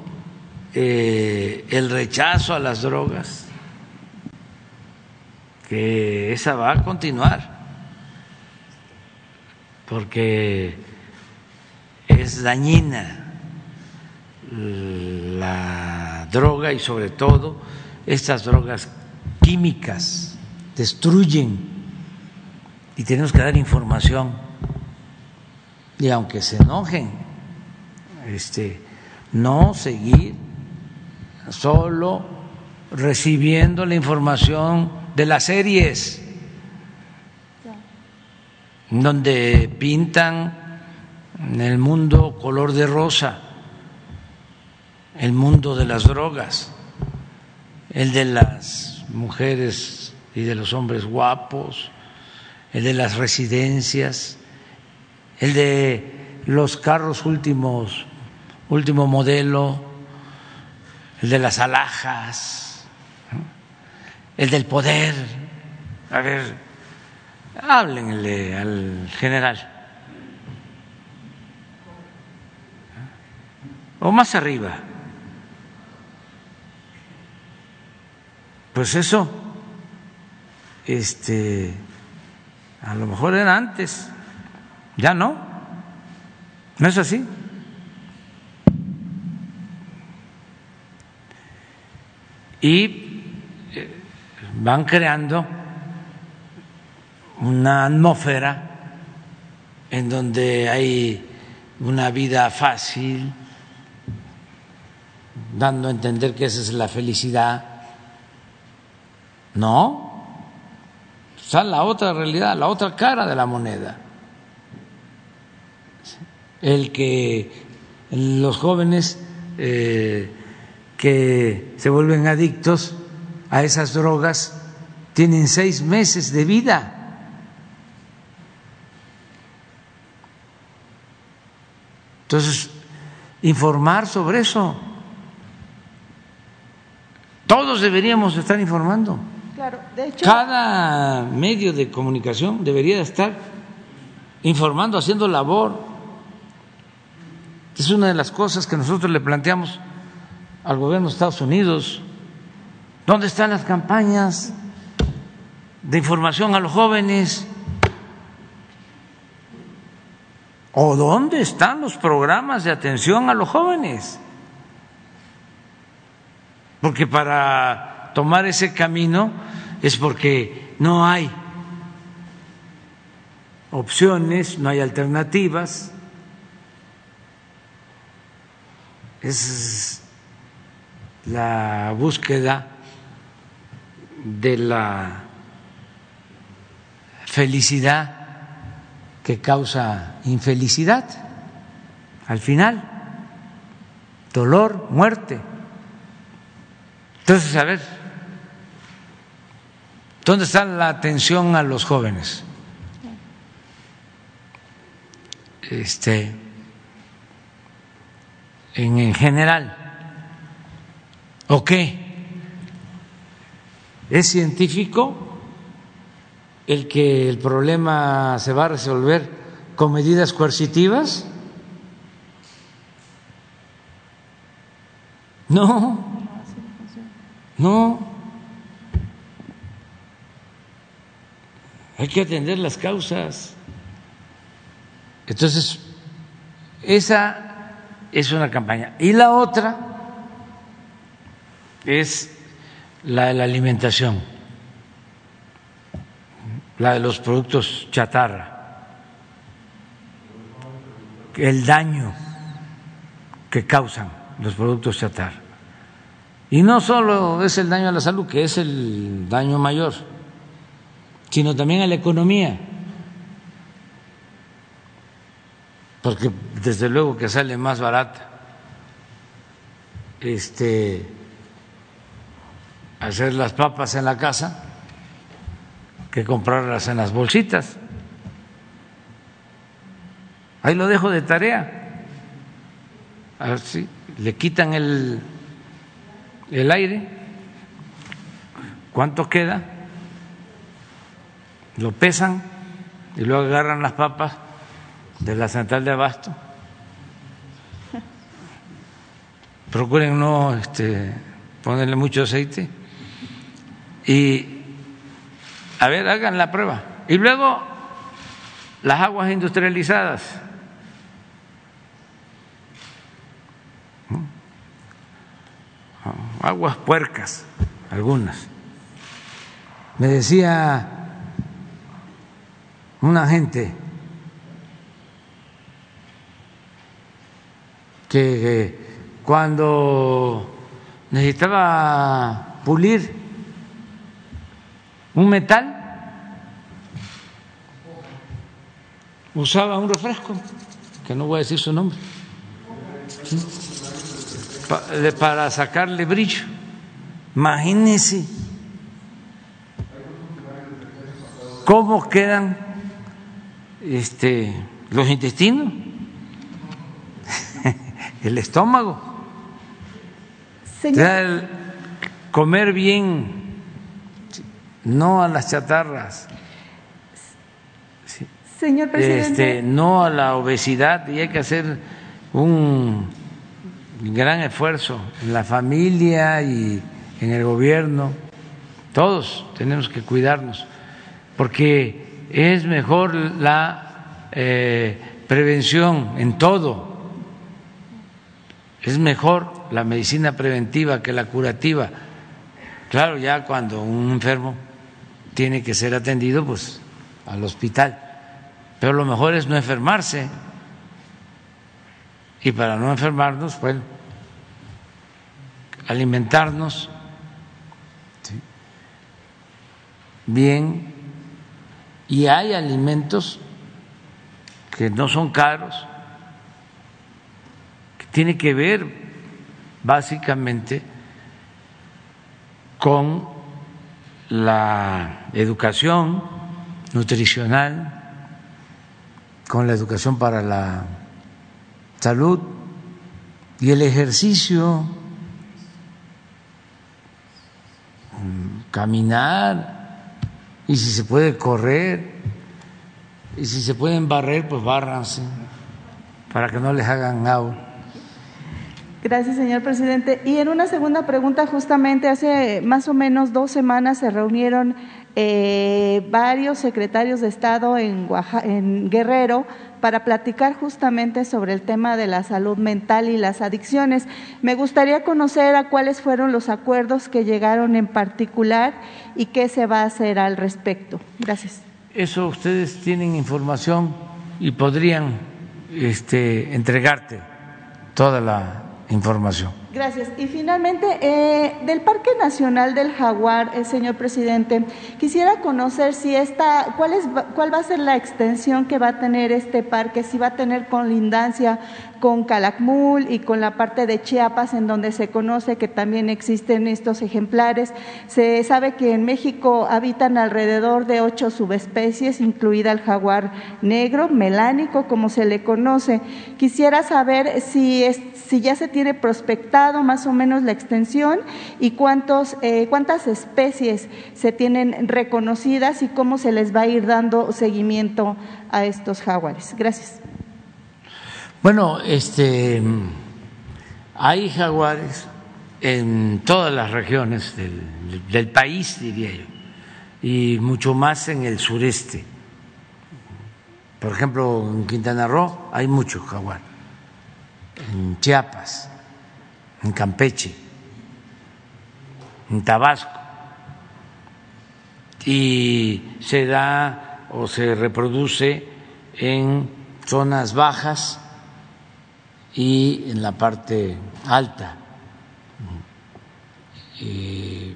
eh, el rechazo a las drogas, que esa va a continuar, porque es dañina la droga y sobre todo estas drogas químicas destruyen y tenemos que dar información y aunque se enojen, este, no seguir solo recibiendo la información de las series, donde pintan el mundo color de rosa, el mundo de las drogas, el de las mujeres y de los hombres guapos, el de las residencias, el de los carros últimos, último modelo, el de las alhajas, el del poder. A ver, háblenle al general. O más arriba. Pues eso, este, a lo mejor era antes, ya no, no es así. Y eh, van creando una atmósfera en donde hay una vida fácil, dando a entender que esa es la felicidad. No, está la otra realidad, la otra cara de la moneda. El que los jóvenes eh, que se vuelven adictos a esas drogas tienen seis meses de vida. Entonces, informar sobre eso. Todos deberíamos estar informando. Claro, de hecho. Cada medio de comunicación debería estar informando, haciendo labor. Es una de las cosas que nosotros le planteamos al gobierno de Estados Unidos. ¿Dónde están las campañas de información a los jóvenes? ¿O dónde están los programas de atención a los jóvenes? Porque para tomar ese camino es porque no hay opciones, no hay alternativas. Es la búsqueda de la felicidad que causa infelicidad al final, dolor, muerte. Entonces, a ver, ¿dónde está la atención a los jóvenes? Este, en, en general, ¿o qué? ¿Es científico el que el problema se va a resolver con medidas coercitivas? No, no. Hay que atender las causas. Entonces, esa es una campaña. Y la otra es la de la alimentación, la de los productos chatarra, el daño que causan los productos chatarra. Y no solo es el daño a la salud, que es el daño mayor, sino también a la economía. Porque desde luego que sale más barata este hacer las papas en la casa que comprarlas en las bolsitas. Ahí lo dejo de tarea. A ver si le quitan el, el aire. ¿Cuánto queda? Lo pesan y luego agarran las papas de la central de abasto. Procuren no este, ponerle mucho aceite y a ver, hagan la prueba. Y luego las aguas industrializadas. Aguas puercas, algunas. Me decía una gente que cuando necesitaba pulir un metal, usaba un refresco, que no voy a decir su nombre, para sacarle brillo. Imagínense cómo quedan este, los intestinos, *laughs* el estómago. Señor. comer bien no a las chatarras. Señor presidente. Este, no a la obesidad y hay que hacer un gran esfuerzo en la familia y en el gobierno. Todos tenemos que cuidarnos porque es mejor la eh, prevención en todo. Es mejor la medicina preventiva que la curativa. Claro, ya cuando un enfermo tiene que ser atendido pues al hospital. Pero lo mejor es no enfermarse. Y para no enfermarnos, pues alimentarnos bien. Y hay alimentos que no son caros, que tiene que ver básicamente con la educación nutricional, con la educación para la salud y el ejercicio, mm, caminar y si se puede correr y si se pueden barrer, pues bárranse para que no les hagan agua. Gracias, señor presidente. Y en una segunda pregunta, justamente hace más o menos dos semanas se reunieron eh, varios secretarios de Estado en, en Guerrero para platicar justamente sobre el tema de la salud mental y las adicciones. Me gustaría conocer a cuáles fueron los acuerdos que llegaron en particular y qué se va a hacer al respecto. Gracias. Eso ustedes tienen información y podrían este, entregarte toda la información. Gracias. Y finalmente, eh, del Parque Nacional del Jaguar, eh, señor presidente, quisiera conocer si esta, cuál, es, cuál va a ser la extensión que va a tener este parque, si va a tener colindancia con Calakmul y con la parte de Chiapas, en donde se conoce que también existen estos ejemplares. Se sabe que en México habitan alrededor de ocho subespecies, incluida el jaguar negro, melánico, como se le conoce. Quisiera saber si, es, si ya se tiene prospectado más o menos la extensión y cuántos, eh, cuántas especies se tienen reconocidas y cómo se les va a ir dando seguimiento a estos jaguares. Gracias. Bueno, este, hay jaguares en todas las regiones del, país, diría yo, y mucho más en el sureste. Por ejemplo, en Quintana Roo hay mucho jaguar, en Chiapas, en Campeche, en Tabasco, y se da o se reproduce en zonas bajas y en la parte alta. Eh,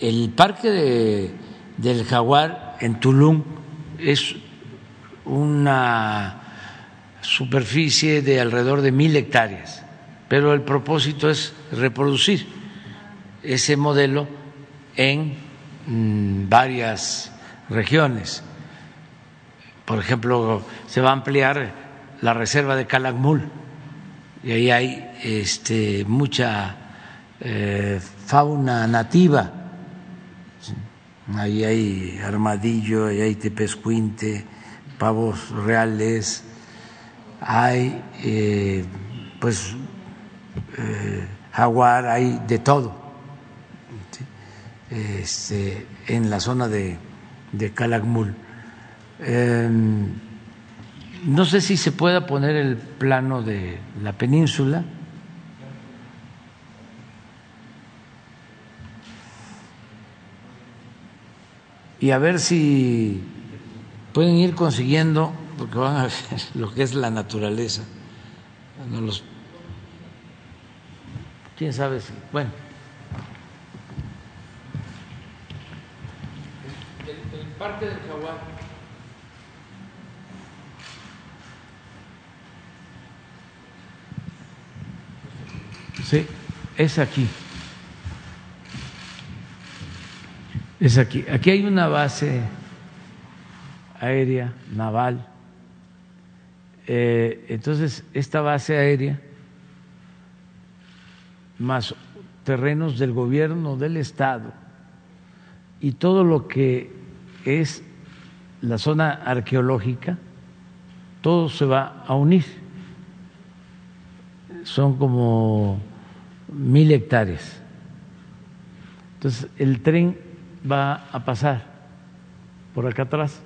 el parque del jaguar en Tulum es una superficie de alrededor de mil hectáreas, pero el propósito es reproducir ese modelo en mm, varias regiones. Por ejemplo, se va a ampliar la reserva de Calakmul y ahí hay este, mucha eh, fauna nativa. Ahí hay armadillo, ahí hay tepescuinte, pavos reales, hay eh, pues eh, jaguar, hay de todo este, en la zona de, de Calakmul. Em, no sé si se pueda poner el plano de la península. Y a ver si pueden ir consiguiendo, porque van a ver *laughs* lo que es la naturaleza. ¿Quién sabe si? Bueno. El, del jaguar Sí, es aquí. Es aquí. Aquí hay una base aérea naval. Eh, entonces, esta base aérea, más terrenos del gobierno del Estado y todo lo que es la zona arqueológica, todo se va a unir. Son como mil hectáreas. Entonces, el tren va a pasar por acá atrás.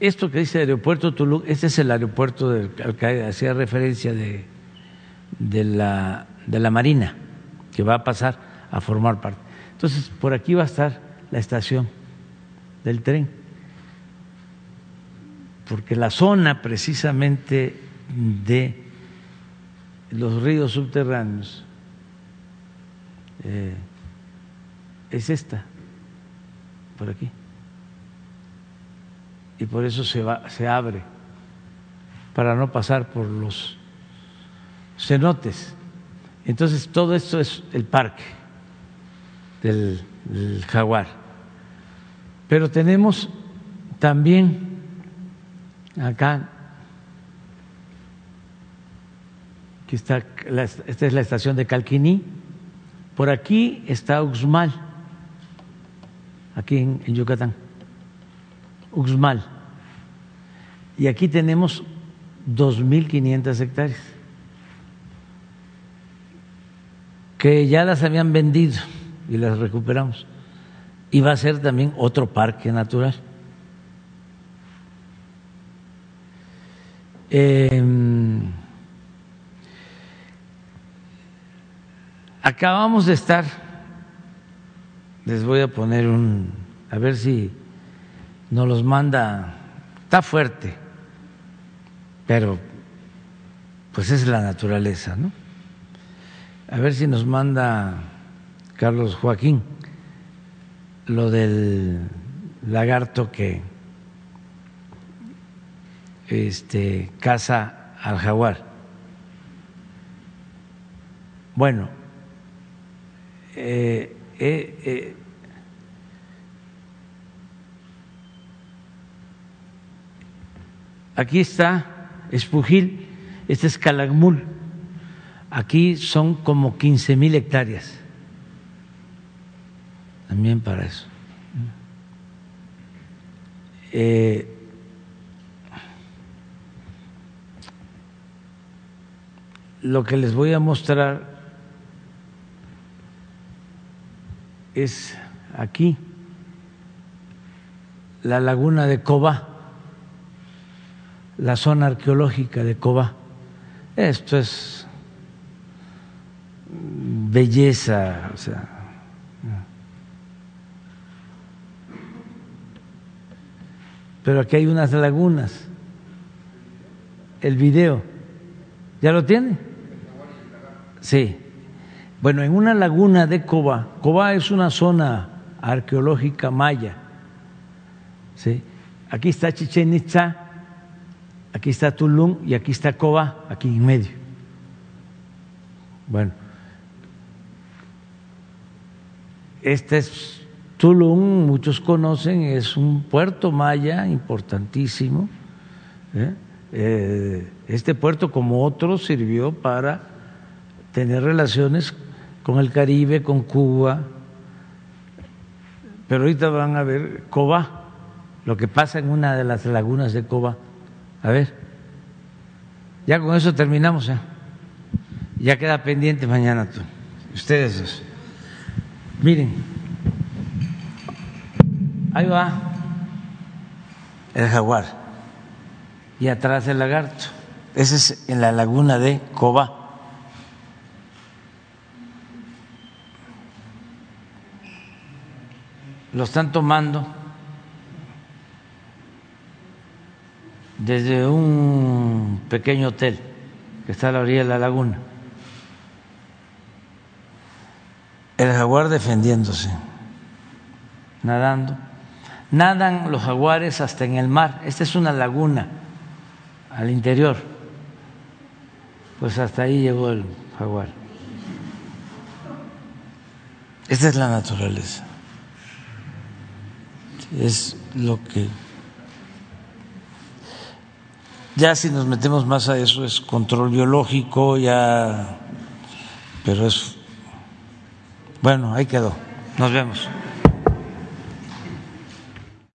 Esto que dice aeropuerto Tulum, este es el aeropuerto del, al que hacía referencia de, de, la, de la Marina, que va a pasar a formar parte. Entonces, por aquí va a estar la estación del tren porque la zona precisamente de los ríos subterráneos eh, es esta, por aquí. Y por eso se, va, se abre para no pasar por los cenotes. Entonces, todo esto es el parque del, del jaguar. Pero tenemos también acá, aquí está, esta es la estación de Calquiní, por aquí está Uxmal, aquí en, en Yucatán, Uxmal. Y aquí tenemos 2.500 hectáreas, que ya las habían vendido y las recuperamos. Y va a ser también otro parque natural. Eh, acabamos de estar, les voy a poner un, a ver si nos los manda, está fuerte, pero pues es la naturaleza, ¿no? A ver si nos manda Carlos Joaquín lo del lagarto que este, caza al jaguar. Bueno, eh, eh, eh, aquí está Espujil, este es Calakmul, aquí son como 15 mil hectáreas, también para eso. Eh, lo que les voy a mostrar es aquí, la laguna de Cobá, la zona arqueológica de Cobá. Esto es belleza, o sea, pero aquí hay unas lagunas. El video, ¿ya lo tiene? Sí. Bueno, en una laguna de Cobá, Cobá es una zona arqueológica maya. ¿sí? Aquí está Chichen Itza, aquí está Tulum y aquí está Cobá, aquí en medio. Bueno, este es Tulum, muchos conocen, es un puerto maya importantísimo. ¿eh? Eh, este puerto, como otros, sirvió para tener relaciones con el Caribe, con Cuba, pero ahorita van a ver Coba, lo que pasa en una de las lagunas de Coba. A ver, ya con eso terminamos ya. Ya queda pendiente mañana tú. Ustedes dos. Miren, ahí va el jaguar y atrás el lagarto. Ese es en la laguna de Coba. Lo están tomando desde un pequeño hotel que está a la orilla de la laguna. El jaguar defendiéndose, nadando. Nadan los jaguares hasta en el mar. Esta es una laguna al interior. Pues hasta ahí llegó el jaguar. Esta es la naturaleza es lo que ya si nos metemos más a eso es control biológico ya pero es bueno ahí quedó. Nos vemos